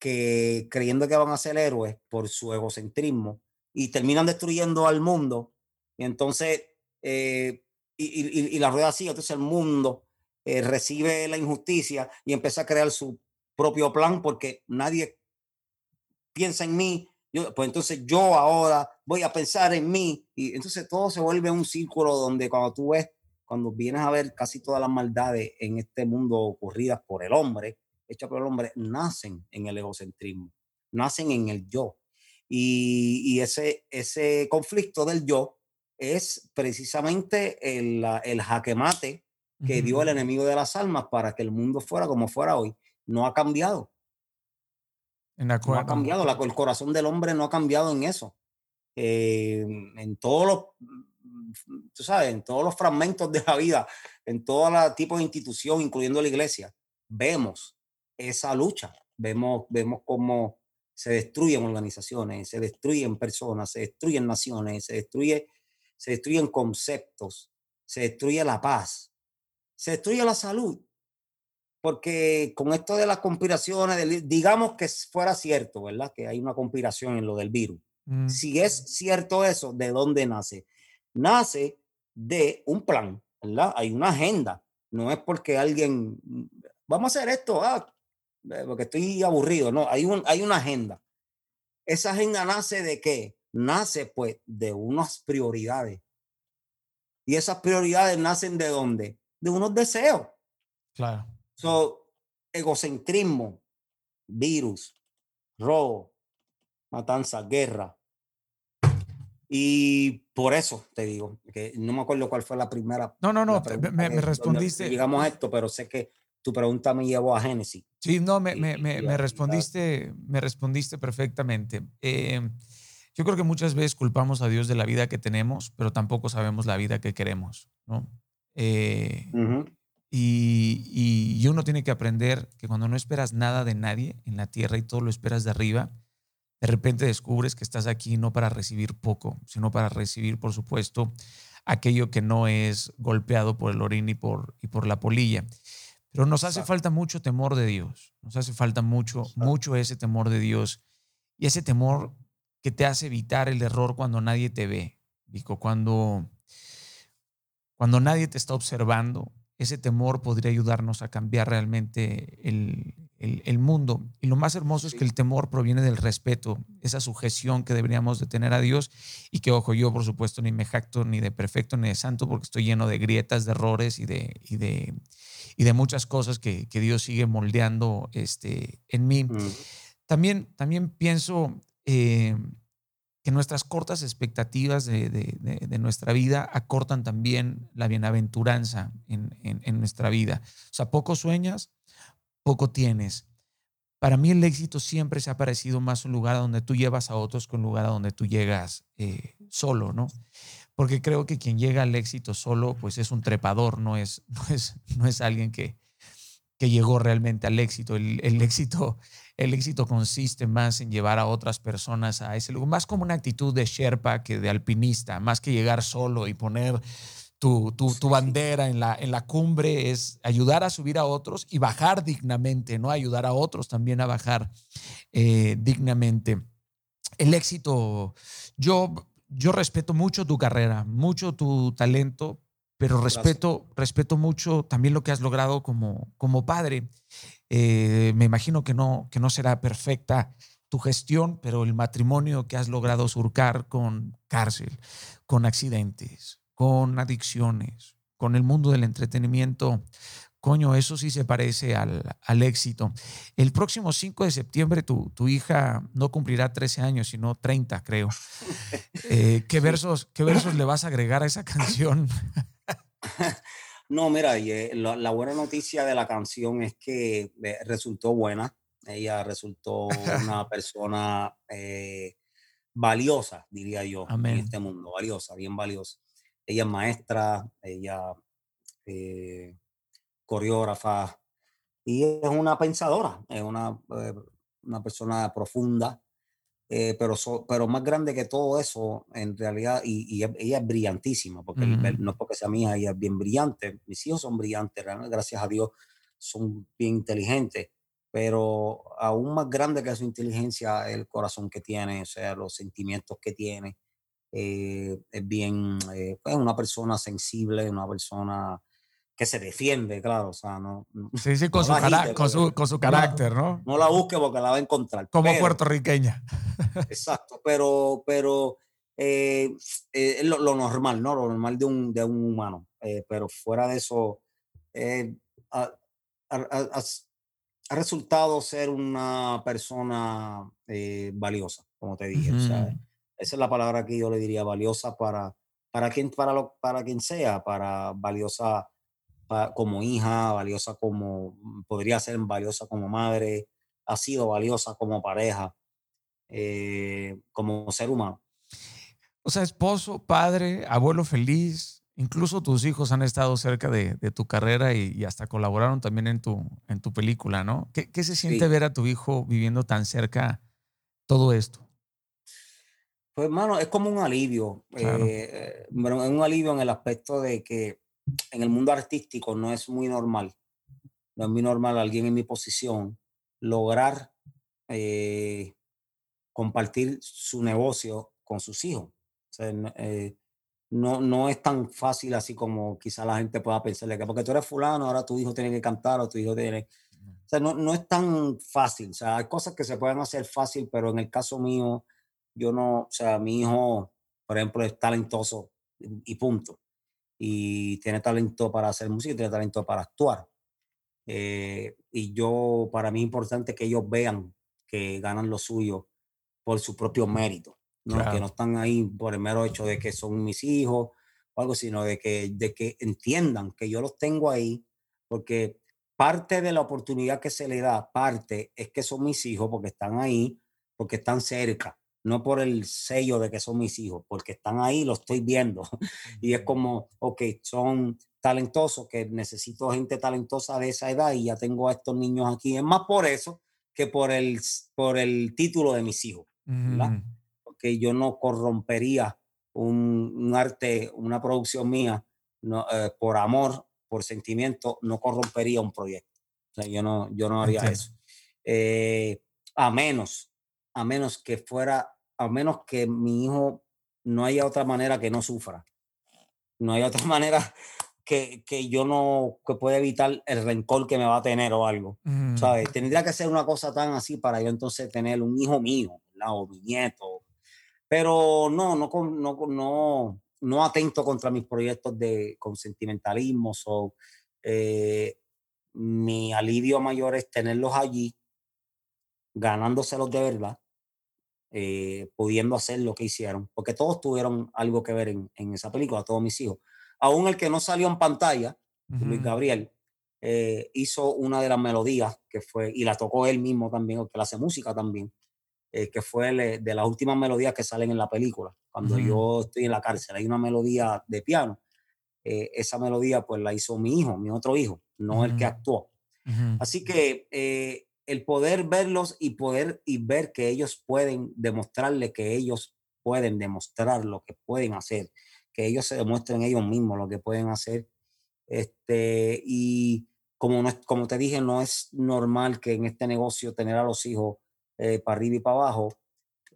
Speaker 2: que creyendo que van a ser héroes por su egocentrismo y terminan destruyendo al mundo. Y entonces eh, y, la rueda sigue. Entonces el mundo eh, recibe la injusticia y empieza a crear su propio plan porque nadie piensa en mí. Yo, pues entonces yo ahora voy a pensar en mí. Y entonces todo se vuelve un círculo donde cuando tú ves, cuando vienes a ver casi todas las maldades en este mundo ocurridas por el hombre, hechas por el hombre, nacen en el egocentrismo, nacen en el yo. Y, ese, ese conflicto del yo es precisamente el, el jaque mate que dio el enemigo de las almas para que el mundo fuera como fuera hoy. No ha cambiado. No ha cambiado. La, el corazón del hombre no ha cambiado en eso. Eh, en todos los, tú sabes, en todos los fragmentos de la vida, en todo tipo de institución, incluyendo la iglesia, vemos esa lucha. Vemos, vemos cómo se destruyen organizaciones, se destruyen personas, se destruyen naciones, se, destruye, se destruyen conceptos, se destruye la paz, se destruye la salud. Porque con esto de las conspiraciones, digamos que fuera cierto, ¿verdad? Que hay una conspiración en lo del virus. Mm. Si es cierto eso, ¿de dónde nace? Nace de un plan, ¿verdad? Hay una agenda. No es porque alguien, vamos a hacer esto, ah, porque estoy aburrido, no, hay, un, hay una agenda. Esa agenda nace de qué? Nace pues de unas prioridades. Y esas prioridades nacen de dónde? De unos deseos.
Speaker 1: Claro.
Speaker 2: So, egocentrismo, virus, robo, matanza, guerra. Y por eso te digo, que no me acuerdo cuál fue la primera.
Speaker 1: No, no, no, me, respondiste.
Speaker 2: Digamos esto, pero sé que tu pregunta me llevó a Génesis.
Speaker 1: Sí, no, me, me, me respondiste, me respondiste perfectamente. Eh, yo creo que muchas veces culpamos a Dios de la vida que tenemos, pero tampoco sabemos la vida que queremos, ¿no? Eh, y, y, uno tiene que aprender que cuando no esperas nada de nadie en la tierra y todo lo esperas de arriba, de repente descubres que estás aquí no para recibir poco, sino para recibir, por supuesto, aquello que no es golpeado por el orín y por, y por la polilla. Pero nos hace falta mucho temor de Dios, nos hace falta mucho, mucho ese temor de Dios y ese temor que te hace evitar el error cuando nadie te ve, Digo, cuando, cuando nadie te está observando, ese temor podría ayudarnos a cambiar realmente el, el, mundo. Y lo más hermoso es que el temor proviene del respeto, esa sujeción que deberíamos de tener a Dios y que, ojo, yo por supuesto ni me jacto ni de perfecto ni de santo porque estoy lleno de grietas, de errores y de, y de, y de muchas cosas que, que, Dios sigue moldeando este, en mí. Mm. También, también pienso eh, que nuestras cortas expectativas de, de, de, nuestra vida acortan también la bienaventuranza en, en, en, nuestra vida. O sea, poco sueñas, poco tienes. Para mí el éxito siempre se ha parecido más un lugar donde tú llevas a otros que un lugar a donde tú llegas eh, solo, ¿no? Porque creo que quien llega al éxito solo, pues es un trepador, no es, no es, no es alguien que, que llegó realmente al éxito. El, el, éxito. el éxito consiste más en llevar a otras personas a ese lugar, más como una actitud de Sherpa que de alpinista, más que llegar solo y poner tu, tu, tu, bandera en la, en la cumbre, es ayudar a subir a otros y bajar dignamente, ¿no? Ayudar a otros también a bajar eh, dignamente. El éxito, yo yo respeto mucho tu carrera, mucho tu talento, pero respeto, respeto mucho también lo que has logrado como, como padre. Eh, me imagino que no, que no será perfecta tu gestión, pero el matrimonio que has logrado surcar con cárcel, con accidentes, con adicciones, con el mundo del entretenimiento, coño, eso sí se parece al, éxito. El próximo 5 de septiembre tu, tu, hija no cumplirá 13 años, sino 30, creo. Eh, ¿qué, versos, ¿Qué versos le vas a agregar a esa canción?
Speaker 2: No, mira, eh, la, buena noticia de la canción es que eh, resultó buena. Ella resultó una persona valiosa, diría yo, en este mundo, valiosa, bien valiosa. Ella es maestra, ella coreógrafa y es una pensadora, es una, eh, una persona profunda, eh, pero, pero más grande que todo eso, en realidad, y, ella es brillantísima, porque no es porque sea mía, ella es bien brillante, mis hijos son brillantes, gracias a Dios son bien inteligentes, pero aún más grande que su inteligencia el corazón que tiene, o sea, los sentimientos que tiene, es bien, es pues, una persona sensible, una persona que se defiende, claro, o sea, no.
Speaker 1: Sí, sí, con, su, con, su, carácter, ¿no?
Speaker 2: No la busque porque la va a encontrar.
Speaker 1: Como puertorriqueña.
Speaker 2: Exacto, pero, pero eh, eh, es lo, normal, ¿no? Lo normal de un, de un humano. Eh, pero fuera de eso, ha, resultado ser una persona valiosa, como te dije. esa es la palabra que yo le diría, valiosa para, para, quien, para, lo, para quien sea, para valiosa como hija, valiosa como, mm, podría ser valiosa como madre, ha sido valiosa como pareja, eh, como ser humano.
Speaker 1: O sea, esposo, padre, abuelo feliz, incluso tus hijos han estado cerca de, tu carrera y, hasta colaboraron también en tu, en tu película, ¿no? ¿Qué, se siente ver a tu hijo viviendo tan cerca todo esto?
Speaker 2: Pues, hermano, es como un alivio. Eh, un alivio en el aspecto de que en el mundo artístico no es muy normal, no es muy normal alguien en mi posición lograr eh, compartir su negocio con sus hijos. Eh, no, no es tan fácil así como quizá la gente pueda pensarle que porque tú eres fulano, ahora tu hijo tiene que cantar o tu hijo tiene... O sea, no, no es tan fácil. O sea, hay cosas que se pueden hacer fácil, pero en el caso mío, yo no, o sea, mi hijo, por ejemplo, es talentoso y punto y tiene talento para hacer música y tiene talento para actuar. Eh, y yo, para mí es importante que ellos vean que ganan lo suyo por su propio mérito, ¿no? que no están ahí por el mero hecho de que son mis hijos o algo, sino de que, de que entiendan que yo los tengo ahí, porque parte de la oportunidad que se le da, parte es que son mis hijos, porque están ahí, porque están cerca no por el sello de que son mis hijos, porque están ahí, lo estoy viendo. y es como, ok, son talentosos, que necesito gente talentosa de esa edad y ya tengo a estos niños aquí. Es más por eso que por el, por el título de mis hijos, Porque yo no corrompería un, arte, una producción mía, no, eh, por amor, por sentimiento, no corrompería un proyecto. O sea, yo no, yo no haría eso. Eh, a menos a menos que fuera, a menos que mi hijo no haya otra manera que no sufra. No hay otra manera que, que yo no, que pueda evitar el rencor que me va a tener o algo. ¿Sabes? Mm. Tendría que ser una cosa tan así para yo entonces tener un hijo mío, o mi nieto. Pero no, no, no, no, no atento contra mis proyectos de, con sentimentalismo. o eh, mi alivio mayor es tenerlos allí ganándoselos de verdad, eh, pudiendo hacer lo que hicieron, porque todos tuvieron algo que ver en, esa película, todos mis hijos. Aún el que no salió en pantalla, Luis Gabriel, eh, hizo una de las melodías que fue, y la tocó él mismo también, que la hace música también, eh, que fue de las últimas melodías que salen en la película. Cuando yo estoy en la cárcel, hay una melodía de piano. esa melodía pues la hizo mi hijo, mi otro hijo, no el que actuó. Así que el poder verlos y poder y ver que ellos pueden demostrarle que ellos pueden demostrar lo que pueden hacer, que ellos se demuestren ellos mismos lo que pueden hacer. Este, y como, no como te dije, no es normal que en este negocio tener a los hijos eh, para arriba y para abajo,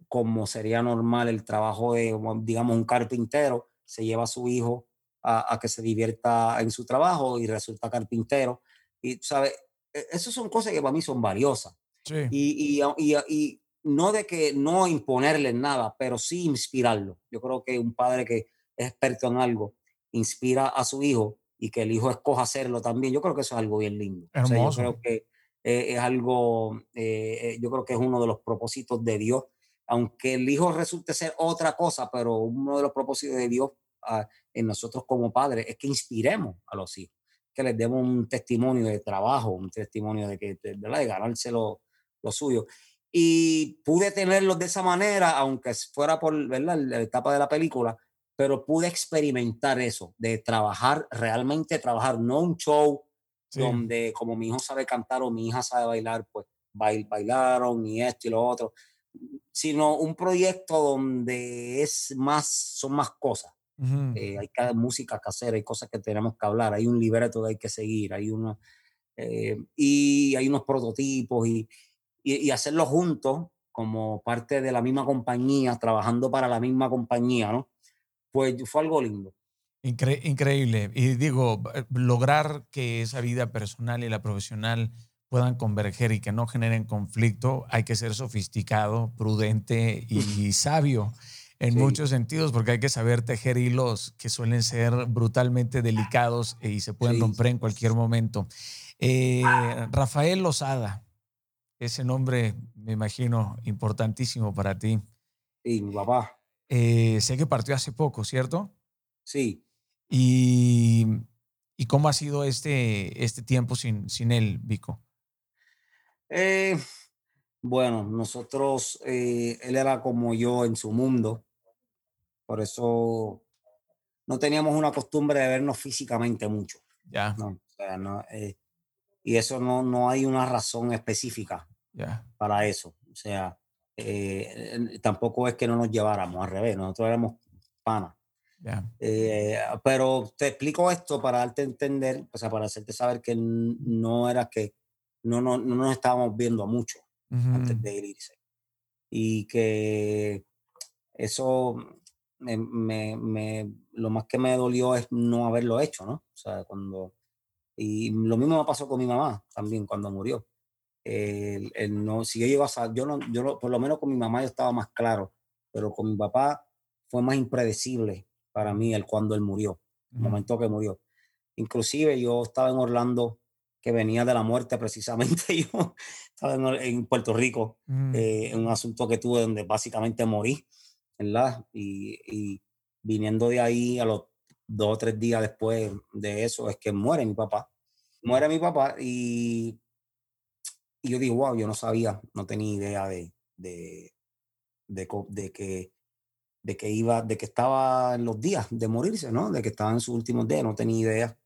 Speaker 2: como sería normal el trabajo de, digamos, un carpintero, se lleva a su hijo a, que se divierta en su trabajo y resulta carpintero. Y, ¿sabes? E, esas son cosas que para mí son valiosas. Y, y, y, no de que no imponerle nada, pero sí inspirarlo. Yo creo que un padre que es experto en algo inspira a su hijo y que el hijo escoja hacerlo también. Yo creo que eso es algo bien lindo. yo creo que eh, es algo, eh, eh, yo creo que es uno de los propósitos de Dios, aunque el hijo resulte ser otra cosa, pero uno de los propósitos de Dios ah, en nosotros como padres es que inspiremos a los hijos que les demos un testimonio de trabajo, un testimonio de que de, de ganarse lo, suyo. Y pude tenerlos de esa manera, aunque fuera por ¿verdad? la etapa de la película, pero pude experimentar eso, de trabajar, realmente trabajar, no un show donde como mi hijo sabe cantar o mi hija sabe bailar, pues bail, bailaron y esto y lo otro, sino un proyecto donde es más, son más cosas. Eh, hay cada música que hacer, hay cosas que tenemos que hablar, hay un libreto que hay que seguir, hay uno, eh, y hay unos prototipos y, y, hacerlo juntos como parte de la misma compañía, trabajando para la misma compañía, ¿no? Pues fue algo lindo.
Speaker 1: increíble. Y digo, eh, lograr que esa vida personal y la profesional puedan converger y que no generen conflicto, hay que ser sofisticado, prudente y sabio en muchos sentidos, porque hay que saber tejer hilos que suelen ser brutalmente delicados y se pueden romper en cualquier momento. Eh, Rafael Lozada, ese nombre me imagino importantísimo para ti.
Speaker 2: Sí, mi papá.
Speaker 1: Eh, sé que partió hace poco, ¿cierto?
Speaker 2: Sí.
Speaker 1: ¿Y, y cómo ha sido este, este tiempo sin, sin él, Vico?
Speaker 2: Eh, bueno, nosotros, él era como yo en su mundo. Por eso no teníamos una costumbre de vernos físicamente mucho.
Speaker 1: Ya.
Speaker 2: Eh, y eso no, no hay una razón específica para eso. O sea, eh, tampoco es que no nos lleváramos, al revés, nosotros éramos panas. Eh, pero te explico esto para darte a entender, o sea, para hacerte saber que no era que no, no, no nos estábamos viendo mucho antes de irse. Y que eso me, me, lo más que me dolió es no haberlo hecho, ¿no? O sea, cuando... Y lo mismo me pasó con mi mamá también cuando murió. El, no, si yo llego a yo no, yo por lo menos con mi mamá yo estaba más claro, pero con mi papá fue más impredecible para mí el cuando él murió, el momento que murió. Inclusive yo estaba en Orlando, que venía de la muerte precisamente, yo estaba en, Puerto Rico, mm. eh, en un asunto que tuve donde básicamente morí ¿verdad? Y, viniendo de ahí a los dos o tres días después de eso es que muere mi papá. Muere mi papá y, y yo digo, wow, yo no sabía, no tenía idea de, de, de, que de que iba, de que estaba en los días de morirse, ¿no? De que estaba en sus últimos días, no tenía idea.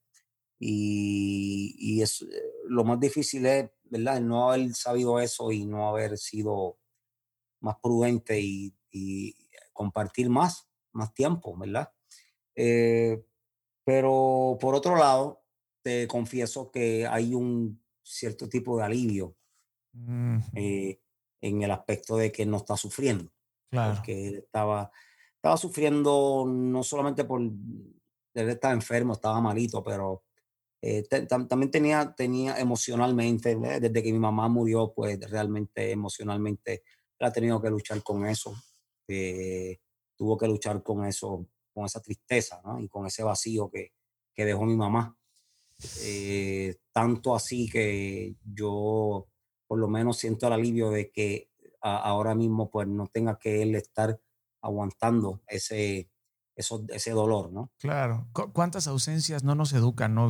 Speaker 2: Y, y es, lo más difícil es, ¿verdad? El no haber sabido eso y no haber sido más prudente y, y compartir más, más tiempo, ¿verdad? Eh, pero por otro lado, te confieso que hay un cierto tipo de alivio eh, en el aspecto de que no está sufriendo. Claro. Porque él estaba, estaba sufriendo no solamente por él estaba enfermo, estaba malito, pero eh, también tenía, tenía emocionalmente, desde que mi mamá murió, pues realmente emocionalmente ha tenido que luchar con eso. Eh, tuvo que luchar con eso, con esa tristeza y con ese vacío que, que dejó mi mamá. Eh, tanto así que yo por lo menos siento el alivio de que ahora mismo pues no tenga que él estar aguantando ese, eso, ese dolor, ¿no?
Speaker 1: Claro. ¿Cuántas ausencias no nos educan, no,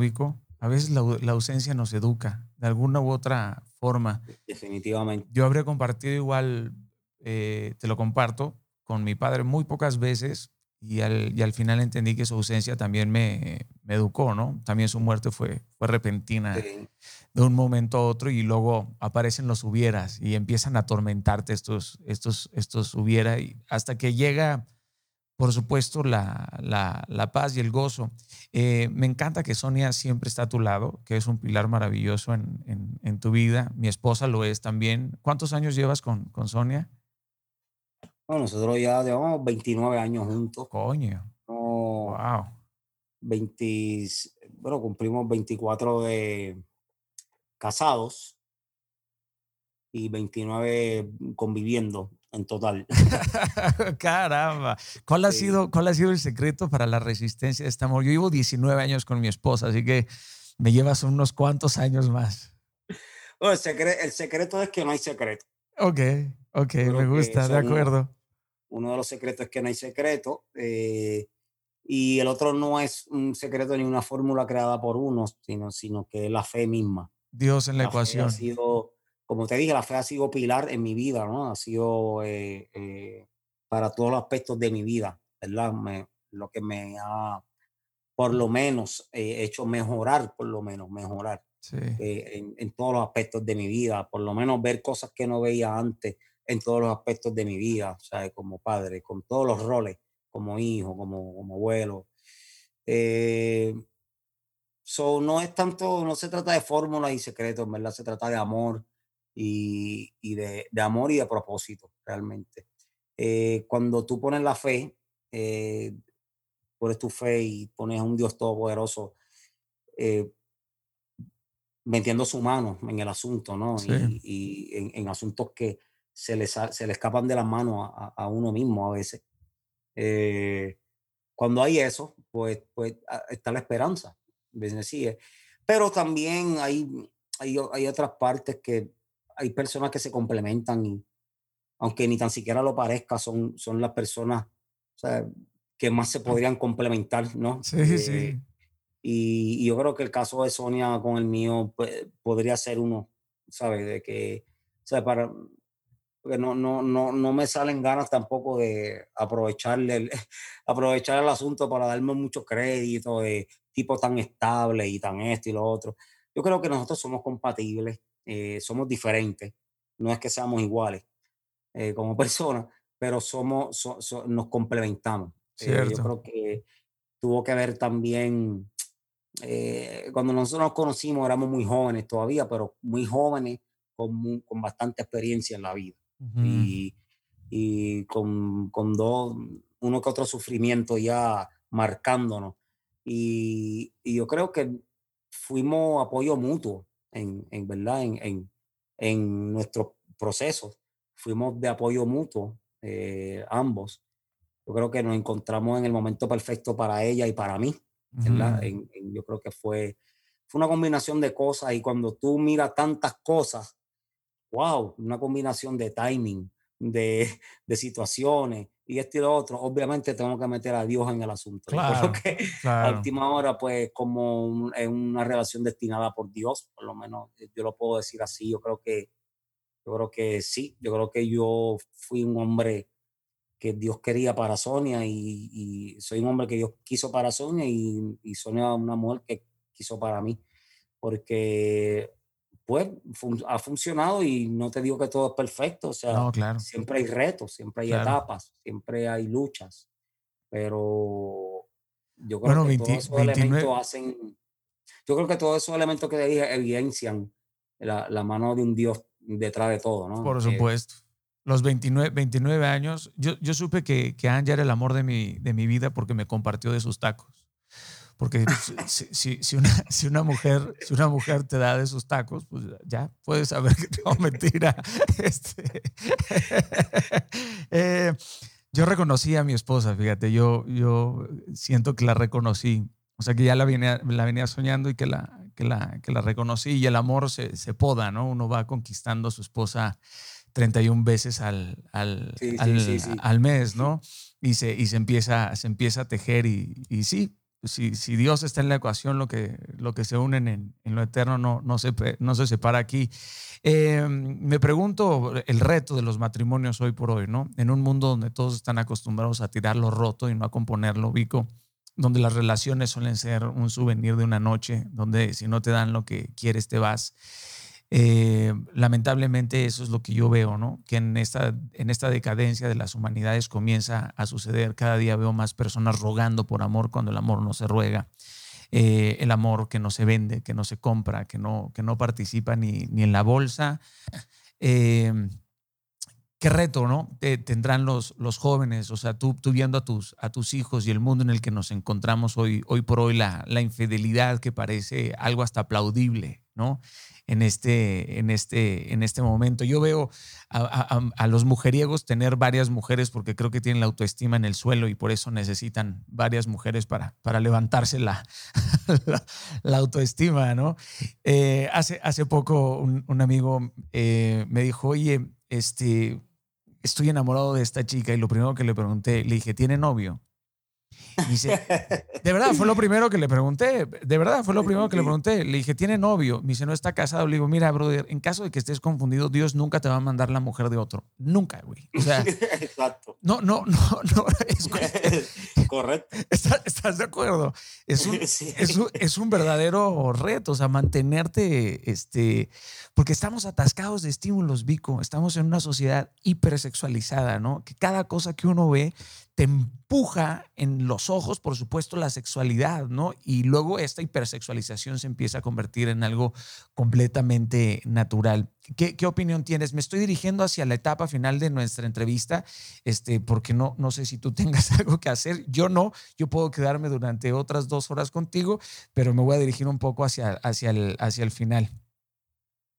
Speaker 1: A veces la, la, ausencia nos educa de alguna u otra forma.
Speaker 2: Definitivamente.
Speaker 1: Yo habría compartido igual, eh, te lo comparto, con mi padre muy pocas veces y al, y al final entendí que su ausencia también me, me, educó, ¿no? También su muerte fue, fue repentina de un momento a otro y luego aparecen los hubieras y empiezan a atormentarte estos, estos, estos hubiera y hasta que llega, por supuesto, la, la, la paz y el gozo. Eh, me encanta que Sonia siempre está a tu lado, que es un pilar maravilloso en, en, en tu vida. Mi esposa lo es también. ¿Cuántos años llevas con, con Sonia?
Speaker 2: Nosotros ya llevamos 29 años juntos.
Speaker 1: Coño. wow.
Speaker 2: 20, bueno, cumplimos 24 de casados y 29 conviviendo en total.
Speaker 1: Caramba. ¿Cuál ha, sido, ¿Cuál ha sido el secreto para la resistencia de este amor? Yo llevo 19 años con mi esposa, así que me llevas unos cuantos años más.
Speaker 2: el secreto es que no hay secreto.
Speaker 1: Ok, ok, me gusta, de acuerdo.
Speaker 2: Uno de los secretos es que no hay secreto. Eh, y el otro no es un secreto ni una fórmula creada por uno, sino, sino que es la fe misma.
Speaker 1: Dios en la, ecuación.
Speaker 2: Ha sido, como te dije, la fe ha sido pilar en mi vida, ¿no? Ha sido eh, eh, para todos los aspectos de mi vida, ¿verdad? lo que me ha, por lo menos, hecho mejorar, por lo menos, mejorar en, en, todos los aspectos de mi vida, por lo menos ver cosas que no veía antes, en todos los aspectos de mi vida, sea, como padre, con todos los roles, como hijo, como, como abuelo. Eh, so, no es tanto, no se trata de fórmulas y secretos, ¿verdad? Se trata de amor, y, de, amor y de propósito, realmente. Eh, cuando tú pones la fe, eh, pones tu fe y pones a un Dios todopoderoso, eh, metiendo su mano en el asunto, ¿no? Y, en, asuntos que se le, se le escapan de las manos a, uno mismo a veces. Eh, cuando hay eso, pues, pues ah, está la esperanza. Pero también hay, hay, hay otras partes que hay personas que se complementan y aunque ni tan siquiera lo parezca, son, son las personas que más se podrían complementar, ¿no?
Speaker 1: Sí, sí. Eh,
Speaker 2: y, yo creo que el caso de Sonia con el mío pues, podría ser uno, ¿sabes? De que, o sea, para, porque no, no, no, no me salen ganas tampoco de aprovecharle el, aprovechar el asunto para darme mucho crédito de tipo tan estable y tan esto y lo otro. Yo creo que nosotros somos compatibles, eh, somos diferentes, no es que seamos iguales eh, como personas, pero somos, nos complementamos. Eh, yo creo que tuvo que ver también eh, cuando nosotros nos conocimos éramos muy jóvenes todavía, pero muy jóvenes con, con bastante experiencia en la vida. Y, y con, con, dos, uno que otro sufrimiento ya marcándonos. Y, y yo creo que fuimos apoyo mutuo en, en verdad, en, en, en nuestros procesos. Fuimos de apoyo mutuo, eh, ambos. Yo creo que nos encontramos en el momento perfecto para ella y para mí yo creo que fue, fue una combinación de cosas y cuando tú miras tantas cosas, wow, una combinación de timing, de, de situaciones y esto y lo otro, obviamente tengo que meter a Dios en el asunto.
Speaker 1: Claro,
Speaker 2: que a última hora, pues como es una relación destinada por Dios, por lo menos eh, yo lo puedo decir así, yo creo que, yo creo que sí, yo creo que yo fui un hombre que Dios quería para Sonia y, soy un hombre que Dios quiso para Sonia y, y Sonia una mujer que quiso para mí. Porque pues ha funcionado y no te digo que todo es perfecto, o sea, siempre hay retos, siempre hay etapas, siempre hay luchas, pero yo creo que todos esos elementos hacen, yo creo que todos esos elementos que te dije evidencian la, la mano de un Dios detrás de todo, ¿no?
Speaker 1: Por supuesto los 29, 29 años, yo, yo supe que, que Anja era el amor de mi, de mi vida porque me compartió de sus tacos. Porque si, si, si, una, si, una mujer, si una mujer te da de sus tacos, pues ya puedes saber que no, mentira. Este, eh, yo reconocí a mi esposa, fíjate, yo, yo siento que la reconocí. O sea, que ya la venía, la venía soñando y que la, que la, que la reconocí. Y el amor se, se poda, ¿no? Uno va conquistando a su esposa 31 veces al, al, al, mes, ¿no? Y se, y se, empieza, se empieza a tejer y, y sí, si, si, Dios está en la ecuación, lo que, lo que se unen en, en lo eterno no, no, se, no se separa aquí. Em, me pregunto el reto de los matrimonios hoy por hoy, ¿no? En un mundo donde todos están acostumbrados a tirar lo roto y no a componerlo, Vico, donde las relaciones suelen ser un souvenir de una noche, donde si no te dan lo que quieres te vas. Eh, lamentablemente eso es lo que yo veo, ¿no? Que en esta, en esta decadencia de las humanidades comienza a suceder. Cada día veo más personas rogando por amor cuando el amor no se ruega. Eh, el amor que no se vende, que no se compra, que no, que no participa ni, ni en la bolsa. Eh, qué reto, ¿no? tendrán los, los jóvenes, o sea, tú, tú viendo a tus, a tus hijos y el mundo en el que nos encontramos hoy, hoy por hoy, la, la infidelidad que parece algo hasta aplaudible, ¿no? En este, en este, en este momento. Yo veo a, los mujeriegos tener varias mujeres porque creo que tienen la autoestima en el suelo y por eso necesitan varias mujeres para, para levantarse la, autoestima, ¿no? Eh, hace, hace poco un, amigo eh, me dijo, oye, este, estoy enamorado de esta chica y lo primero que le pregunté, le dije, ¿tiene novio? Dice, de verdad, fue lo primero que le pregunté. De verdad, fue lo primero que le pregunté. Le dije, ¿tiene novio? Me dice, no está casado. Le digo, mira, brother, en caso de que estés confundido, Dios nunca te va a mandar la mujer de otro. Nunca, güey. O sea,
Speaker 2: Exacto.
Speaker 1: No, no, no, no.
Speaker 2: Correcto.
Speaker 1: ¿Estás, de acuerdo? Es un, es, un, es un, verdadero reto, o sea, mantenerte, este, porque estamos atascados de estímulos, Vico. Estamos en una sociedad hipersexualizada, ¿no? Que cada cosa que uno ve te empuja en los ojos, por supuesto, la sexualidad, ¿no? Y luego esta hipersexualización se empieza a convertir en algo completamente natural. ¿Qué, qué opinión tienes? Me estoy dirigiendo hacia la etapa final de nuestra entrevista, este, porque no, no sé si tú tengas algo que hacer. Yo no, yo puedo quedarme durante otras dos horas contigo, pero me voy a dirigir un poco hacia, hacia, el, hacia el final.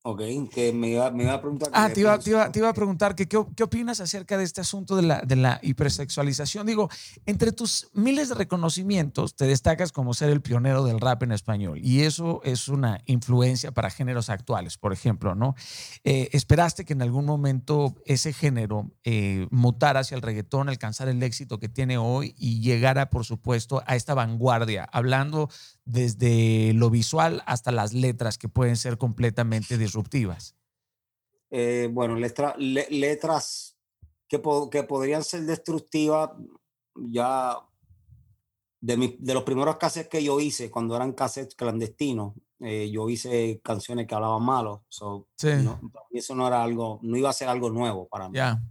Speaker 2: Ok, que me iba, me iba a preguntar.
Speaker 1: Ah, te iba, te, iba, te iba, a preguntar que, ¿qué, qué, opinas acerca de este asunto de la, de la hipersexualización. Digo, entre tus miles de reconocimientos, te destacas como ser el pionero del rap en español y eso es una influencia para géneros actuales, por ejemplo, ¿no? Eh, ¿Esperaste que en algún momento ese género eh, mutara hacia el reggaetón, alcanzar el éxito que tiene hoy y llegara, por supuesto, a esta vanguardia, hablando desde lo visual hasta las letras que pueden ser completamente disruptivas?
Speaker 2: Eh, bueno, letra, le, letras que, po que, podrían ser destructivas, ya de, mi, de, los primeros cassettes que yo hice, cuando eran cassettes clandestinos, eh, yo hice canciones que hablaban malo. So,
Speaker 1: sí.
Speaker 2: no, eso no era algo, no iba a ser algo nuevo para mí.
Speaker 1: Yeah.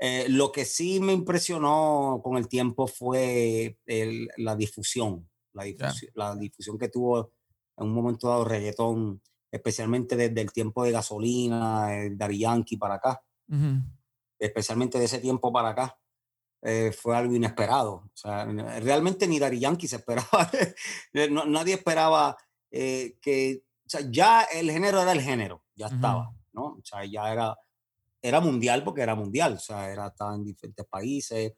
Speaker 2: Eh, lo que sí me impresionó con el tiempo fue el, la difusión la difusión, yeah. la difusión, que tuvo en un momento dado reggaetón, especialmente desde el tiempo de gasolina, el Dari Yankee para acá,
Speaker 1: uh -huh.
Speaker 2: especialmente de ese tiempo para acá, eh, fue algo inesperado. O sea, realmente ni Dari Yankee se esperaba, no, nadie esperaba eh, que, o sea, ya el género era el género, ya uh -huh. estaba, ¿no? O sea, ya era, era mundial porque era mundial, o sea, era, estaba en diferentes países,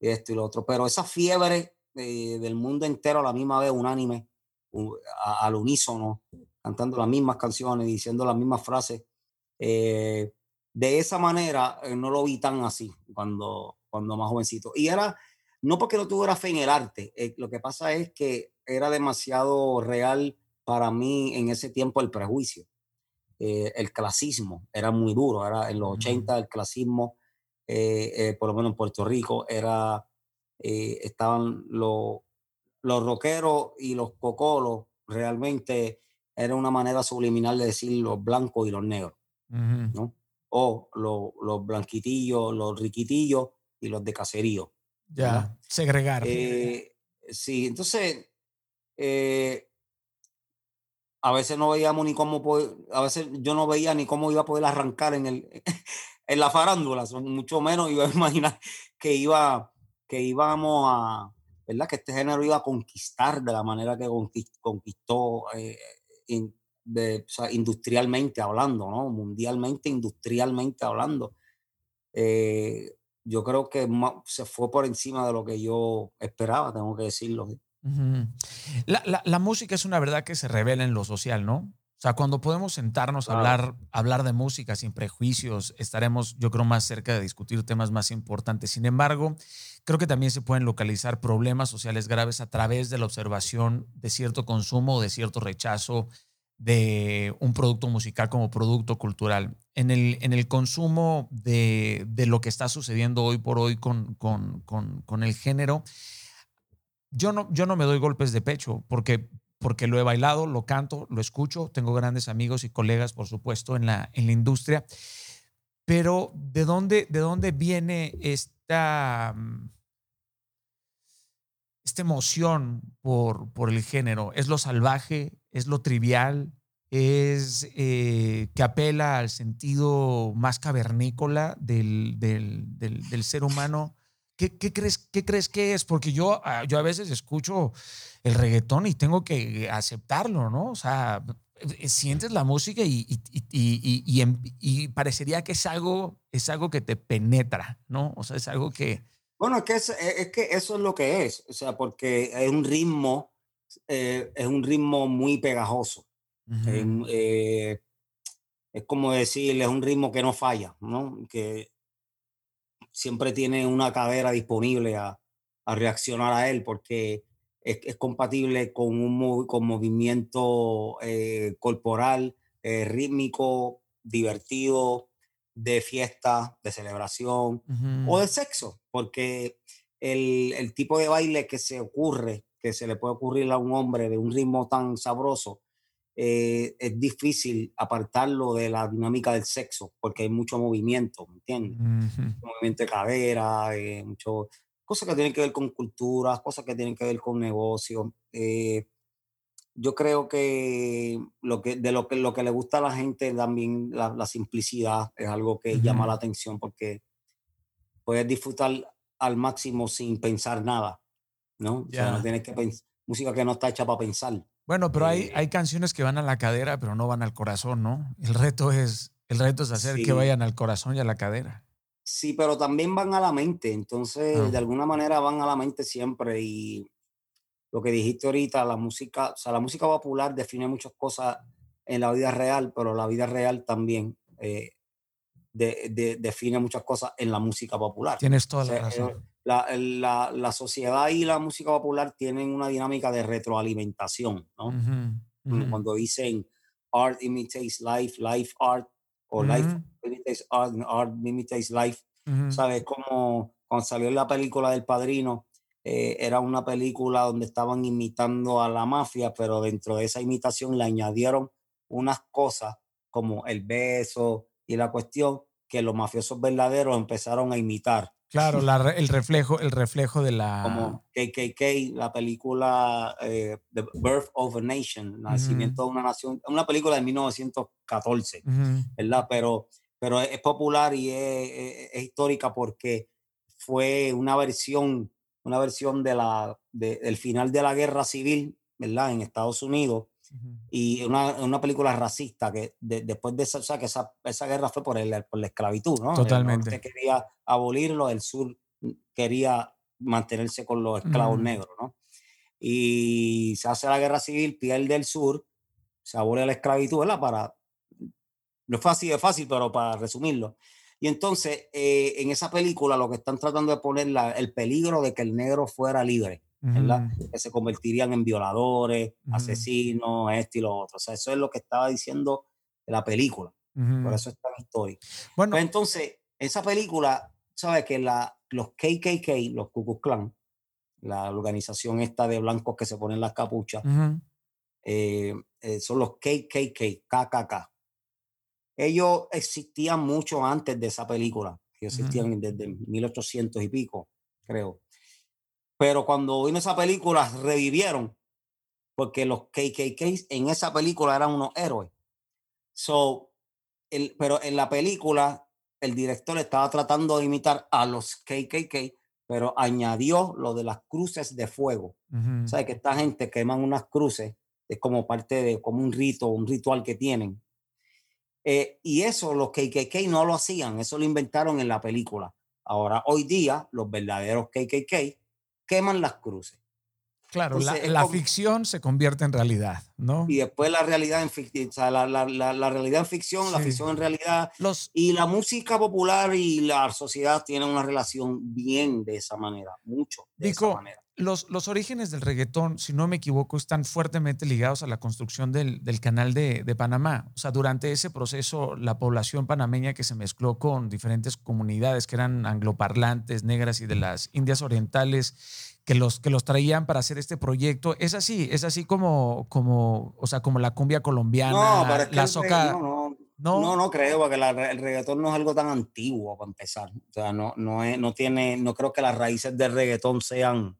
Speaker 2: esto y lo otro, pero esa fiebre eh, del mundo entero a la misma vez, unánime, a, al unísono, cantando las mismas canciones, diciendo las mismas frases. Eh, de esa manera eh, no lo vi tan así cuando, cuando más jovencito. Y era, no porque no tuviera fe en el arte, lo que pasa es que era demasiado real para mí en ese tiempo el prejuicio. El clasismo era muy duro, era en los 80 el clasismo, por lo menos en Puerto Rico, era eh, estaban los, los rockeros y los cocolos, realmente era una manera subliminal de decir los blancos y los negros,
Speaker 1: uh -huh.
Speaker 2: ¿no? O los, los, blanquitillos, los riquitillos y los de caserío.
Speaker 1: Ya, segregar.
Speaker 2: Eh, sí, entonces, eh, a veces no veíamos ni cómo, poder, a veces yo no veía ni cómo iba a poder arrancar en, el, en la farándula, mucho menos iba a imaginar que iba que íbamos a, ¿verdad? Que este género iba a conquistar de la manera que conquistó, eh, in, de, o sea, industrialmente hablando, ¿no? Mundialmente, industrialmente hablando. Eh, yo creo que se fue por encima de lo que yo esperaba, tengo que decirlo.
Speaker 1: Uh -huh. la, la, la, música es una verdad que se revela en lo social, ¿no? O sea, cuando podemos sentarnos a hablar, hablar de música sin prejuicios, estaremos, yo creo, más cerca de discutir temas más importantes. Sin embargo, creo que también se pueden localizar problemas sociales graves a través de la observación de cierto consumo o de cierto rechazo de un producto musical como producto cultural. En el, en el consumo de, de lo que está sucediendo hoy por hoy con, con, con, con el género, yo no, yo no me doy golpes de pecho porque porque lo he bailado, lo canto, lo escucho, tengo grandes amigos y colegas, por supuesto, en la, en la industria, pero ¿de dónde, de dónde viene esta, esta emoción por, por el género? ¿Es lo salvaje? ¿Es lo trivial? ¿Es eh, que apela al sentido más cavernícola del, del, del, ser humano? ¿Qué, ¿Qué, crees, ¿Qué crees que es? Porque yo, ah, yo a veces escucho el reggaetón y tengo que aceptarlo, ¿no? O sea, sientes la música y, y, y, y, y parecería que es algo, es algo que te penetra, ¿no? O sea, es algo que...
Speaker 2: Bueno, es que, es, es que eso es lo que es, o sea, porque es un ritmo, eh, es un ritmo muy pegajoso. Uh -huh. eh, es como decir, es un ritmo que no falla, ¿no? Que siempre tiene una cadera disponible a, a reaccionar a él porque es, es compatible con un con movimiento eh, corporal, eh, rítmico, divertido, de fiesta, de celebración uh -huh. o de sexo, porque el, el, tipo de baile que se ocurre, que se le puede ocurrir a un hombre de un ritmo tan sabroso, eh, es difícil apartarlo de la dinámica del sexo, porque hay mucho movimiento, ¿me entiendes? Uh -huh. Movimiento de cadera, eh, mucho cosas que tienen que ver con cultura, cosas que tienen que ver con negocios. Eh, yo creo que, lo que de lo que, lo que le gusta a la gente también, la, simplicidad es algo que llama la atención porque puedes disfrutar al máximo sin pensar nada, ¿no? O sea, no tienes que pensar, música que no está hecha para pensar.
Speaker 1: Bueno, pero hay, eh, hay canciones que van a la cadera, pero no van al corazón, ¿no? El reto es, el reto es hacer que vayan al corazón y a la cadera.
Speaker 2: Sí, pero también van a la mente, entonces ah. de alguna manera van a la mente siempre y lo que dijiste ahorita, la música, o sea, la música popular define muchas cosas en la vida real, pero la vida real también eh, define muchas cosas en la música popular.
Speaker 1: Tienes toda la razón.
Speaker 2: Eh, la, la, sociedad y la música popular tienen una dinámica de retroalimentación, ¿no? Cuando dicen art imitates life, life art, o life imitates art, art imitates life, ¿sabes? Como cuando salió la película del Padrino, eh, era una película donde estaban imitando a la mafia, pero dentro de esa imitación le añadieron unas cosas como el beso y la cuestión que los mafiosos verdaderos empezaron a imitar.
Speaker 1: Claro, el, reflejo, el reflejo de la...
Speaker 2: Como KKK, la película eh, The Birth of a Nation, Nacimiento de una Nación, una película de 1914, ¿verdad? Pero, pero es, popular y es, es, histórica porque fue una versión una versión de la, del final de la guerra civil, ¿verdad? En Estados Unidos. Y una, una, película racista que después de esa, o sea, que esa, esa guerra fue por, el, por la esclavitud, ¿no?
Speaker 1: Totalmente.
Speaker 2: El norte quería abolirlo, el sur quería mantenerse con los esclavos negros, ¿no? Y se hace la guerra civil, pierde el sur, se abole la esclavitud, ¿verdad? Para, no es fácil, es fácil, pero para resumirlo. Y entonces, eh, en esa película lo que están tratando de poner la, el peligro de que el negro fuera libre, ¿verdad? Que se convertirían en violadores, asesinos, esto y lo otro. O sea, eso es lo que estaba diciendo la película. Por eso es tan histórico. Bueno, pues entonces, esa película, ¿sabes? Que la, los KKK, los Ku Klux Klan, la organización esta de blancos que se ponen las capuchas, eh, eh, son los KKK, KKK ellos existían mucho antes de esa película, que existían desde 1800 y pico, creo. Pero cuando vino esa película, revivieron, porque los KKK en esa película eran unos héroes. So, el, pero en la película, el director estaba tratando de imitar a los KKK, pero añadió lo de las cruces de fuego. O sea, que esta gente queman unas cruces, es como parte de, como un rito, un ritual que tienen eh, y eso los KKK no lo hacían, eso lo inventaron en la película. Ahora, hoy día, los verdaderos KKK queman las cruces.
Speaker 1: Claro, la, ficción se convierte en realidad, ¿no?
Speaker 2: Y después la realidad en ficción, o sea, la, realidad en ficción, la ficción en realidad. Los, y la música popular y la sociedad tienen una relación bien de esa manera, mucho de esa manera.
Speaker 1: Los, los, orígenes del reggaetón, si no me equivoco, están fuertemente ligados a la construcción del, del canal de, de, Panamá. O sea, durante ese proceso, la población panameña que se mezcló con diferentes comunidades que eran angloparlantes, negras y de las Indias Orientales, que los, que los traían para hacer este proyecto, es así, es así como, como, o sea, como la cumbia colombiana, no, la soca.
Speaker 2: No, no, no, no, creo, porque el reggaetón no es algo tan antiguo para empezar. O sea, no, no, es, no tiene, no creo que las raíces del reggaetón sean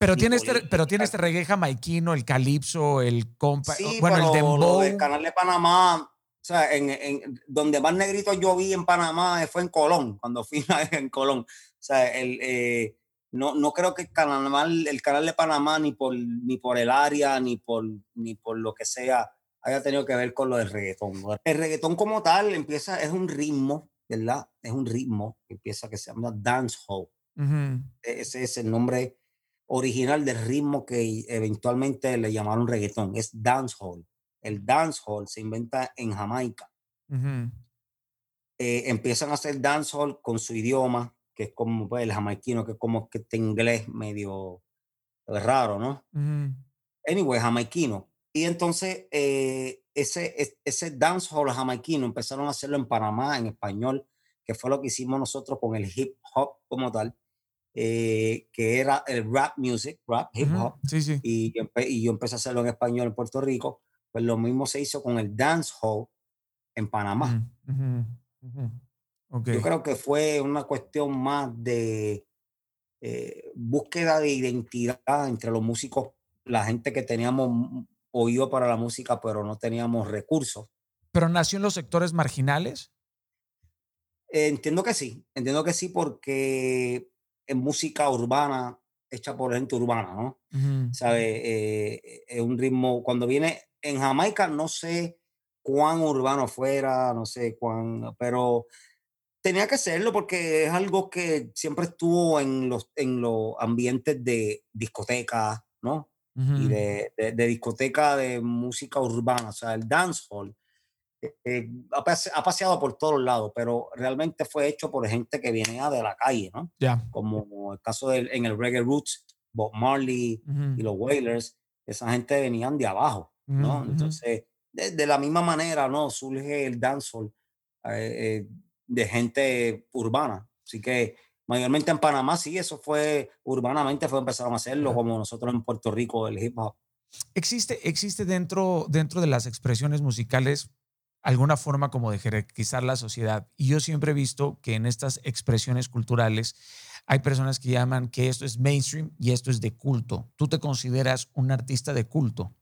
Speaker 1: pero tiene, este, pero tiene este reggae jamaiquino, el calipso, el compa,
Speaker 2: sí, bueno, el dembow. el canal de Panamá, o sea, en, en, donde más negrito yo vi en Panamá fue en Colón, cuando fui en Colón. O sea, el, eh, no, no creo que el canal, el canal de Panamá, ni por, ni por el área, ni por, ni por lo que sea, haya tenido que ver con lo del reggaetón. El reggaetón como tal empieza, es un ritmo, ¿verdad? Es un ritmo que empieza que se llama dancehall. Ese es el nombre original del ritmo que eventualmente le llamaron reggaetón, es dancehall. El dancehall se inventa en Jamaica. Eh, empiezan a hacer dancehall con su idioma, que es como pues, el jamaiquino, que es como que este inglés medio raro, ¿no? Anyway, jamaiquino. Y entonces eh, ese, ese dancehall jamaiquino empezaron a hacerlo en Panamá, en español, que fue lo que hicimos nosotros con el hip hop como tal. Eh, que era el rap music, rap, hip hop, Y, y, yo empecé a hacerlo en español en Puerto Rico, pues lo mismo se hizo con el dance hall en Panamá. Yo creo que fue una cuestión más de, eh, búsqueda de identidad entre los músicos, la gente que teníamos oído para la música, pero no teníamos recursos.
Speaker 1: ¿Pero nació en los sectores marginales?
Speaker 2: entiendo que sí, entiendo que sí, porque en música urbana, hecha por gente urbana, ¿no? ¿Sabe? Eh, es un ritmo, cuando viene en Jamaica, no sé cuán urbano fuera, no sé cuán, pero tenía que serlo porque es algo que siempre estuvo en los, en los ambientes de discoteca, ¿no? Y de, de, discoteca de música urbana, o sea, el dancehall. Eh, eh, ha, paseado por todos lados, pero realmente fue hecho por gente que venía de la calle, ¿no?
Speaker 1: Ya.
Speaker 2: Como el caso del, en el Reggae Roots, Bob Marley y los Wailers, esa gente venían de abajo, ¿no? Entonces, de, la misma manera, ¿no? Surge el dancehall eh, de gente urbana. Así que mayormente en Panamá sí, eso fue urbanamente, fue empezaron a hacerlo, como nosotros en Puerto Rico, el hip hop.
Speaker 1: ¿Existe, existe dentro, dentro de las expresiones musicales alguna forma como de jerarquizar la sociedad? Y yo siempre he visto que en estas expresiones culturales hay personas que llaman que esto es mainstream y esto es de culto. ¿Tú te consideras un artista de culto?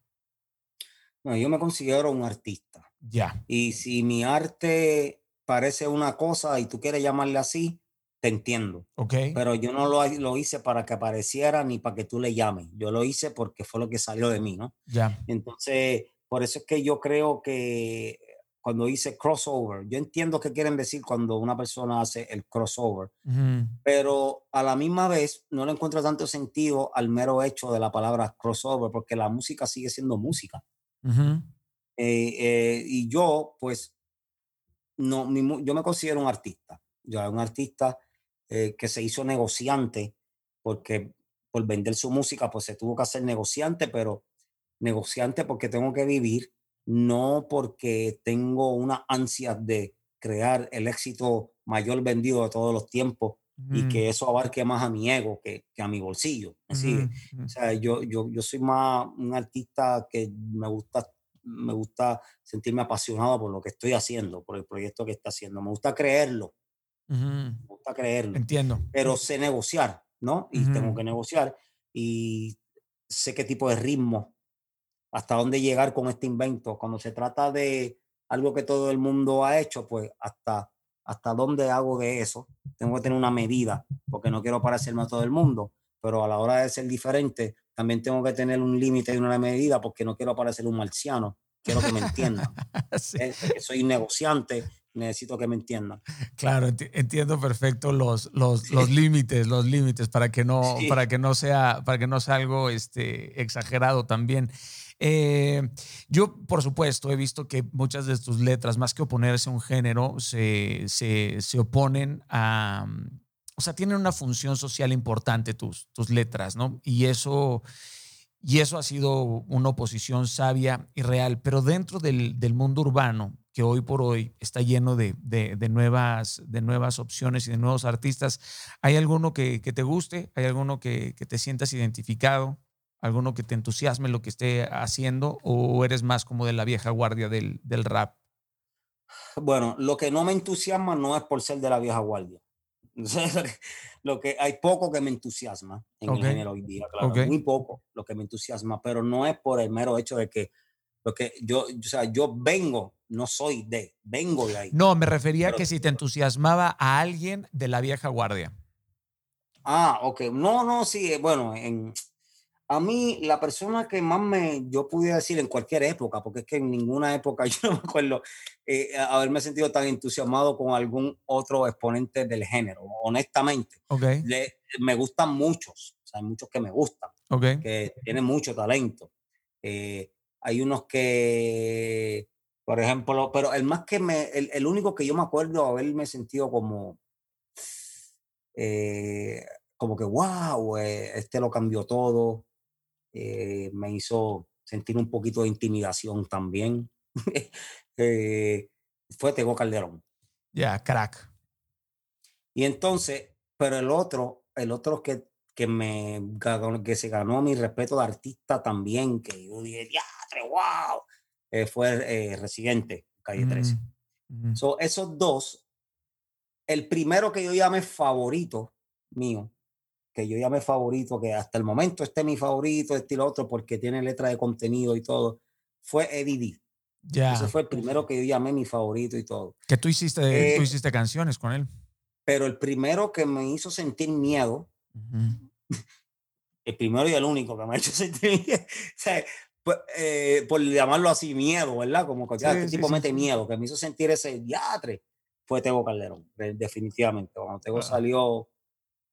Speaker 2: No, yo me considero un artista.
Speaker 1: Ya.
Speaker 2: Y si mi arte parece una cosa y tú quieres llamarle así, te entiendo.
Speaker 1: Ok.
Speaker 2: Pero yo no lo, lo, hice para que apareciera ni para que tú le llames. Yo lo hice porque fue lo que salió de mí, ¿no?
Speaker 1: Ya.
Speaker 2: Entonces, por eso es que yo creo que cuando hice crossover, yo entiendo qué quieren decir cuando una persona hace el crossover, pero a la misma vez no le encuentro tanto sentido al mero hecho de la palabra crossover, porque la música sigue siendo música. Eh, eh, y yo, pues, no, yo me considero un artista. Yo un artista eh, que se hizo negociante porque por vender su música, pues se tuvo que hacer negociante, pero negociante porque tengo que vivir, no porque tengo una ansia de crear el éxito mayor vendido de todos los tiempos y que eso abarque más a mi ego que, que a mi bolsillo. Así, O sea, yo, yo, yo soy más un artista que me gusta me gusta sentirme apasionado por lo que estoy haciendo, por el proyecto que está haciendo. Me gusta creerlo. Me gusta creerlo.
Speaker 1: Entiendo.
Speaker 2: Pero sé negociar, ¿no? Y tengo que negociar y sé qué tipo de ritmo, hasta dónde llegar con este invento. Cuando se trata de algo que todo el mundo ha hecho, pues hasta, hasta dónde hago de eso. Tengo que tener una medida, porque no quiero parecerme a todo el mundo, pero a la hora de ser diferente, también tengo que tener un límite y una medida porque no quiero parecer un marciano. Quiero que me entiendan. Soy negociante, necesito que me entiendan.
Speaker 1: Claro, entiendo perfecto los, los, los límites, los límites para que no, para que no sea, para que no sea algo este, exagerado también. Eh, yo, por supuesto, he visto que muchas de tus letras, más que oponerse a un género, se, se, se oponen a, o sea, tienen una función social importante tus, tus letras, ¿no? Y eso, y eso ha sido una oposición sabia y real, pero dentro del, del mundo urbano, que hoy por hoy está lleno de, de, nuevas, de nuevas opciones y de nuevos artistas, ¿hay alguno que, que te guste? ¿Hay alguno que, que, te sientas identificado? ¿Alguno que te entusiasme lo que esté haciendo? ¿O eres más como de la vieja guardia del, del rap?
Speaker 2: Bueno, lo que no me entusiasma no es por ser de la vieja guardia lo que hay poco que me entusiasma en el género hoy día, claro, muy poco lo que me entusiasma, pero no es por el mero hecho de que lo que yo, o sea, yo vengo, no soy de, vengo de ahí.
Speaker 1: No, me refería a que si te entusiasmaba a alguien de la vieja guardia.
Speaker 2: Ah, ok. No, no, sí, eh, bueno, en, a mí, la persona que más me, yo pudiera decir en cualquier época, porque es que en ninguna época yo no me acuerdo eh, haberme sentido tan entusiasmado con algún otro exponente del género, honestamente.
Speaker 1: Okay.
Speaker 2: me gustan muchos, o sea, hay muchos que me gustan,
Speaker 1: okay.
Speaker 2: que tienen mucho talento. Eh, hay unos que, por ejemplo, pero el más que me, el, el único que yo me acuerdo haberme sentido como, eh, como que, wow, este lo cambió todo eh, me hizo sentir un poquito de intimidación también. eh, fue Tego Calderón.
Speaker 1: Ya, crack.
Speaker 2: Y entonces, pero el otro, el otro que, que me que se ganó mi respeto de artista también, que yo dije, wow, eh, fue eh, Residente, calle 13. Mm, so, esos dos, el primero que yo llamé favorito mío, que yo llamé favorito, que hasta el momento este es mi favorito, este y lo otro, porque tiene letra de contenido y todo, fue Eddie D.
Speaker 1: Ya.
Speaker 2: Ese fue el primero que yo llamé mi favorito y todo.
Speaker 1: Que tú hiciste, tú
Speaker 2: Eh,
Speaker 1: hiciste canciones con él.
Speaker 2: Pero el primero que me hizo sentir miedo,
Speaker 1: Ujú.
Speaker 2: el primero y el único que me ha hecho sentir miedo, o sea, pues, eh, por llamarlo así, miedo, ¿verdad? Como que
Speaker 1: Sí,
Speaker 2: este
Speaker 1: sí,
Speaker 2: tipo
Speaker 1: sí.
Speaker 2: mete miedo, que me hizo sentir ese diatre, fue Tego Calderón, de- definitivamente. Cuando Tego
Speaker 1: Ah.
Speaker 2: salió,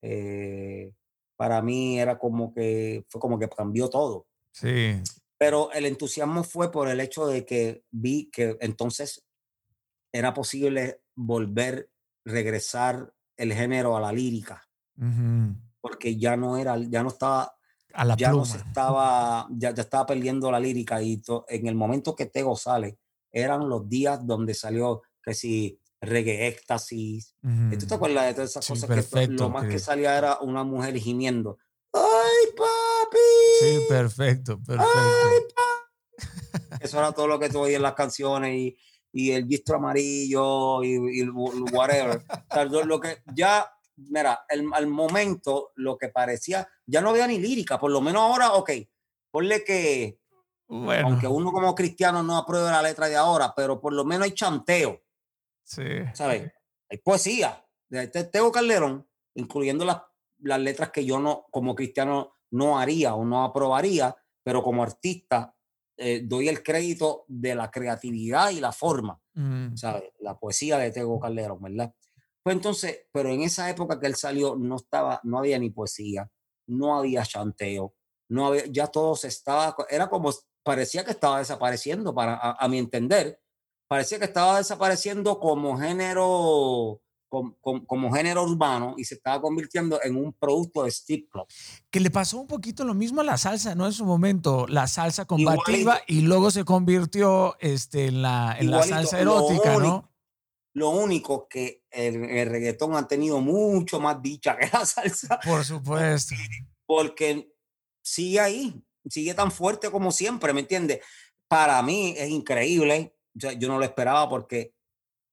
Speaker 2: eh, para mí era como que, fue como que cambió todo.
Speaker 1: Sí.
Speaker 2: Pero el entusiasmo fue por el hecho de que vi que entonces era posible volver, regresar el género a la lírica, porque ya no era, ya no estaba,
Speaker 1: A la
Speaker 2: ya no se estaba, ya, ya estaba perdiendo la lírica y to- en el momento que Tego sale, eran los días donde salió que si reggae éxtasis. ¿Y ¿Tú te acuerdas de todas esas
Speaker 1: Sí,
Speaker 2: cosas que to-
Speaker 1: perfecto,
Speaker 2: lo más que salía era una mujer gimiendo? ¡Ay, papi!
Speaker 1: Sí, perfecto,
Speaker 2: ¡Ay,
Speaker 1: perfecto.
Speaker 2: papi! Eso era todo lo que tú oías en las canciones y, y el distro amarillo y, y whatever. O sea, lo, lo que ya, mira, el, al momento lo que parecía, ya no había ni lírica, por lo menos ahora, ok, ponle que,
Speaker 1: Bueno,
Speaker 2: aunque uno como cristiano no apruebe la letra de ahora, pero por lo menos hay chanteo,
Speaker 1: sí.
Speaker 2: ¿sabes? Hay poesía. De Te- Tego Calderón, incluyendo las, las letras que yo no, como cristiano, no haría o no aprobaría, pero como artista eh, doy el crédito de la creatividad y la forma,
Speaker 1: Mm,
Speaker 2: ¿sabes? La poesía de Tego Calderón, ¿verdad? Pues entonces, pero en esa época que él salió no estaba, no había ni poesía, no había chanteo, no había, ya todo se estaba, era como, parecía que estaba desapareciendo para, a, a mi entender, parecía que estaba desapareciendo como género, com- com- como, género urbano y se estaba convirtiendo en un producto de strip club.
Speaker 1: Que le pasó un poquito lo mismo a la salsa, ¿no? En su momento, la salsa combativa
Speaker 2: Igualito.
Speaker 1: y luego se convirtió este, en, la, en la
Speaker 2: Igualito,
Speaker 1: salsa
Speaker 2: lo
Speaker 1: erótica, ¿no?
Speaker 2: único- Lo único que el, el reggaetón ha tenido mucho más dicha que la salsa,
Speaker 1: Por supuesto.
Speaker 2: porque sigue ahí, sigue tan fuerte como siempre, ¿me entiendes? Para mí es increíble, o sea, yo no lo esperaba porque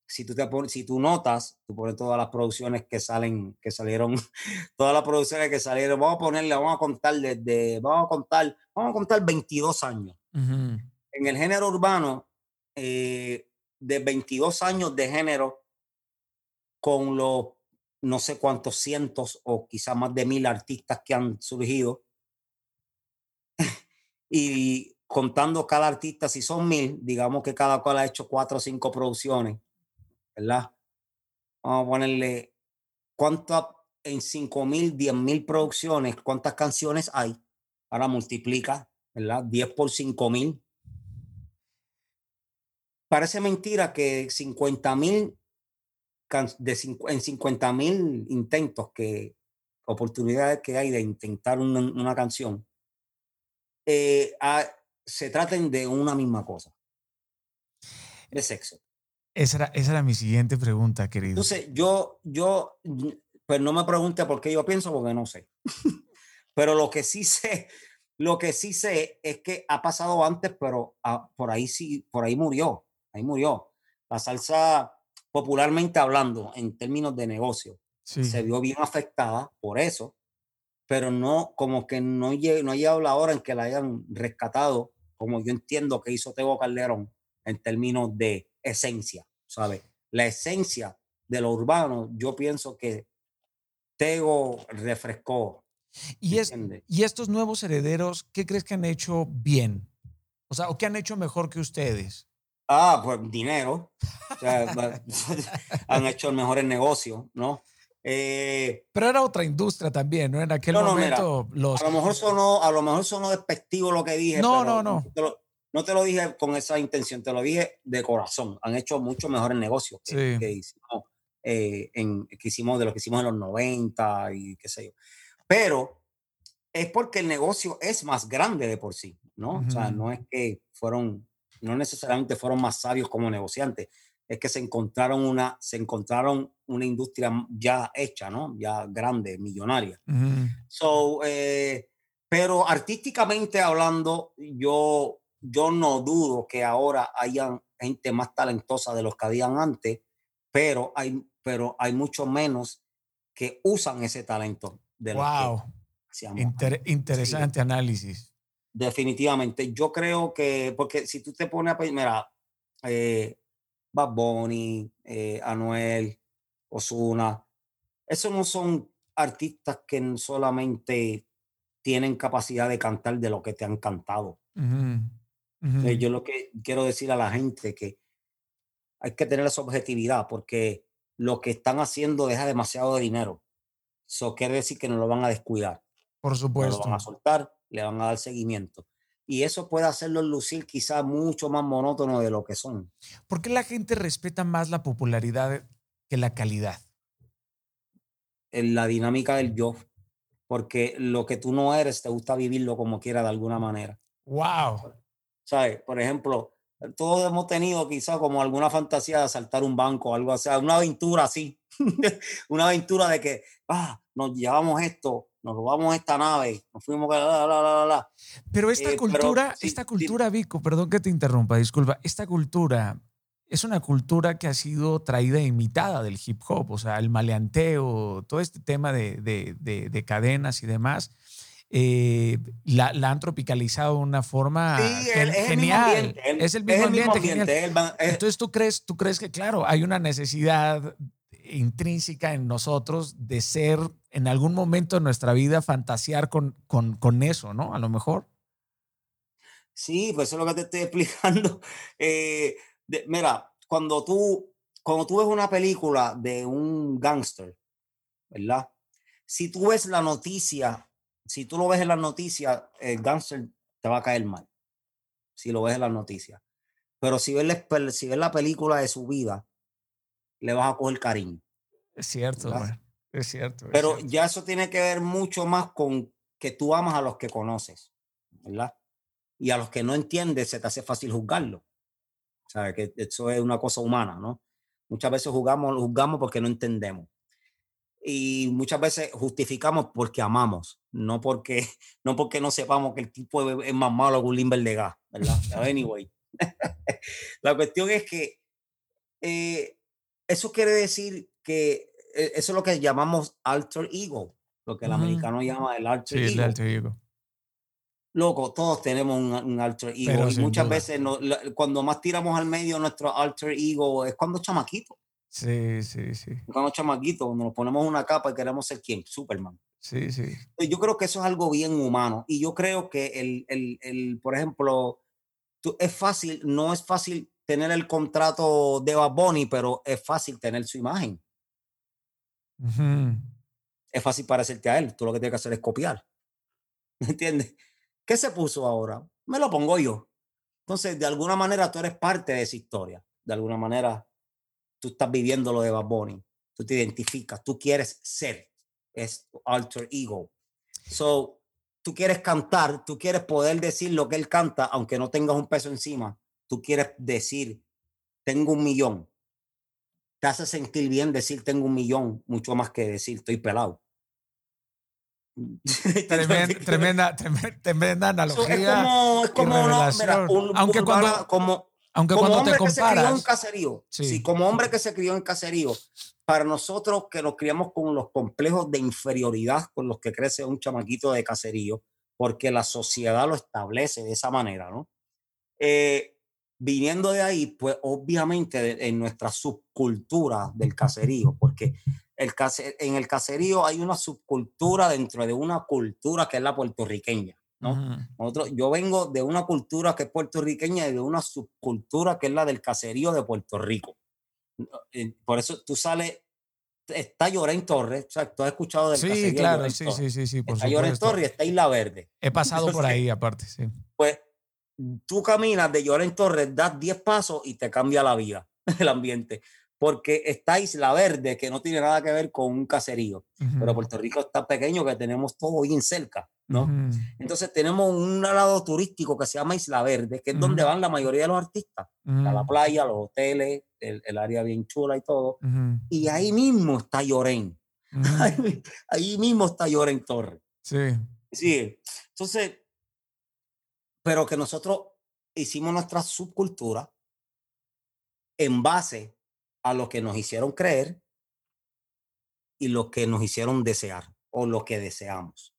Speaker 2: si tú, te si tú notas, tú pones todas las producciones que salen, que salieron, todas las producciones que salieron, vamos a ponerle, vamos a contar desde, vamos a contar, vamos a contar 22 años.
Speaker 1: Ujú.
Speaker 2: En el género urbano, eh, de 22 años de género, con los no sé cuántos cientos o quizás más de mil artistas que han surgido, y contando cada artista, si son mil, digamos que cada cual ha hecho cuatro o cinco producciones, ¿verdad? Vamos a ponerle, ¿cuántas en cinco mil, diez mil producciones, cuántas canciones hay? Ahora multiplica, ¿verdad? 10 por cinco mil. Parece mentira que 50 mil, en 50 mil intentos que, oportunidades que hay de intentar una, una canción, eh, ah, se traten de una misma cosa, de sexo.
Speaker 1: Esa era, esa era mi siguiente pregunta, querido.
Speaker 2: Entonces, yo, yo, pues no me pregunte por qué yo pienso, porque no sé. pero lo que sí sé, lo que sí sé es que ha pasado antes, pero ah, por ahí sí, por ahí murió, ahí murió. La salsa, popularmente hablando, en términos de negocio,
Speaker 1: Sí.
Speaker 2: se vio bien afectada por eso, pero no, como que no, no ha llegado la hora en que la hayan rescatado, como yo entiendo que hizo Tego Calderón en términos de esencia, ¿sabes? La esencia de lo urbano, yo pienso que Tego refrescó.
Speaker 1: Y, es, y estos nuevos herederos, ¿qué crees que han hecho bien? O sea, ¿o qué han hecho mejor que ustedes?
Speaker 2: Ah, pues dinero. O sea, han hecho el mejor negocio, ¿no? Eh,
Speaker 1: Pero era otra industria también, ¿no? En aquel
Speaker 2: No, no, mira,
Speaker 1: momento los...
Speaker 2: A lo mejor sonó, a lo mejor sonó despectivo lo que dije.
Speaker 1: No,
Speaker 2: pero
Speaker 1: no, no.
Speaker 2: Te lo- no te lo dije con esa intención, te lo dije de corazón. Han hecho mucho mejores negocios que,
Speaker 1: Sí.
Speaker 2: que hicimos, eh, en, que hicimos de lo que hicimos en los 90 y qué sé yo. Pero es porque el negocio es más grande de por sí, ¿no? O sea, no es que fueron, no necesariamente fueron más sabios como negociantes, es que se encontraron una, se encontraron una industria ya hecha, ¿no? Ya grande, millonaria. So, eh, pero artísticamente hablando, yo, yo no dudo que ahora hayan gente más talentosa de los que habían antes, pero hay, pero hay mucho menos que usan ese talento. de
Speaker 1: wow. interesante análisis.
Speaker 2: Definitivamente. Yo creo que, porque si tú te pones a mira, eh, Bad Bunny, eh, Anuel, Osuna, esos no son artistas que solamente tienen capacidad de cantar de lo que te han cantado. Eh, yo lo que quiero decir a la gente que hay que tener esa objetividad porque lo que están haciendo deja demasiado dinero. Eso quiere decir que no lo van a descuidar.
Speaker 1: Por supuesto.
Speaker 2: lo van a soltar, le van a dar seguimiento. Y eso puede hacerlos lucir quizás mucho más monótono de lo que son.
Speaker 1: ¿Por qué la gente respeta más la popularidad que la calidad?
Speaker 2: En la dinámica del yo. Porque lo que tú no eres, te gusta vivirlo como quiera de alguna manera.
Speaker 1: Wow.
Speaker 2: ¿Sabes? Por ejemplo, todos hemos tenido quizás como alguna fantasía de asaltar un banco o algo así, una aventura así. una aventura de que, ah, nos llevamos esto, nos robamos esta nave, nos fuimos, la, la, la, la.
Speaker 1: Pero esta eh, cultura, esta cultura, Vico, perdón que te interrumpa, disculpa, esta cultura es una cultura que ha sido traída e imitada del hip hop, o sea, el maleanteo, todo este tema de, de, de, cadenas y demás. Eh, la, han tropicalizado de una forma genial. es el mismo ambiente. Entonces, ¿tú crees, ¿tú crees que, claro, hay una necesidad intrínseca en nosotros de ser en algún momento de nuestra vida fantasear con, con, con eso, ¿no? A lo mejor.
Speaker 2: Sí, pues eso es lo que te estoy explicando. Eh, mira, cuando tú, cuando tú ves una película de un gángster, ¿verdad? Si tú ves la noticia, si tú lo ves en las noticias, el gángster te va a caer mal. Si lo ves en las noticias. Pero si ves, la, si ves la película de su vida, le vas a coger cariño.
Speaker 1: Es cierto, es cierto.
Speaker 2: Pero ya eso tiene que ver mucho más con que tú amas a los que conoces, ¿verdad? Y a los que no entiendes se te hace fácil juzgarlo. O sea, que eso es una cosa humana, ¿no? Muchas veces juzgamos, juzgamos porque no entendemos. Y muchas veces justificamos porque amamos, no porque no, porque no sepamos que el tipo es más malo que un limber de gas, ¿verdad? Anyway. La cuestión es que eh, eso quiere decir que eh, eso es lo que llamamos alter ego, lo que el americano llama el alter sí, ego. El alter ego. Loco, todos tenemos un, alter ego y muchas veces cuando más tiramos al medio nuestro alter ego es cuando chamaquito.
Speaker 1: Sí, sí, sí.
Speaker 2: Cuando chamaquito, cuando nos ponemos una capa y queremos ser quién, Superman.
Speaker 1: Sí, sí.
Speaker 2: Yo creo que eso es algo bien humano y yo creo que el, el, el por ejemplo, es fácil, no es fácil tener el contrato de Bad Bunny, pero es fácil tener su imagen. Es fácil parecerte a él. Tú lo que tienes que hacer es copiar. ¿Me entiendes? ¿Qué se puso ahora? Me lo pongo yo. Entonces, de alguna manera, tú eres parte de esa historia. De alguna manera, tú estás viviendo lo de Bad Bunny. Tú te identificas. Tú quieres ser. Es tu alter ego. So, tú quieres cantar, tú quieres poder decir lo que él canta, aunque no tengas un peso encima tú quieres decir, tengo un millón, te hace sentir bien decir tengo un millón, mucho más que decir estoy pelado.
Speaker 1: Tremenda, tremenda, analogía.
Speaker 2: Es como, un, aunque cuando, como,
Speaker 1: aunque cuando
Speaker 2: hombre
Speaker 1: te comparas, que se
Speaker 2: crió en caserío, sí. como hombre que se crió en caserío, para nosotros que nos criamos con los complejos de inferioridad con los que crece un chamaquito de caserío, porque la sociedad lo establece de esa manera, ¿no? Eh, viniendo de ahí, pues obviamente en nuestra subcultura del caserío, porque el en el caserío hay una subcultura dentro de una cultura que es la puertorriqueña. ¿no? yo vengo de una cultura que es puertorriqueña y de una subcultura que es la del caserío de Puerto Rico. Eh, por eso tú sales, está Llorén Torres, o sea, tú has escuchado del
Speaker 1: caserío. Sí, claro, sí, sí, sí, sí,
Speaker 2: por está Llorén Torres y está Isla Verde.
Speaker 1: He pasado por ahí aparte, sí.
Speaker 2: Pues tú caminas de Lloren Torres, das 10 pasos y te cambia la vida, el ambiente. Porque está Isla Verde, que no tiene nada que ver con un caserío. Pero Puerto Rico está pequeño, que tenemos todo bien cerca, ¿no? Entonces tenemos un lado turístico que se llama Isla Verde, que es donde van la mayoría de los artistas. A la playa, los hoteles, el, área bien chula y todo. Y ahí mismo está Lloren. Ahí, ahí, mismo está Lloren Torres.
Speaker 1: Sí.
Speaker 2: Sí. Entonces, pero que nosotros hicimos nuestra subcultura en base a lo que nos hicieron creer y lo que nos hicieron desear. o lo que deseamos,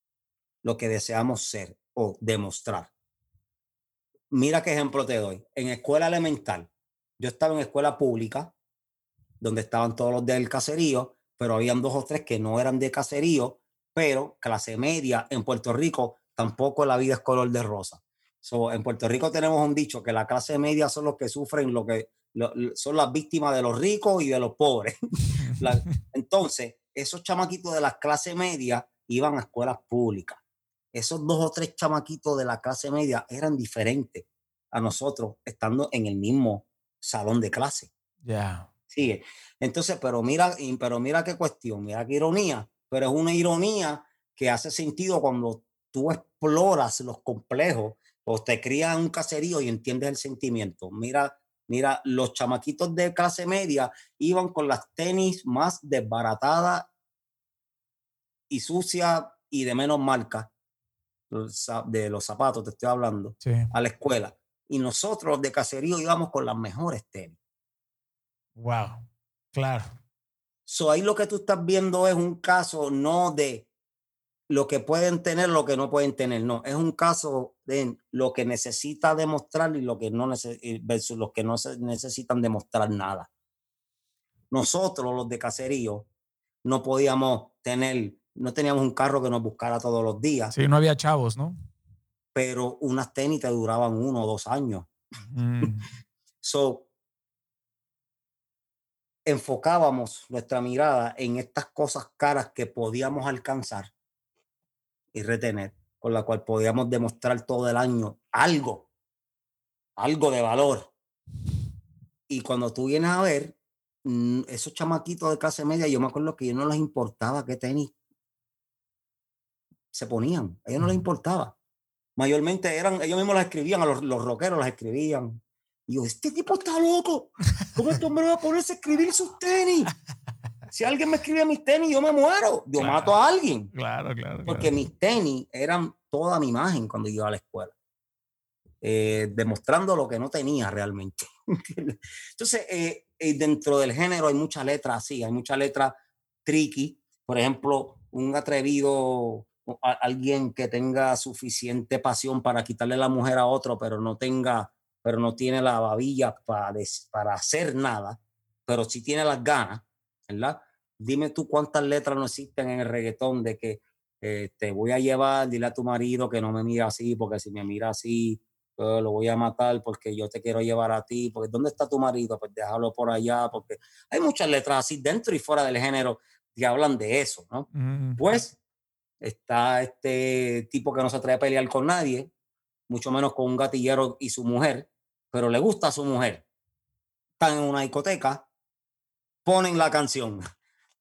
Speaker 2: lo que deseamos ser o demostrar. Mira qué ejemplo te doy. En escuela elemental, yo estaba en escuela pública, donde estaban todos los del caserío, pero habían dos o tres que no eran de caserío, pero clase media en Puerto Rico tampoco la vida es color de rosa. En Puerto Rico tenemos un dicho que la clase media son los que sufren, lo que son las víctimas de los ricos y de los pobres. entonces, esos chamaquitos de la clase media iban a escuelas públicas. Esos dos o tres chamaquitos de la clase media eran diferentes a nosotros estando en el mismo salón de clase.
Speaker 1: Ya.
Speaker 2: Sigue. Entonces, pero mira, pero mira qué cuestión, mira qué ironía, pero es una ironía que hace sentido cuando tú exploras los complejos o te crías en un caserío y entiendes el sentimiento. Mira, mira, los chamaquitos de clase media iban con las tenis más desbaratadas y sucias y de menos marca, de los zapatos te estoy hablando, a la escuela. Y nosotros de caserío íbamos con las mejores tenis.
Speaker 1: Wow, claro.
Speaker 2: So ahí lo que tú estás viendo es un caso no de lo que pueden tener, lo que no pueden tener, no, es un caso de lo que necesita demostrar y lo que no versus los que no necesitan demostrar nada. Nosotros, los de caserío, no podíamos tener, no teníamos un carro que nos buscara todos los días.
Speaker 1: Sí, no había chavos, ¿no?
Speaker 2: Pero unas tenis te duraban uno o dos años. Mm. so, enfocábamos nuestra mirada en estas cosas caras que podíamos alcanzar y retener, con la cual podíamos demostrar todo el año algo, algo de valor. Y cuando tú vienes a ver, mm, esos chamaquitos de clase media, yo me acuerdo que a ellos no les importaba qué tenis se ponían, a ellos no les importaba. Mayormente eran, ellos mismos las escribían, a los, los rockeros las escribían, y yo, este tipo está loco. ¿Cómo este hombre va a ponerse a escribir sus tenis? Si alguien me escribe mis tenis, yo me muero. Yo mato a alguien.
Speaker 1: Claro, claro.
Speaker 2: Porque mis tenis eran toda mi imagen cuando iba a la escuela. Eh, demostrando lo que no tenía realmente. Entonces, eh, eh, dentro del género hay muchas letras así, hay muchas letras tricky. Por ejemplo, un atrevido, alguien que tenga suficiente pasión para quitarle la mujer a otro, pero no tenga pero no tiene la babilla para, para hacer nada, pero sí tiene las ganas, ¿verdad? Dime tú cuántas letras no existen en el reggaetón de que eh, te voy a llevar, dile a tu marido que no me mira así, porque si me mira así, pues lo voy a matar porque yo te quiero llevar a ti, porque ¿dónde está tu marido? Pues déjalo por allá, porque hay muchas letras así dentro y fuera del género que hablan de eso, ¿no? Pues está este tipo que no se atreve a pelear con nadie, mucho menos con un gatillero y su mujer, pero le gusta a su mujer. Están en una discoteca, ponen la canción.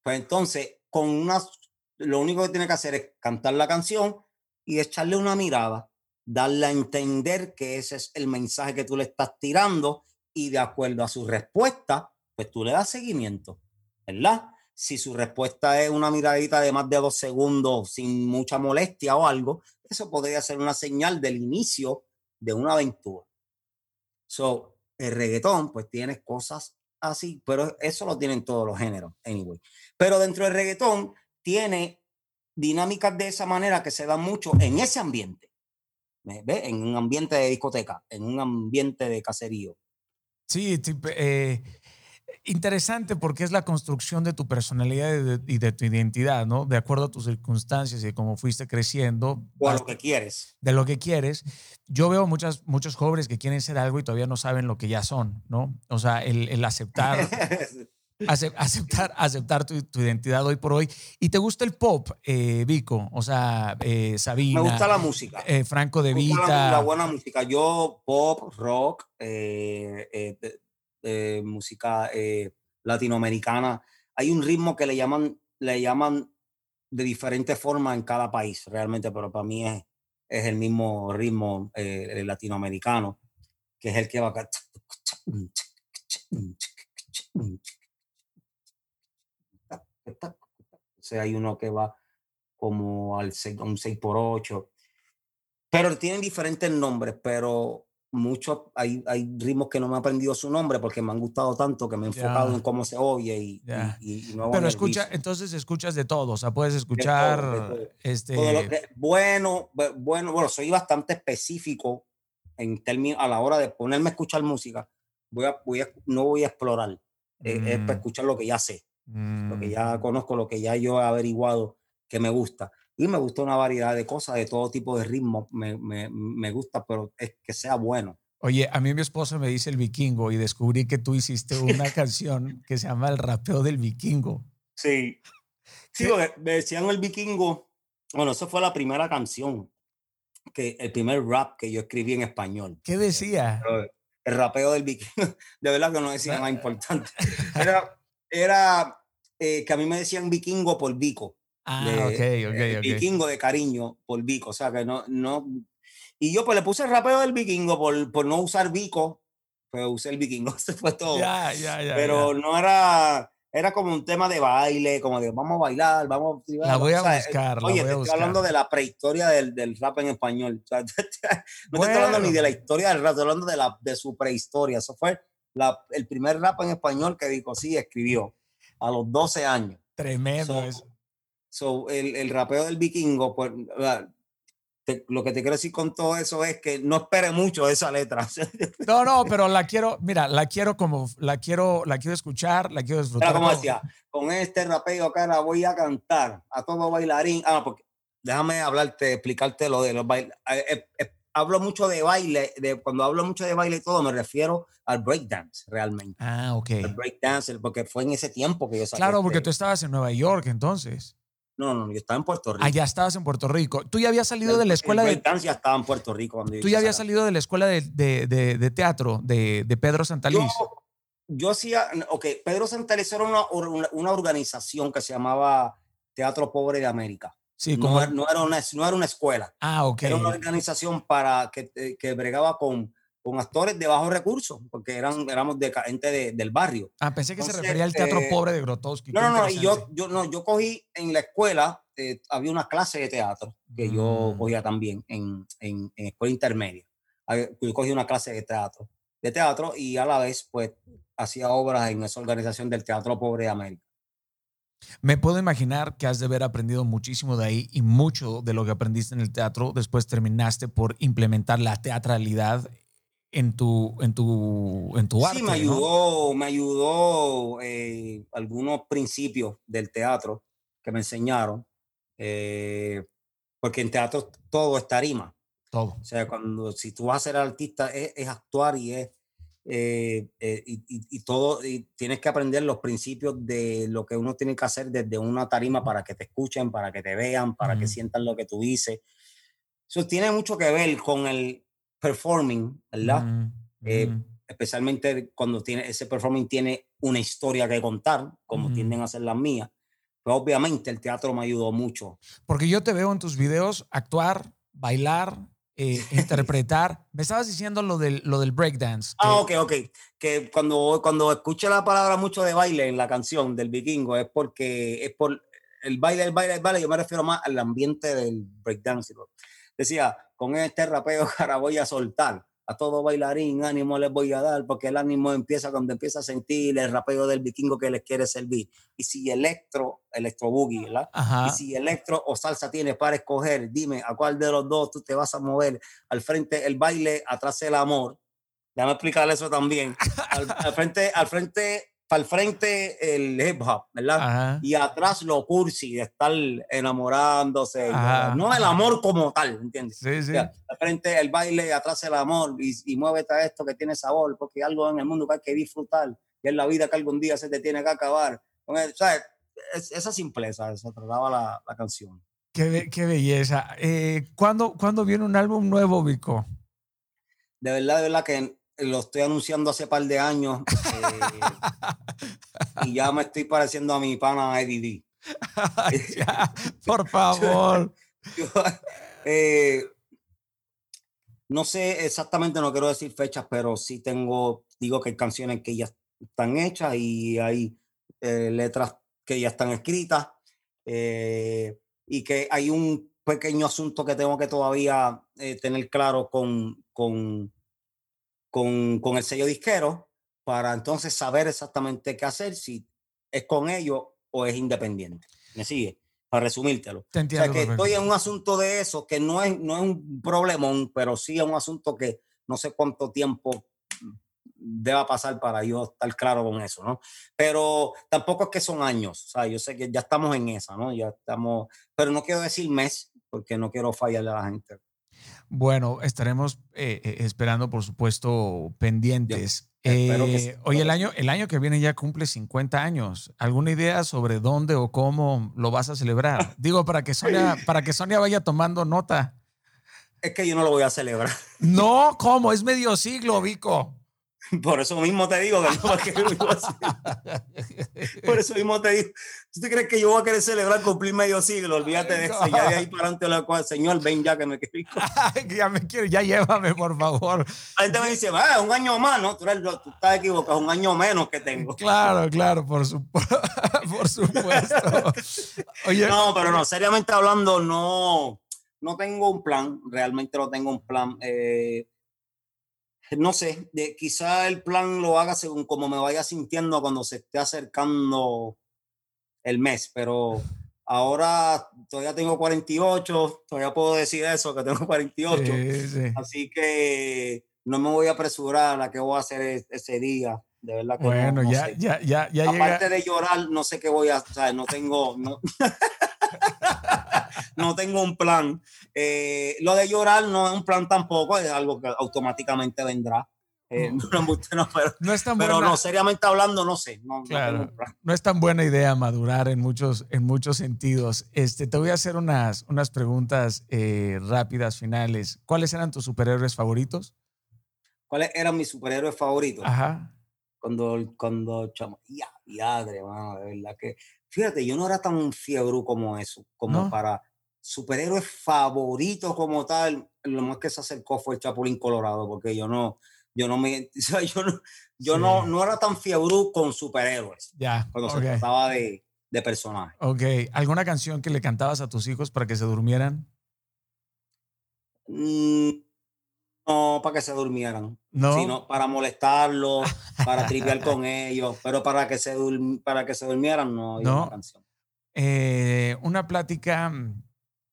Speaker 2: Pues entonces, con una, lo único que tiene que hacer es cantar la canción y echarle una mirada, darle a entender que ese es el mensaje que tú le estás tirando y de acuerdo a su respuesta, pues tú le das seguimiento, ¿verdad? Si su respuesta es una miradita de más de dos segundos sin mucha molestia o algo, eso podría ser una señal del inicio de una aventura. So, el reggaetón, pues tiene cosas así, pero eso lo tienen todos los géneros, anyway. Pero dentro del reggaetón tiene dinámicas de esa manera que se dan mucho en ese ambiente. ¿Ve? En un ambiente de discoteca, en un ambiente de caserío.
Speaker 1: Sí, eh, interesante porque es la construcción de tu personalidad y de, tu identidad, ¿no? De acuerdo a tus circunstancias y cómo fuiste creciendo.
Speaker 2: O a lo que quieres.
Speaker 1: De lo que quieres. Yo veo muchas, muchos jóvenes que quieren ser algo y todavía no saben lo que ya son, ¿no? O sea, el, aceptar. aceptar, aceptar tu, identidad hoy por hoy. ¿Y te gusta el pop, eh, Vico? O sea, eh, Sabina.
Speaker 2: Me gusta la música.
Speaker 1: Eh, Franco de Vita.
Speaker 2: La, buena música. Yo, pop, rock, eh, música eh, latinoamericana. Hay un ritmo que le llaman, le llaman de diferentes formas en cada país, realmente, pero para mí es, es el mismo ritmo eh, latinoamericano, que es el que va acá. O sea, hay uno que va como al 6, un 6 por 8 pero tienen diferentes nombres, pero muchos, hay, hay ritmos que no me he aprendido su nombre porque me han gustado tanto que me he enfocado en cómo se oye y, y,
Speaker 1: Pero escucha, entonces escuchas de todo, o sea, puedes escuchar este...
Speaker 2: bueno, bueno, bueno, soy bastante específico en términos, a la hora de ponerme a escuchar música, voy a, voy a, no voy a explorar, es para mm. escuchar lo que ya sé, lo que ya mm. conozco, lo que ya yo he averiguado que me gusta y me gusta una variedad de cosas, de todo tipo de ritmos, me, me, me, gusta, pero es que sea bueno.
Speaker 1: Oye, a mí mi esposa me dice el vikingo y descubrí que tú hiciste una canción que se llama El rapeo del vikingo.
Speaker 2: Sí. Sí, porque me decían el vikingo, bueno, eso fue la primera canción, que el primer rap que yo escribí en español.
Speaker 1: ¿Qué decía?
Speaker 2: El rapeo del vikingo, de verdad que no decía nada importante. Era, era eh, que a mí me decían vikingo por Vico.
Speaker 1: Ah, ok, ok,
Speaker 2: Vikingo de cariño por Vico. O sea, que no, no. Y yo pues le puse el rapeo del vikingo por, por no usar Vico, pues usé el vikingo, se fue todo.
Speaker 1: Ya, ya, ya.
Speaker 2: Pero no era, era como un tema de baile, como de vamos a bailar, vamos
Speaker 1: a... La voy a buscar,
Speaker 2: Oye,
Speaker 1: te
Speaker 2: estoy hablando de la prehistoria del, del rap en español. no estoy hablando ni de la historia del rap, estoy hablando de, la, de su prehistoria. Eso fue la, el primer rap en español que Vico sí escribió a los 12 años.
Speaker 1: Tremendo eso.
Speaker 2: So, el, el rapeo del vikingo, pues, lo que te quiero decir con todo eso es que no espere mucho esa letra.
Speaker 1: No, no, pero la quiero, mira, la quiero como, la quiero, la quiero escuchar, la quiero disfrutar.
Speaker 2: como decía, con este rapeo cara voy a cantar a todo bailarín. Ah, porque déjame hablarte, explicarte lo de los bailes. Eh, eh, eh, hablo mucho de baile, de, cuando hablo mucho de baile y todo, me refiero al breakdance realmente.
Speaker 1: Ah, ok.
Speaker 2: El breakdance, porque fue en ese tiempo que yo
Speaker 1: sabía. Claro, porque tú estabas en Nueva York entonces.
Speaker 2: No, no, yo estaba en Puerto Rico.
Speaker 1: Ya estabas en Puerto Rico. Tú ya habías salido de la escuela de.
Speaker 2: ya estaba en Puerto Rico. Cuando
Speaker 1: Tú ya habías salido de la escuela de, de, de, teatro de, Pedro Santaliz.
Speaker 2: Yo, yo hacía. Ok, Pedro Santaliz era una, una, organización que se llamaba Teatro Pobre de América.
Speaker 1: Sí, como.
Speaker 2: No, no, era, una, no era una escuela.
Speaker 1: Ah, ok.
Speaker 2: Era una organización para que, eh, que bregaba con con actores de bajos recursos, porque eran, éramos de gente del barrio.
Speaker 1: Ah, pensé que se refería al teatro eh, pobre de Grotowski.
Speaker 2: No, no, no, y yo, yo, no, yo cogí en la escuela, eh, había una clase de teatro que yo mm. cogía también en, en, escuela intermedia. Yo cogí una clase de teatro, de teatro y a la vez, pues, hacía obras en esa organización del Teatro Pobre de América.
Speaker 1: Me puedo imaginar que has de haber aprendido muchísimo de ahí y mucho de lo que aprendiste en el teatro después terminaste por implementar la teatralidad en tu, en tu, en tu arte.
Speaker 2: Sí, me ayudó, me ayudó eh, algunos principios del teatro que me enseñaron, eh, porque en teatro todo es tarima.
Speaker 1: Todo.
Speaker 2: O sea, cuando, si tú vas a ser artista, es, actuar y es, eh, y, y, todo, y tienes que aprender los principios de lo que uno tiene que hacer desde una tarima para que te escuchen, para que te vean, para que sientan lo que tú dices. Eso tiene mucho que ver con el, performing, ¿verdad? Eh, especialmente cuando tiene, ese performing tiene una historia que contar, como tienden a ser las mías. Pero obviamente el teatro me ayudó mucho.
Speaker 1: Porque yo te veo en tus videos actuar, bailar, eh, interpretar. Me estabas diciendo lo del, lo del breakdance.
Speaker 2: Ah, ok, ok. Que cuando, cuando escuché la palabra mucho de baile en la canción del vikingo es porque es por el baile, el baile, el baile. Yo me refiero más al ambiente del breakdance. Decía, con este rapeo cara voy a soltar. A todo bailarín ánimo les voy a dar, porque el ánimo empieza cuando empieza a sentir el rapeo del vikingo que les quiere servir. Y si electro, electro boogie, ¿verdad? Y si electro o salsa tienes para escoger, dime a cuál de los dos tú te vas a mover. Al frente el baile, atrás el amor. Déjame explicarle eso también. al, frente, al frente al frente el hip hop, ¿verdad? Y atrás lo cursi, de estar enamorándose. No el amor como tal, ¿entiendes?
Speaker 1: Sí, sí. al
Speaker 2: frente el baile, atrás el amor y, y muévete a esto que tiene sabor, porque hay algo en el mundo que hay que disfrutar y es la vida que algún día se te tiene que acabar. O sea, esa simpleza, se trataba la, la canción.
Speaker 1: Qué, qué belleza. Eh, ¿cuándo, ¿Cuándo viene un álbum nuevo, Vico?
Speaker 2: De verdad, de verdad que lo estoy anunciando hace par de años eh, y ya me estoy pareciendo a mi pana Eddie
Speaker 1: por favor.
Speaker 2: Eh, no sé exactamente, no quiero decir fechas, pero sí tengo, digo que hay canciones que ya están hechas y hay eh, letras que ya están escritas y que hay un pequeño asunto que tengo que todavía tener claro con, con con, con el sello disquero para entonces saber exactamente qué hacer, si es con ellos o es independiente. ¿Me sigue? Para resumírtelo.
Speaker 1: Te entiendo.
Speaker 2: o sea, que estoy en un asunto de eso que no es, no es un problemón, pero sí es un asunto que no sé cuánto tiempo deba pasar para yo estar claro con eso, ¿no? Pero tampoco es que son años, o sea, yo sé que ya estamos en esa, ¿no? Ya estamos, pero no quiero decir mes porque no quiero fallarle a la gente.
Speaker 1: Bueno, estaremos eh, eh, esperando, por supuesto, pendientes. Eh, oye, el año, el año que viene ya cumple 50 años. ¿Alguna idea sobre dónde o cómo lo vas a celebrar? Digo, para que Sonia, para que Sonia vaya tomando nota.
Speaker 2: Es que yo no lo voy a celebrar.
Speaker 1: No, ¿cómo? Es medio siglo, Vico.
Speaker 2: Por eso mismo te digo que no que Por eso mismo te digo. ¿Tú te crees que yo voy a querer celebrar cumplir medio siglo? Olvídate de eso. Ya de ahí para adelante, la señor, ven ya que me quiero.
Speaker 1: ya me quiero, ya llévame, por favor.
Speaker 2: La gente me dice, va, un año más, ¿no? Tú, tú, estás equivocado, un año menos que tengo.
Speaker 1: Claro, claro, por, su, por supuesto.
Speaker 2: Oye, no, pero no, seriamente hablando, no, no tengo un plan. Realmente no tengo un plan. Eh, no sé, de, quizá el plan lo haga según como me vaya sintiendo cuando se esté acercando el mes, pero ahora todavía tengo 48, todavía puedo decir eso, que tengo 48, así que no me voy a apresurar a qué voy a hacer e, ese día. De verdad que
Speaker 1: bueno, ya, ya, ya, ya,
Speaker 2: Aparte de llorar, no sé qué voy a hacer, no tengo, no, no tengo un plan. Eh, lo de llorar no es un plan tampoco, es algo que automáticamente vendrá. Eh, no, pero, no, es tan pero no, seriamente hablando, no sé. No,
Speaker 1: claro, no, es tan buena idea madurar en muchos, en muchos sentidos. Este, te voy a hacer unas, unas preguntas eh, rápidas, finales. ¿Cuáles eran tus superhéroes favoritos?
Speaker 2: ¿Cuáles eran mis superhéroes favoritos?
Speaker 1: Ajá.
Speaker 2: Cuando, cuando, chamo, ya, ya, de verdad que Fíjate, yo no era tan fiebre como eso, como para superhéroes favoritos como tal. Lo más que se acercó fue el Chapulín Colorado, porque yo no, yo no me, yo no, yo no, no era tan fiebre con superhéroes.
Speaker 1: Ya.
Speaker 2: Cuando se trataba de, de personajes.
Speaker 1: Ok. ¿Alguna canción que le cantabas a tus hijos para que se durmieran?
Speaker 2: Mm, no para que se durmieran, ¿No? sino para molestarlos, para triviar con ellos, pero para que se, para que se durmieran no una canción.
Speaker 1: Eh, una plática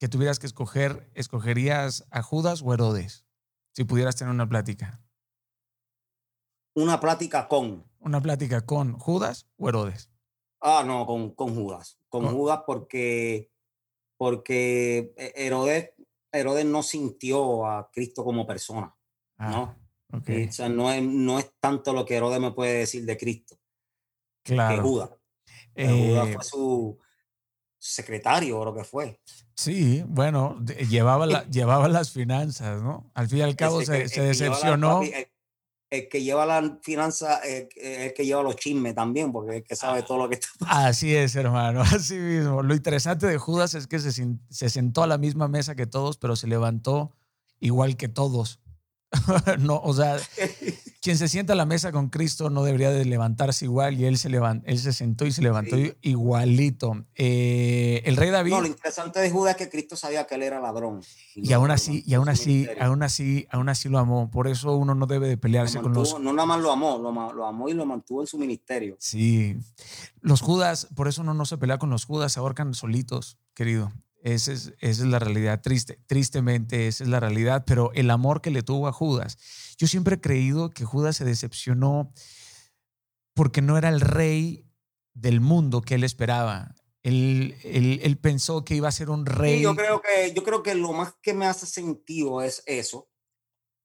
Speaker 1: que tuvieras que escoger, ¿escogerías a Judas o Herodes? Si pudieras tener una plática.
Speaker 2: Una plática con.
Speaker 1: Una plática con Judas o Herodes.
Speaker 2: Ah, no, con, con Judas. Con, Judas porque, porque Herodes Herodes no sintió a Cristo como persona, ¿no? Ah, okay. o sea, no es, no es tanto lo que Herodes me puede decir de Cristo
Speaker 1: claro.
Speaker 2: que Judas. Judas eh, fue su secretario o lo que fue.
Speaker 1: Sí, bueno, llevaba, la, llevaba las finanzas, ¿no? Al fin y al cabo se, se decepcionó
Speaker 2: el que lleva la finanza es el que lleva los chismes también, porque es el que sabe todo lo que está
Speaker 1: pasando. Así es, hermano, así mismo. Lo interesante de Judas es que se, se sentó a la misma mesa que todos, pero se levantó igual que todos. no, o sea, quien se sienta a la mesa con Cristo no debería de levantarse igual y él se, levantó, él se sentó y se levantó igualito. Eh, el rey David...
Speaker 2: No, lo interesante de Judas es que Cristo sabía que él era ladrón.
Speaker 1: Y, aún así, y aún así, aún así, aún así lo amó. Por eso uno no debe de pelearse con los...
Speaker 2: No nada más lo amó, lo, lo, amó y lo mantuvo en su ministerio.
Speaker 1: Sí. Los Judas, por eso uno no se pelea con los Judas, se ahorcan solitos, querido. Esa es, esa es la realidad, triste, tristemente esa es la realidad, pero el amor que le tuvo a Judas, yo siempre he creído que Judas se decepcionó porque no era el rey del mundo que él esperaba. Él, él, pensó que iba a ser un rey.
Speaker 2: yo, creo que, yo creo que lo más que me hace sentido es eso.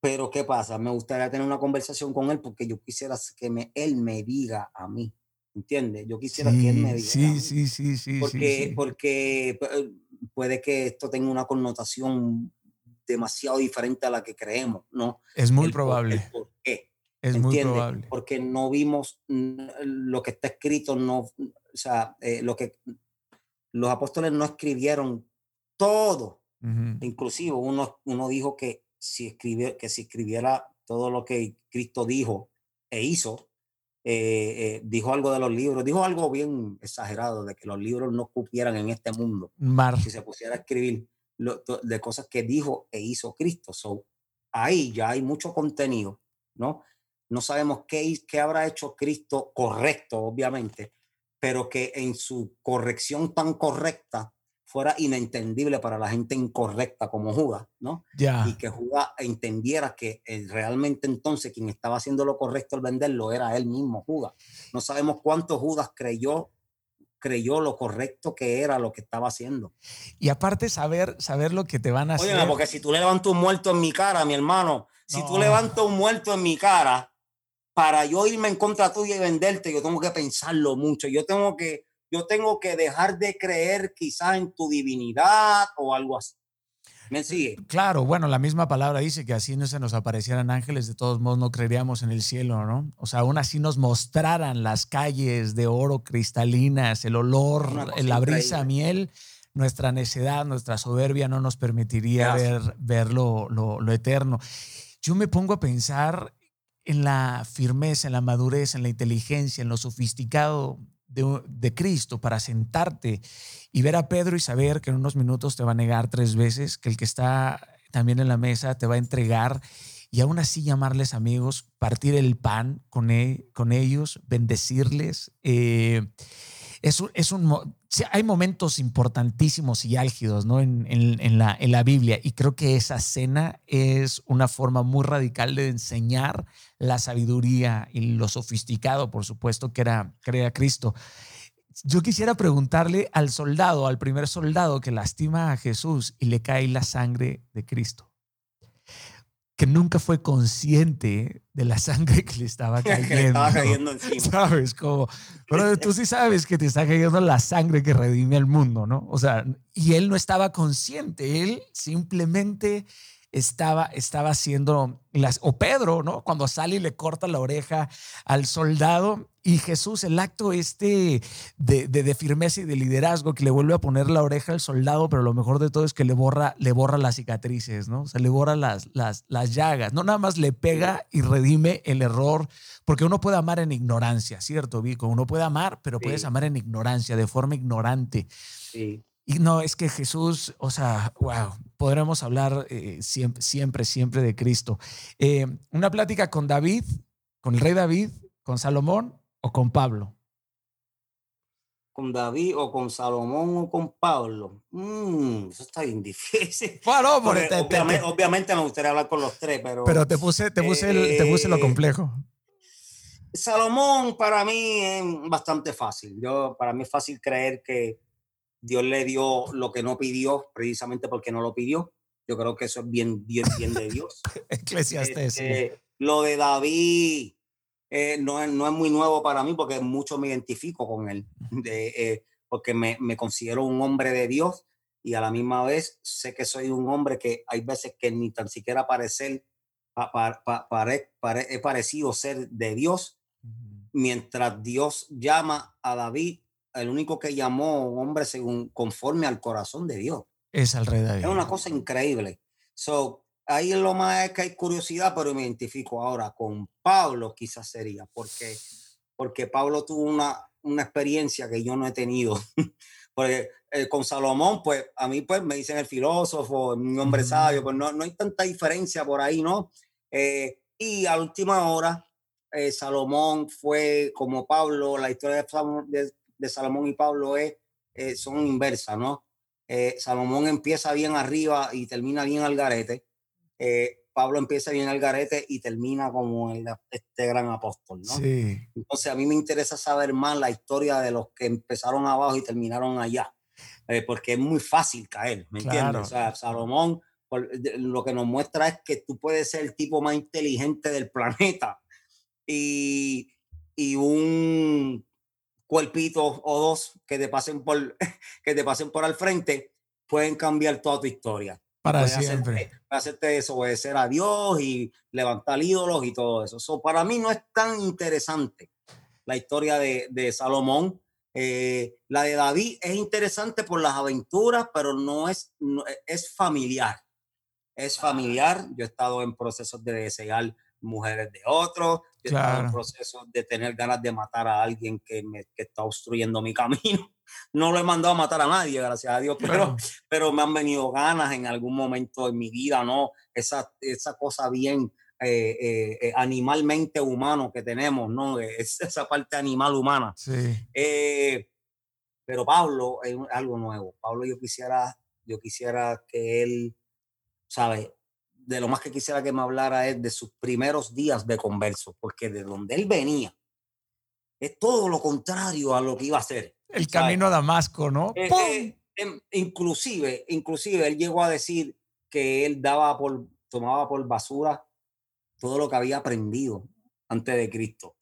Speaker 2: Pero ¿qué pasa? Me gustaría tener una conversación con él porque yo quisiera que me, él me diga a mí. ¿Entiendes? Yo quisiera que él me diga.
Speaker 1: Sí, sí, sí, sí.
Speaker 2: Porque, porque eh, puede que esto tenga una connotación demasiado diferente a la que creemos, ¿no?
Speaker 1: Es muy probable.
Speaker 2: Por, qué.
Speaker 1: Es muy probable.
Speaker 2: Porque no vimos lo que está escrito, no, o sea, eh, lo que los apóstoles no escribieron todo. Inclusive uno, uno dijo que si, escribió, que si escribiera todo lo que Cristo dijo e hizo, eh, eh, dijo algo de los libros, dijo algo bien exagerado de que los libros no cupieran en este mundo.
Speaker 1: Mar.
Speaker 2: Si se pusiera a escribir de cosas que dijo e hizo Cristo. So, ahí ya hay mucho contenido ¿no? No sabemos qué, qué habrá hecho Cristo correcto, obviamente, pero que en su corrección tan correcta fuera inentendible para la gente incorrecta como Judas, ¿no?
Speaker 1: Ya.
Speaker 2: Y que Judas entendiera que eh, realmente entonces quien estaba haciendo lo correcto al venderlo era él mismo, Judas. No sabemos cuánto Judas creyó creyó lo correcto que era lo que estaba haciendo.
Speaker 1: Y aparte saber, saber lo que te van a hacer.
Speaker 2: Oye, porque si tú levantas un muerto en mi cara, mi hermano, si tú levantas un muerto en mi cara, para yo irme en contra tuya y venderte, yo tengo que pensarlo mucho. Yo tengo que, yo tengo que dejar de creer quizás en tu divinidad o algo así. ¿Me sigue?
Speaker 1: Claro, bueno, la misma palabra dice que así no se nos aparecieran ángeles, de todos modos no creeríamos en el cielo, ¿no? O sea, aún así nos mostraran las calles de oro cristalinas, el olor, la brisa miel, nuestra necedad, nuestra soberbia no nos permitiría ver, ver lo, lo, eterno. Yo me pongo a pensar en la firmeza, en la madurez, en la inteligencia, en lo sofisticado de, Cristo para sentarte y ver a Pedro y saber que en unos minutos te va a negar tres veces, que el que está también en la mesa te va a entregar y aún así llamarles amigos, partir el pan con, e, con ellos, bendecirles. Eh, es, es un, hay momentos importantísimos y álgidos ¿no? en, en, la, en la Biblia y creo que esa cena es una forma muy radical de enseñar la sabiduría y lo sofisticado, por supuesto, que era, que era Cristo. Yo quisiera preguntarle al soldado, al primer soldado que lastima a Jesús y le cae la sangre de Cristo que nunca fue consciente de la sangre que le estaba cayendo. le
Speaker 2: estaba cayendo encima.
Speaker 1: ¿Sabes? Como, pero tú sí sabes que te está cayendo la sangre que redime al mundo, ¿no? O sea, y él no estaba consciente, él simplemente estaba, estaba haciendo las, o Pedro, ¿no? Cuando sale y le corta la oreja al soldado y Jesús, el acto este de, de, firmeza y de liderazgo que le vuelve a poner la oreja al soldado, pero lo mejor de todo es que le borra, le borra las cicatrices, ¿no? O sea, le borra las, las, las llagas, no nada más le pega y redime el error, porque uno puede amar en ignorancia, ¿cierto, Vico? Uno puede amar, pero puedes amar en ignorancia, de forma ignorante.
Speaker 2: Sí.
Speaker 1: Y no, es que Jesús, o sea, wow, podremos hablar eh, siempre, siempre, siempre de Cristo. Eh, una plática con David, con el rey David, con Salomón o con Pablo.
Speaker 2: Con David o con Salomón o con Pablo. Mm, eso está bien difícil.
Speaker 1: Bueno,
Speaker 2: obviamente, me gustaría hablar con los tres, pero.
Speaker 1: Pero te puse, te puse, te puse lo eh, complejo.
Speaker 2: Salomón para mí es bastante fácil. Yo, para mí es fácil creer que Dios le dio lo que no pidió precisamente porque no lo pidió. Yo creo que eso es bien, bien, bien de Dios.
Speaker 1: Eclesiastes.
Speaker 2: Este, lo de David eh, no, es, no es muy nuevo para mí porque mucho me identifico con él, de, eh, porque me, me, considero un hombre de Dios y a la misma vez sé que soy un hombre que hay veces que ni tan siquiera parecer, pa, he parecido ser de Dios, mientras Dios llama a David el único que llamó un hombre según conforme al corazón de Dios.
Speaker 1: Es al rey David.
Speaker 2: Es una cosa increíble. So, ahí lo más es que hay curiosidad, pero me identifico ahora con Pablo, quizás sería, porque, porque Pablo tuvo una, una experiencia que yo no he tenido. porque eh, con Salomón, pues a mí pues me dicen el filósofo, un hombre sabio, pues no, no hay tanta diferencia por ahí, ¿no? Eh, y a última hora, eh, Salomón fue como Pablo, la historia de, de Salomón y Pablo es, eh, son inversas, ¿no? Eh, Salomón empieza bien arriba y termina bien al garete. Eh, Pablo empieza bien al garete y termina como este gran apóstol, ¿no?
Speaker 1: Sí.
Speaker 2: Entonces a mí me interesa saber más la historia de los que empezaron abajo y terminaron allá, porque es muy fácil caer, ¿me entiendes? O sea, Salomón lo que nos muestra es que tú puedes ser el tipo más inteligente del planeta y, y un cuerpitos o dos que te pasen por, que te pasen por al frente, pueden cambiar toda tu historia.
Speaker 1: Para siempre.
Speaker 2: Hacerte, hacerte desobedecer a Dios y levantar ídolos y todo eso. So, para mí no es tan interesante la historia de, de Salomón. Eh, la de David es interesante por las aventuras, pero no es, es familiar. Es familiar. Yo he estado en procesos de desear mujeres de otros, en proceso de tener ganas de matar a alguien que, me, que está obstruyendo mi camino. No lo he mandado a matar a nadie, gracias a Dios, pero, pero me han venido ganas en algún momento de mi vida, ¿no? Esa, esa cosa bien eh, eh, animalmente humano que tenemos, ¿no? Es esa parte animal humana.
Speaker 1: Sí.
Speaker 2: pero Pablo es algo nuevo. Pablo yo quisiera, yo quisiera que él, ¿sabe? De lo más que quisiera que me hablara es de sus primeros días de converso, porque de donde él venía es todo lo contrario a lo que iba a hacer.
Speaker 1: El camino a Damasco, ¿no?
Speaker 2: Em, inclusive, inclusive él llegó a decir que él daba por, tomaba por basura todo lo que había aprendido antes de Cristo.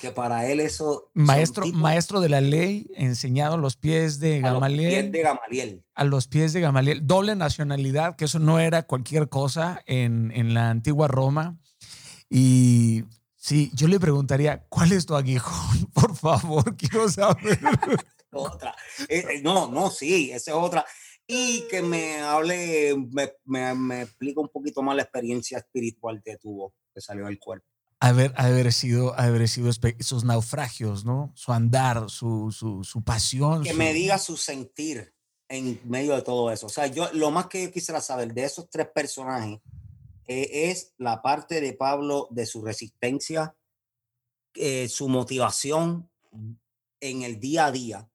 Speaker 2: Que para él eso...
Speaker 1: Maestro, maestro de la ley, enseñado a los pies de Gamaliel.
Speaker 2: A los pies de Gamaliel.
Speaker 1: A los pies de Gamaliel. Doble nacionalidad, que eso no era cualquier cosa en, en la antigua Roma. Y sí, yo le preguntaría, ¿cuál es tu aguijón? Por favor, quiero saber.
Speaker 2: otra. Eh, eh, no, no, sí, esa es otra. Y que me hable, me, me, me explica un poquito más la experiencia espiritual que tuvo, que salió del cuerpo.
Speaker 1: Haber, haber sido, haber sido esos naufragios, ¿no? Su andar, su, su, su pasión.
Speaker 2: Que me diga su sentir en medio de todo eso. O sea, yo lo más que yo quisiera saber de esos tres personajes eh, es la parte de Pablo, de su resistencia, su motivación en el día a día,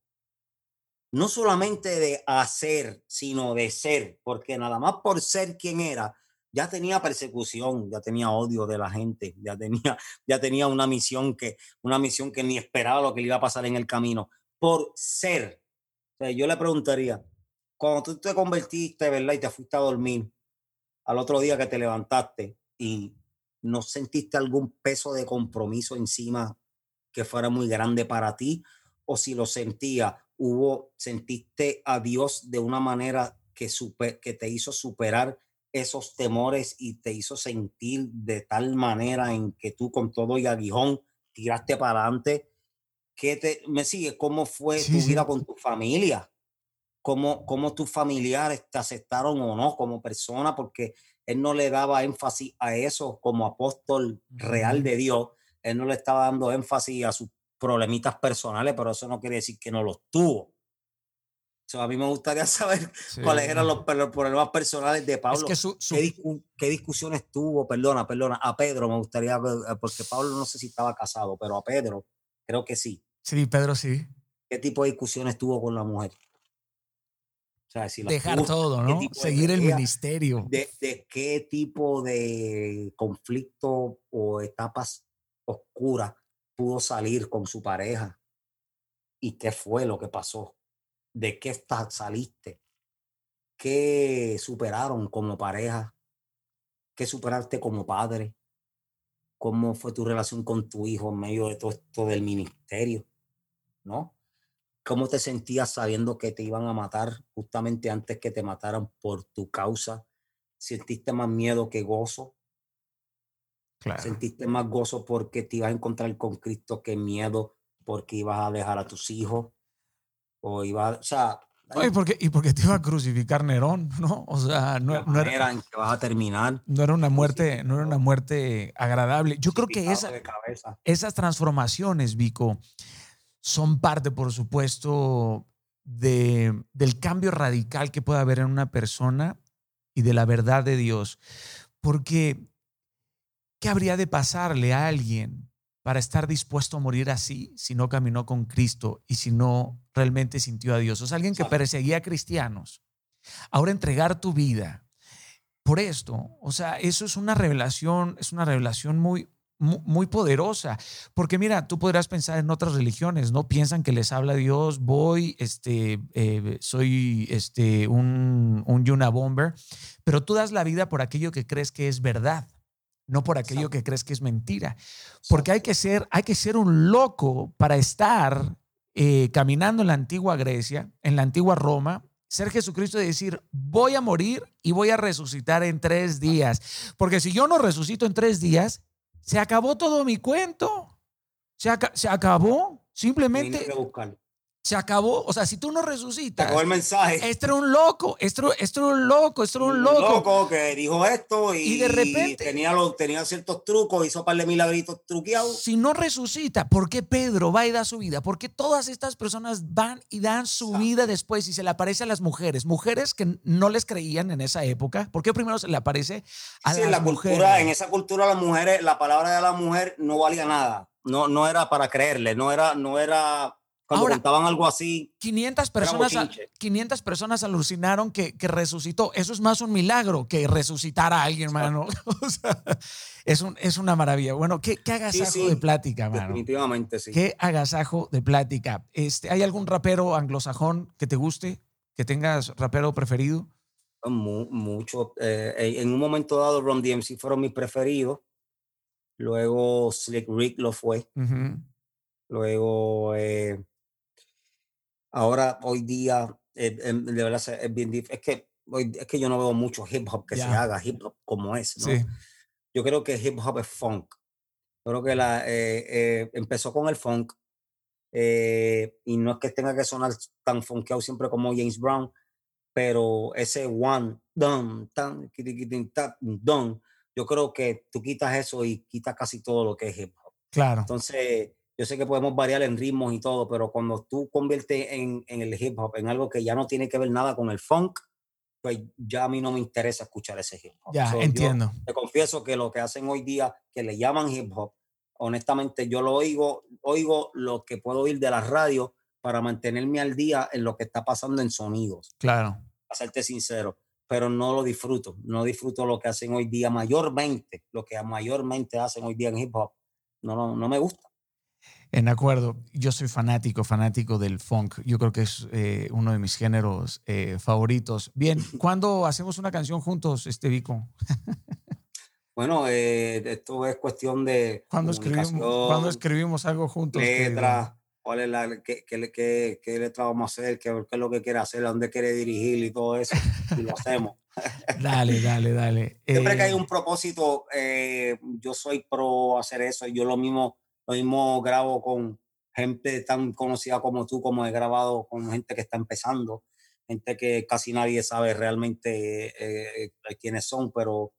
Speaker 2: no solamente de hacer, sino de ser, porque nada más por ser quien era, ya tenía persecución, ya tenía odio de la gente, ya tenía, ya tenía una misión que, una misión que ni esperaba lo que le iba a pasar en el camino, por ser. yo le preguntaría, cuando tú te convertiste, ¿verdad? Y te fuiste a dormir, al otro día que te levantaste y no sentiste algún peso de compromiso encima que fuera muy grande para ti, o si lo sentía, hubo, sentiste a Dios de una manera que, super, que te hizo superar esos temores y te hizo sentir de tal manera en que tú con todo y aguijón tiraste para adelante. ¿Qué te, me sigue? ¿Cómo fue tu vida con tu familia? ¿Cómo, ¿Cómo tus familiares te aceptaron o no como persona? Porque él no le daba énfasis a eso como apóstol real de Dios. Él no le estaba dando énfasis a sus problemitas personales, pero eso no quiere decir que no los tuvo. A mí me gustaría saber cuáles eran los, problemas personales de Pablo. ¿Qué, discusiones tuvo? Perdona, perdona. A Pedro me gustaría, eh, porque Pablo no sé si estaba casado, pero a Pedro creo que sí.
Speaker 1: Sí, Pedro sí.
Speaker 2: ¿Qué tipo de discusiones tuvo con la mujer?
Speaker 1: Dejar todo, ¿no? Seguir el ministerio.
Speaker 2: De, de, qué tipo de conflicto o etapas oscuras pudo salir con su pareja y qué fue lo que pasó, de qué saliste, qué superaron como pareja, qué superaste como padre, cómo fue tu relación con tu hijo en medio de todo esto del ministerio, ¿no? ¿Cómo te sentías sabiendo que te iban a matar justamente antes que te mataran por tu causa? ¿Sentiste más miedo que gozo? Sentiste más gozo porque te ibas a encontrar con Cristo que miedo porque ibas a dejar a tus hijos. O ibas, o sea.
Speaker 1: y porque, y porque te iba a crucificar Nerón, ¿no? O sea, no, no
Speaker 2: era en que vas a terminar.
Speaker 1: No era una muerte, no era una muerte agradable. Yo creo que esa, esas transformaciones, Vico, son parte, por supuesto, de, del cambio radical que puede haber en una persona y de la verdad de Dios. Porque ¿Qué habría de pasarle a alguien para estar dispuesto a morir así si no caminó con Cristo y si no realmente sintió a Dios? O sea, alguien que perseguía a cristianos. Ahora entregar tu vida por esto, o sea, eso es una revelación, es una revelación muy, muy, poderosa. Porque mira, tú podrás pensar en otras religiones, ¿no? Piensan que les habla Dios, voy, este, eh, soy este, un, un Yuna Bomber, pero tú das la vida por aquello que crees que es verdad no por aquello que crees que es mentira. Porque hay que ser, hay que ser un loco para estar eh, caminando en la antigua Grecia, en la antigua Roma, ser Jesucristo y decir, voy a morir y voy a resucitar en tres días. Porque si yo no resucito en tres días, se acabó todo mi cuento. Se, se acabó. Simplemente se acabó. O sea, si tú no resucitas.
Speaker 2: Acabó el mensaje.
Speaker 1: Este era un loco, este, este era un loco, este era un loco. Un
Speaker 2: loco que dijo esto y, de repente tenía, tenía ciertos trucos, hizo un par de milagritos truqueados.
Speaker 1: Si no resucita, ¿por qué Pedro va y da su vida? ¿Por qué todas estas personas van y dan su vida después y se le aparece a las mujeres? Mujeres que no les creían en esa época. ¿Por qué primero se le aparece a las
Speaker 2: la
Speaker 1: mujeres?
Speaker 2: Cultura, en esa cultura, las mujeres, la palabra de la mujer no valía nada. No, no era para creerle, no era, no era cuando Ahora, contaban algo así.
Speaker 1: 500 personas, 500 personas alucinaron que, que, resucitó. Eso es más un milagro que resucitar a alguien, mano. o sea, es, un, es una maravilla. Bueno, qué, qué agasajo de plática, mano.
Speaker 2: Definitivamente, sí.
Speaker 1: Qué agasajo de plática. Este, ¿Hay algún rapero anglosajón que te guste? ¿Que tengas rapero preferido?
Speaker 2: mucho. Eh, en un momento dado, Ron DMC fueron mis preferidos. Luego Slick Rick lo fue. Luego, eh, ahora, hoy día, eh, em, de verdad es bien difícil. Es que, es que yo no veo mucho hip hop que se haga hip hop como es, ¿no? Yo creo que hip hop es funk. creo que la, eh, empezó con el funk. y no es que tenga que sonar tan funkeado siempre como James Brown, pero ese one, dun, tan, dun, yo creo que tú quitas eso y quitas casi todo lo que es hip hop.
Speaker 1: Claro.
Speaker 2: Entonces, yo sé que podemos variar en ritmos y todo, pero cuando tú conviertes en, en, el hip hop en algo que ya no tiene que ver nada con el funk, pues ya a mí no me interesa escuchar ese hip hop.
Speaker 1: Ya, entiendo.
Speaker 2: Te confieso que lo que hacen hoy día, que le llaman hip hop, honestamente yo lo oigo, oigo lo que puedo oír de la radio para mantenerme al día en lo que está pasando en sonidos.
Speaker 1: Claro.
Speaker 2: A serte sincero pero no lo disfruto. No disfruto lo que hacen hoy día mayormente, lo que mayormente hacen hoy día en hip hop. No, no, no me gusta.
Speaker 1: En acuerdo, yo soy fanático, fanático del funk. Yo creo que es eh, uno de mis géneros eh, favoritos. Bien, ¿cuándo hacemos una canción juntos, este Vico?
Speaker 2: bueno, eh, esto es cuestión de.
Speaker 1: ¿Cuándo escribimos, escribimos algo juntos?
Speaker 2: Letra, cuál es la, qué, qué, qué, qué letra vamos a hacer, qué, es lo que quiere hacer, a dónde quiere dirigir y todo eso, y lo hacemos.
Speaker 1: dale, dale, dale.
Speaker 2: Siempre que hay un propósito, yo soy pro hacer eso, yo lo mismo, lo mismo grabo con gente tan conocida como tú, como he grabado con gente que está empezando, gente que casi nadie sabe realmente eh, quiénes son, pero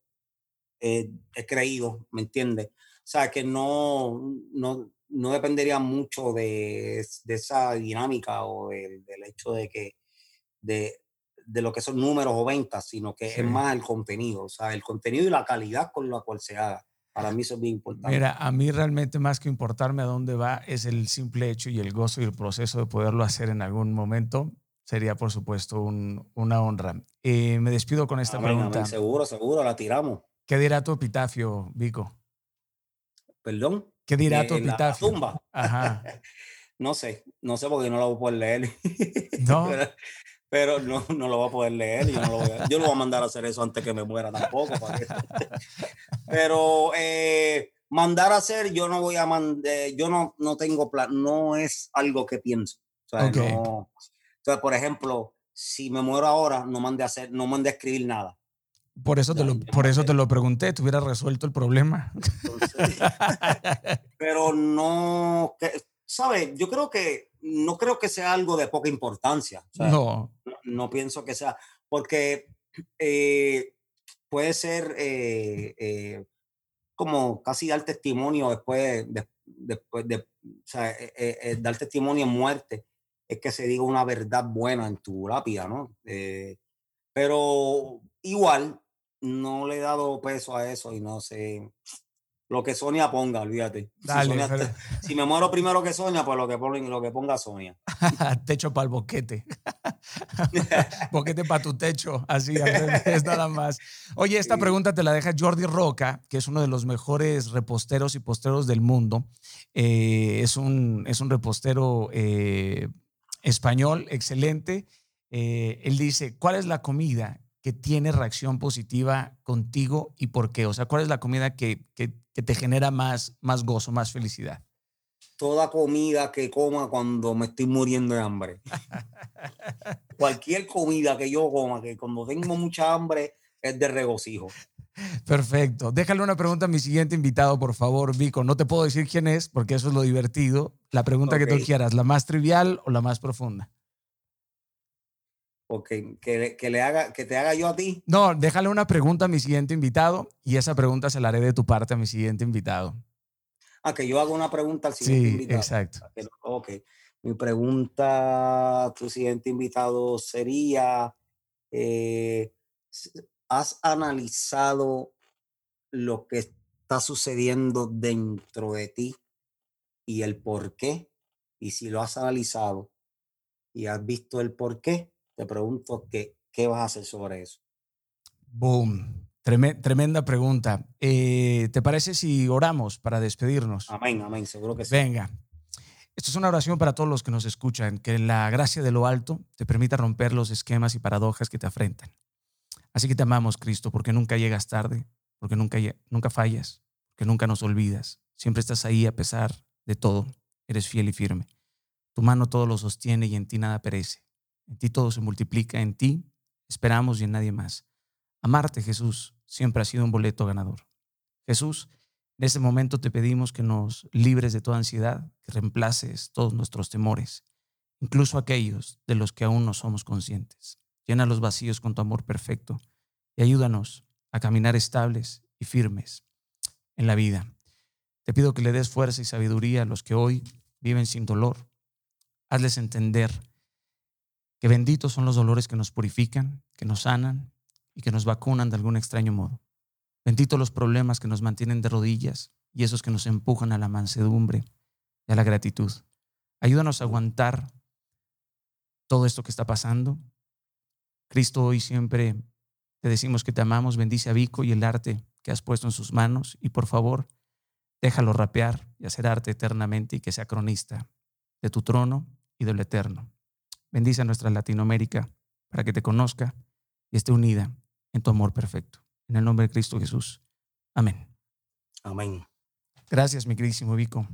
Speaker 2: he creído, ¿me entiendes? O sea, que no, no, no dependería mucho de, de esa dinámica o del, del hecho de que de, de, lo que son números o ventas, sino que es más el contenido, o sea, el contenido y la calidad con la cual se haga. Para mí eso es bien importante.
Speaker 1: Mira, a mí realmente más que importarme a dónde va es el simple hecho y el gozo y el proceso de poderlo hacer en algún momento. Sería, por supuesto, un, una honra. Eh, me despido con esta pregunta.
Speaker 2: Seguro, seguro, la tiramos.
Speaker 1: ¿Qué dirá tu epitafio, Vico?
Speaker 2: ¿Perdón?
Speaker 1: ¿Qué dirá tu epitafio?
Speaker 2: tumba. Ajá. no sé, no sé porque no lo voy a poder leer.
Speaker 1: No.
Speaker 2: pero, no, no lo voy a poder leer. Yo no, lo voy a, yo no voy a mandar a hacer eso antes que me muera tampoco. pero eh, mandar a hacer, yo no voy a mandar, eh, yo no, no tengo plan, no es algo que pienso. O sea, no, entonces, por ejemplo, si me muero ahora, no mande a hacer, no mande a escribir nada.
Speaker 1: Por eso, te lo, por eso te lo pregunté, te hubiera resuelto el problema.
Speaker 2: pero no, ¿sabes? Yo creo que no creo que sea algo de poca importancia.
Speaker 1: no.
Speaker 2: no. pienso que sea, porque eh, puede ser eh, eh, como casi dar testimonio después, de, después de, dar testimonio en muerte, es que se diga una verdad buena en tu lápida, ¿no? pero igual, no le he dado peso a eso y no sé. Lo que Sonia ponga, olvídate. si, me muero primero que Sonia, pues lo que, ponga, lo que ponga Sonia.
Speaker 1: techo para el boquete. boquete para tu techo. Así, es nada más. Oye, esta pregunta te la deja Jordi Roca, que es uno de los mejores reposteros y posteros del mundo. Eh, es, un, es un repostero eh, español excelente. Eh, él dice, ¿cuál es la comida que tiene reacción positiva contigo y por qué? O sea, ¿cuál es la comida que, que, te genera más, más gozo, más felicidad?
Speaker 2: Toda comida que coma cuando me estoy muriendo de hambre. Cualquier comida que yo coma, que cuando tengo mucha hambre, es de regocijo.
Speaker 1: Perfecto. Déjale una pregunta a mi siguiente invitado, por favor, Vico. No te puedo decir quién es, porque eso es lo divertido. La pregunta que tú quieras, ¿la más trivial o la más profunda?
Speaker 2: Ok, que, le haga, que te haga yo a ti.
Speaker 1: No, déjale una pregunta a mi siguiente invitado y esa pregunta se la haré de tu parte a mi siguiente invitado.
Speaker 2: Ah, que yo hago una pregunta al siguiente invitado.
Speaker 1: Sí, exacto.
Speaker 2: Ok. Mi pregunta a tu siguiente invitado sería, eh, ¿has analizado lo que está sucediendo dentro de ti y el por qué? Y si lo has analizado y has visto el por qué, te pregunto qué, qué vas a hacer sobre eso.
Speaker 1: Boom. Tremenda pregunta. Eh, ¿Te parece si oramos para despedirnos?
Speaker 2: Amén, amén, seguro que sí.
Speaker 1: Venga. Esto es una oración para todos los que nos escuchan, que la gracia de lo alto te permita romper los esquemas y paradojas que te afrentan. Así que te amamos, Cristo, porque nunca llegas tarde, porque nunca, nunca fallas, porque nunca nos olvidas. Siempre estás ahí a pesar de todo. Eres fiel y firme. Tu mano todo lo sostiene y en ti nada perece. En ti todo se multiplica, en ti esperamos y en nadie más. Amarte, Jesús, siempre ha sido un boleto ganador. Jesús, en este momento te pedimos que nos libres de toda ansiedad, que reemplaces todos nuestros temores, incluso aquellos de los que aún no somos conscientes. Llena los vacíos con tu amor perfecto y ayúdanos a caminar estables y firmes en la vida. Te pido que le des fuerza y sabiduría a los que hoy viven sin dolor. Hazles entender que benditos son los dolores que nos purifican, que nos sanan y que nos vacunan de algún extraño modo. Benditos los problemas que nos mantienen de rodillas y esos que nos empujan a la mansedumbre y a la gratitud. Ayúdanos a aguantar todo esto que está pasando. Cristo, hoy siempre te decimos que te amamos, bendice a Vico y el arte que has puesto en sus manos y por favor, déjalo rapear y hacer arte eternamente y que sea cronista de tu trono y del eterno. Bendice a nuestra Latinoamérica para que te conozca y esté unida en tu amor perfecto. En el nombre de Cristo Jesús. Amén.
Speaker 2: Amén.
Speaker 1: Gracias, mi queridísimo Vico.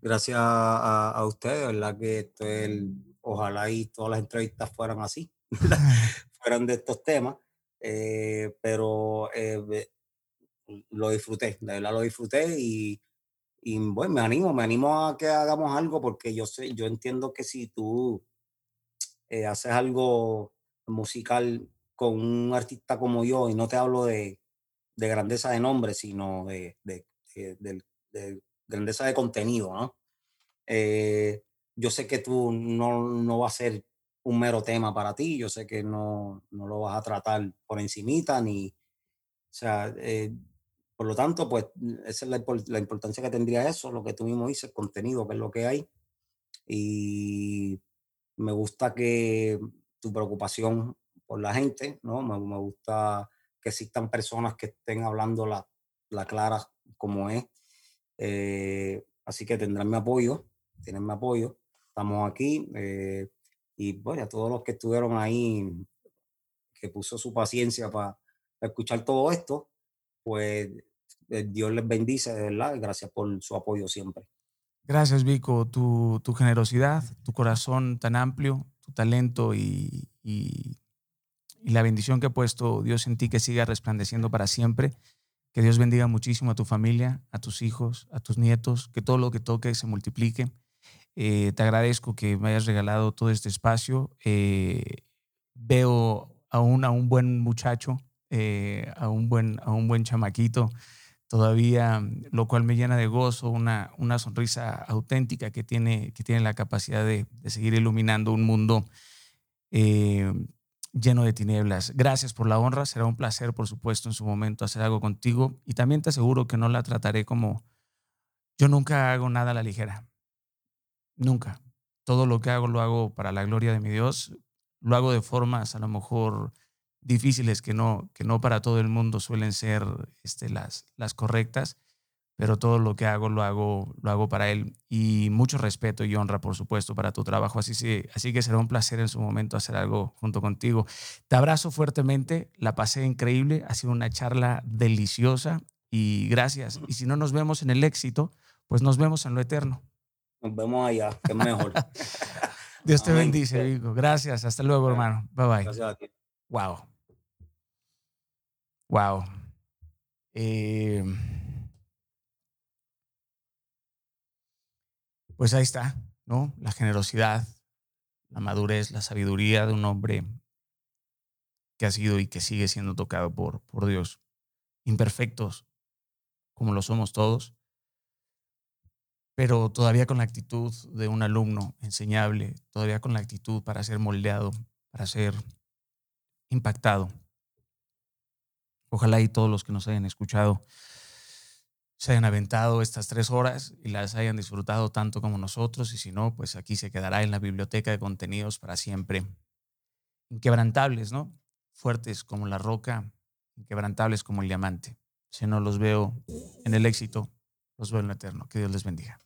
Speaker 2: Gracias a, ustedes, ¿verdad? Que ojalá y todas las entrevistas fueran así, fueran de estos temas, eh, pero eh, lo disfruté, de verdad lo disfruté y, y bueno, me animo, me animo a que hagamos algo porque yo sé, yo entiendo que si tú eh, haces algo musical con un artista como yo, y no te hablo de, grandeza de nombre, sino de, grandeza de contenido, ¿no? Eh, yo sé que tú no, no va a ser un mero tema para ti, yo sé que no, no lo vas a tratar por encimita, ni, o sea, eh, por lo tanto, pues esa es la, la, importancia que tendría eso, lo que tú mismo dices, contenido, que es lo que hay. Y me gusta que tu preocupación por la gente, ¿no? Me, me gusta que existan personas que estén hablando la, la clara como es. Eh, así que tendrán mi apoyo, tienen mi apoyo. Estamos aquí. Eh, y bueno, a todos los que estuvieron ahí, que puso su paciencia para escuchar todo esto, pues eh, Dios les bendice, verdad. Gracias por su apoyo siempre.
Speaker 1: Gracias, Vico. Tu, tu generosidad, tu corazón tan amplio, tu talento y, y, la bendición que ha puesto Dios en ti que siga resplandeciendo para siempre. Que Dios bendiga muchísimo a tu familia, a tus hijos, a tus nietos, que todo lo que toque se multiplique. Eh, te agradezco que me hayas regalado todo este espacio. Eh, veo a un, a un buen muchacho, a, un buen, a un buen chamaquito todavía, lo cual me llena de gozo, una, una sonrisa auténtica que tiene, que tiene la capacidad de, seguir iluminando un mundo eh, lleno de tinieblas. Gracias por la honra, será un placer, por supuesto, en su momento hacer algo contigo y también te aseguro que no la trataré como yo nunca hago nada a la ligera, nunca. Todo lo que hago lo hago para la gloria de mi Dios, lo hago de formas a lo mejor difíciles que no, que no para todo el mundo suelen ser este, las, las correctas, pero todo lo que hago lo hago, lo hago para él. Y mucho respeto y honra, por supuesto, para tu trabajo. Así, así que será un placer en su momento hacer algo junto contigo. Te abrazo fuertemente, la pasé increíble, ha sido una charla deliciosa y gracias. Y si no nos vemos en el éxito, pues nos vemos en lo eterno.
Speaker 2: Nos vemos allá, que es mejor.
Speaker 1: Dios te bendice, Vico. Gracias. Hasta luego, hermano. Bye bye.
Speaker 2: Gracias a ti.
Speaker 1: Wow. Wow. Eh, pues ahí está, ¿no? La generosidad, la madurez, la sabiduría de un hombre que ha sido y que sigue siendo tocado por, por Dios. Imperfectos, como lo somos todos, pero todavía con la actitud de un alumno enseñable, todavía con la actitud para ser moldeado, para ser impactado. Ojalá y todos los que nos hayan escuchado se hayan aventado estas tres horas y las hayan disfrutado tanto como nosotros, y si no, pues aquí se quedará en la biblioteca de contenidos para siempre. Inquebrantables, ¿no? Fuertes como la roca, inquebrantables como el diamante. Si no los veo en el éxito, los veo en lo eterno. Que Dios les bendiga.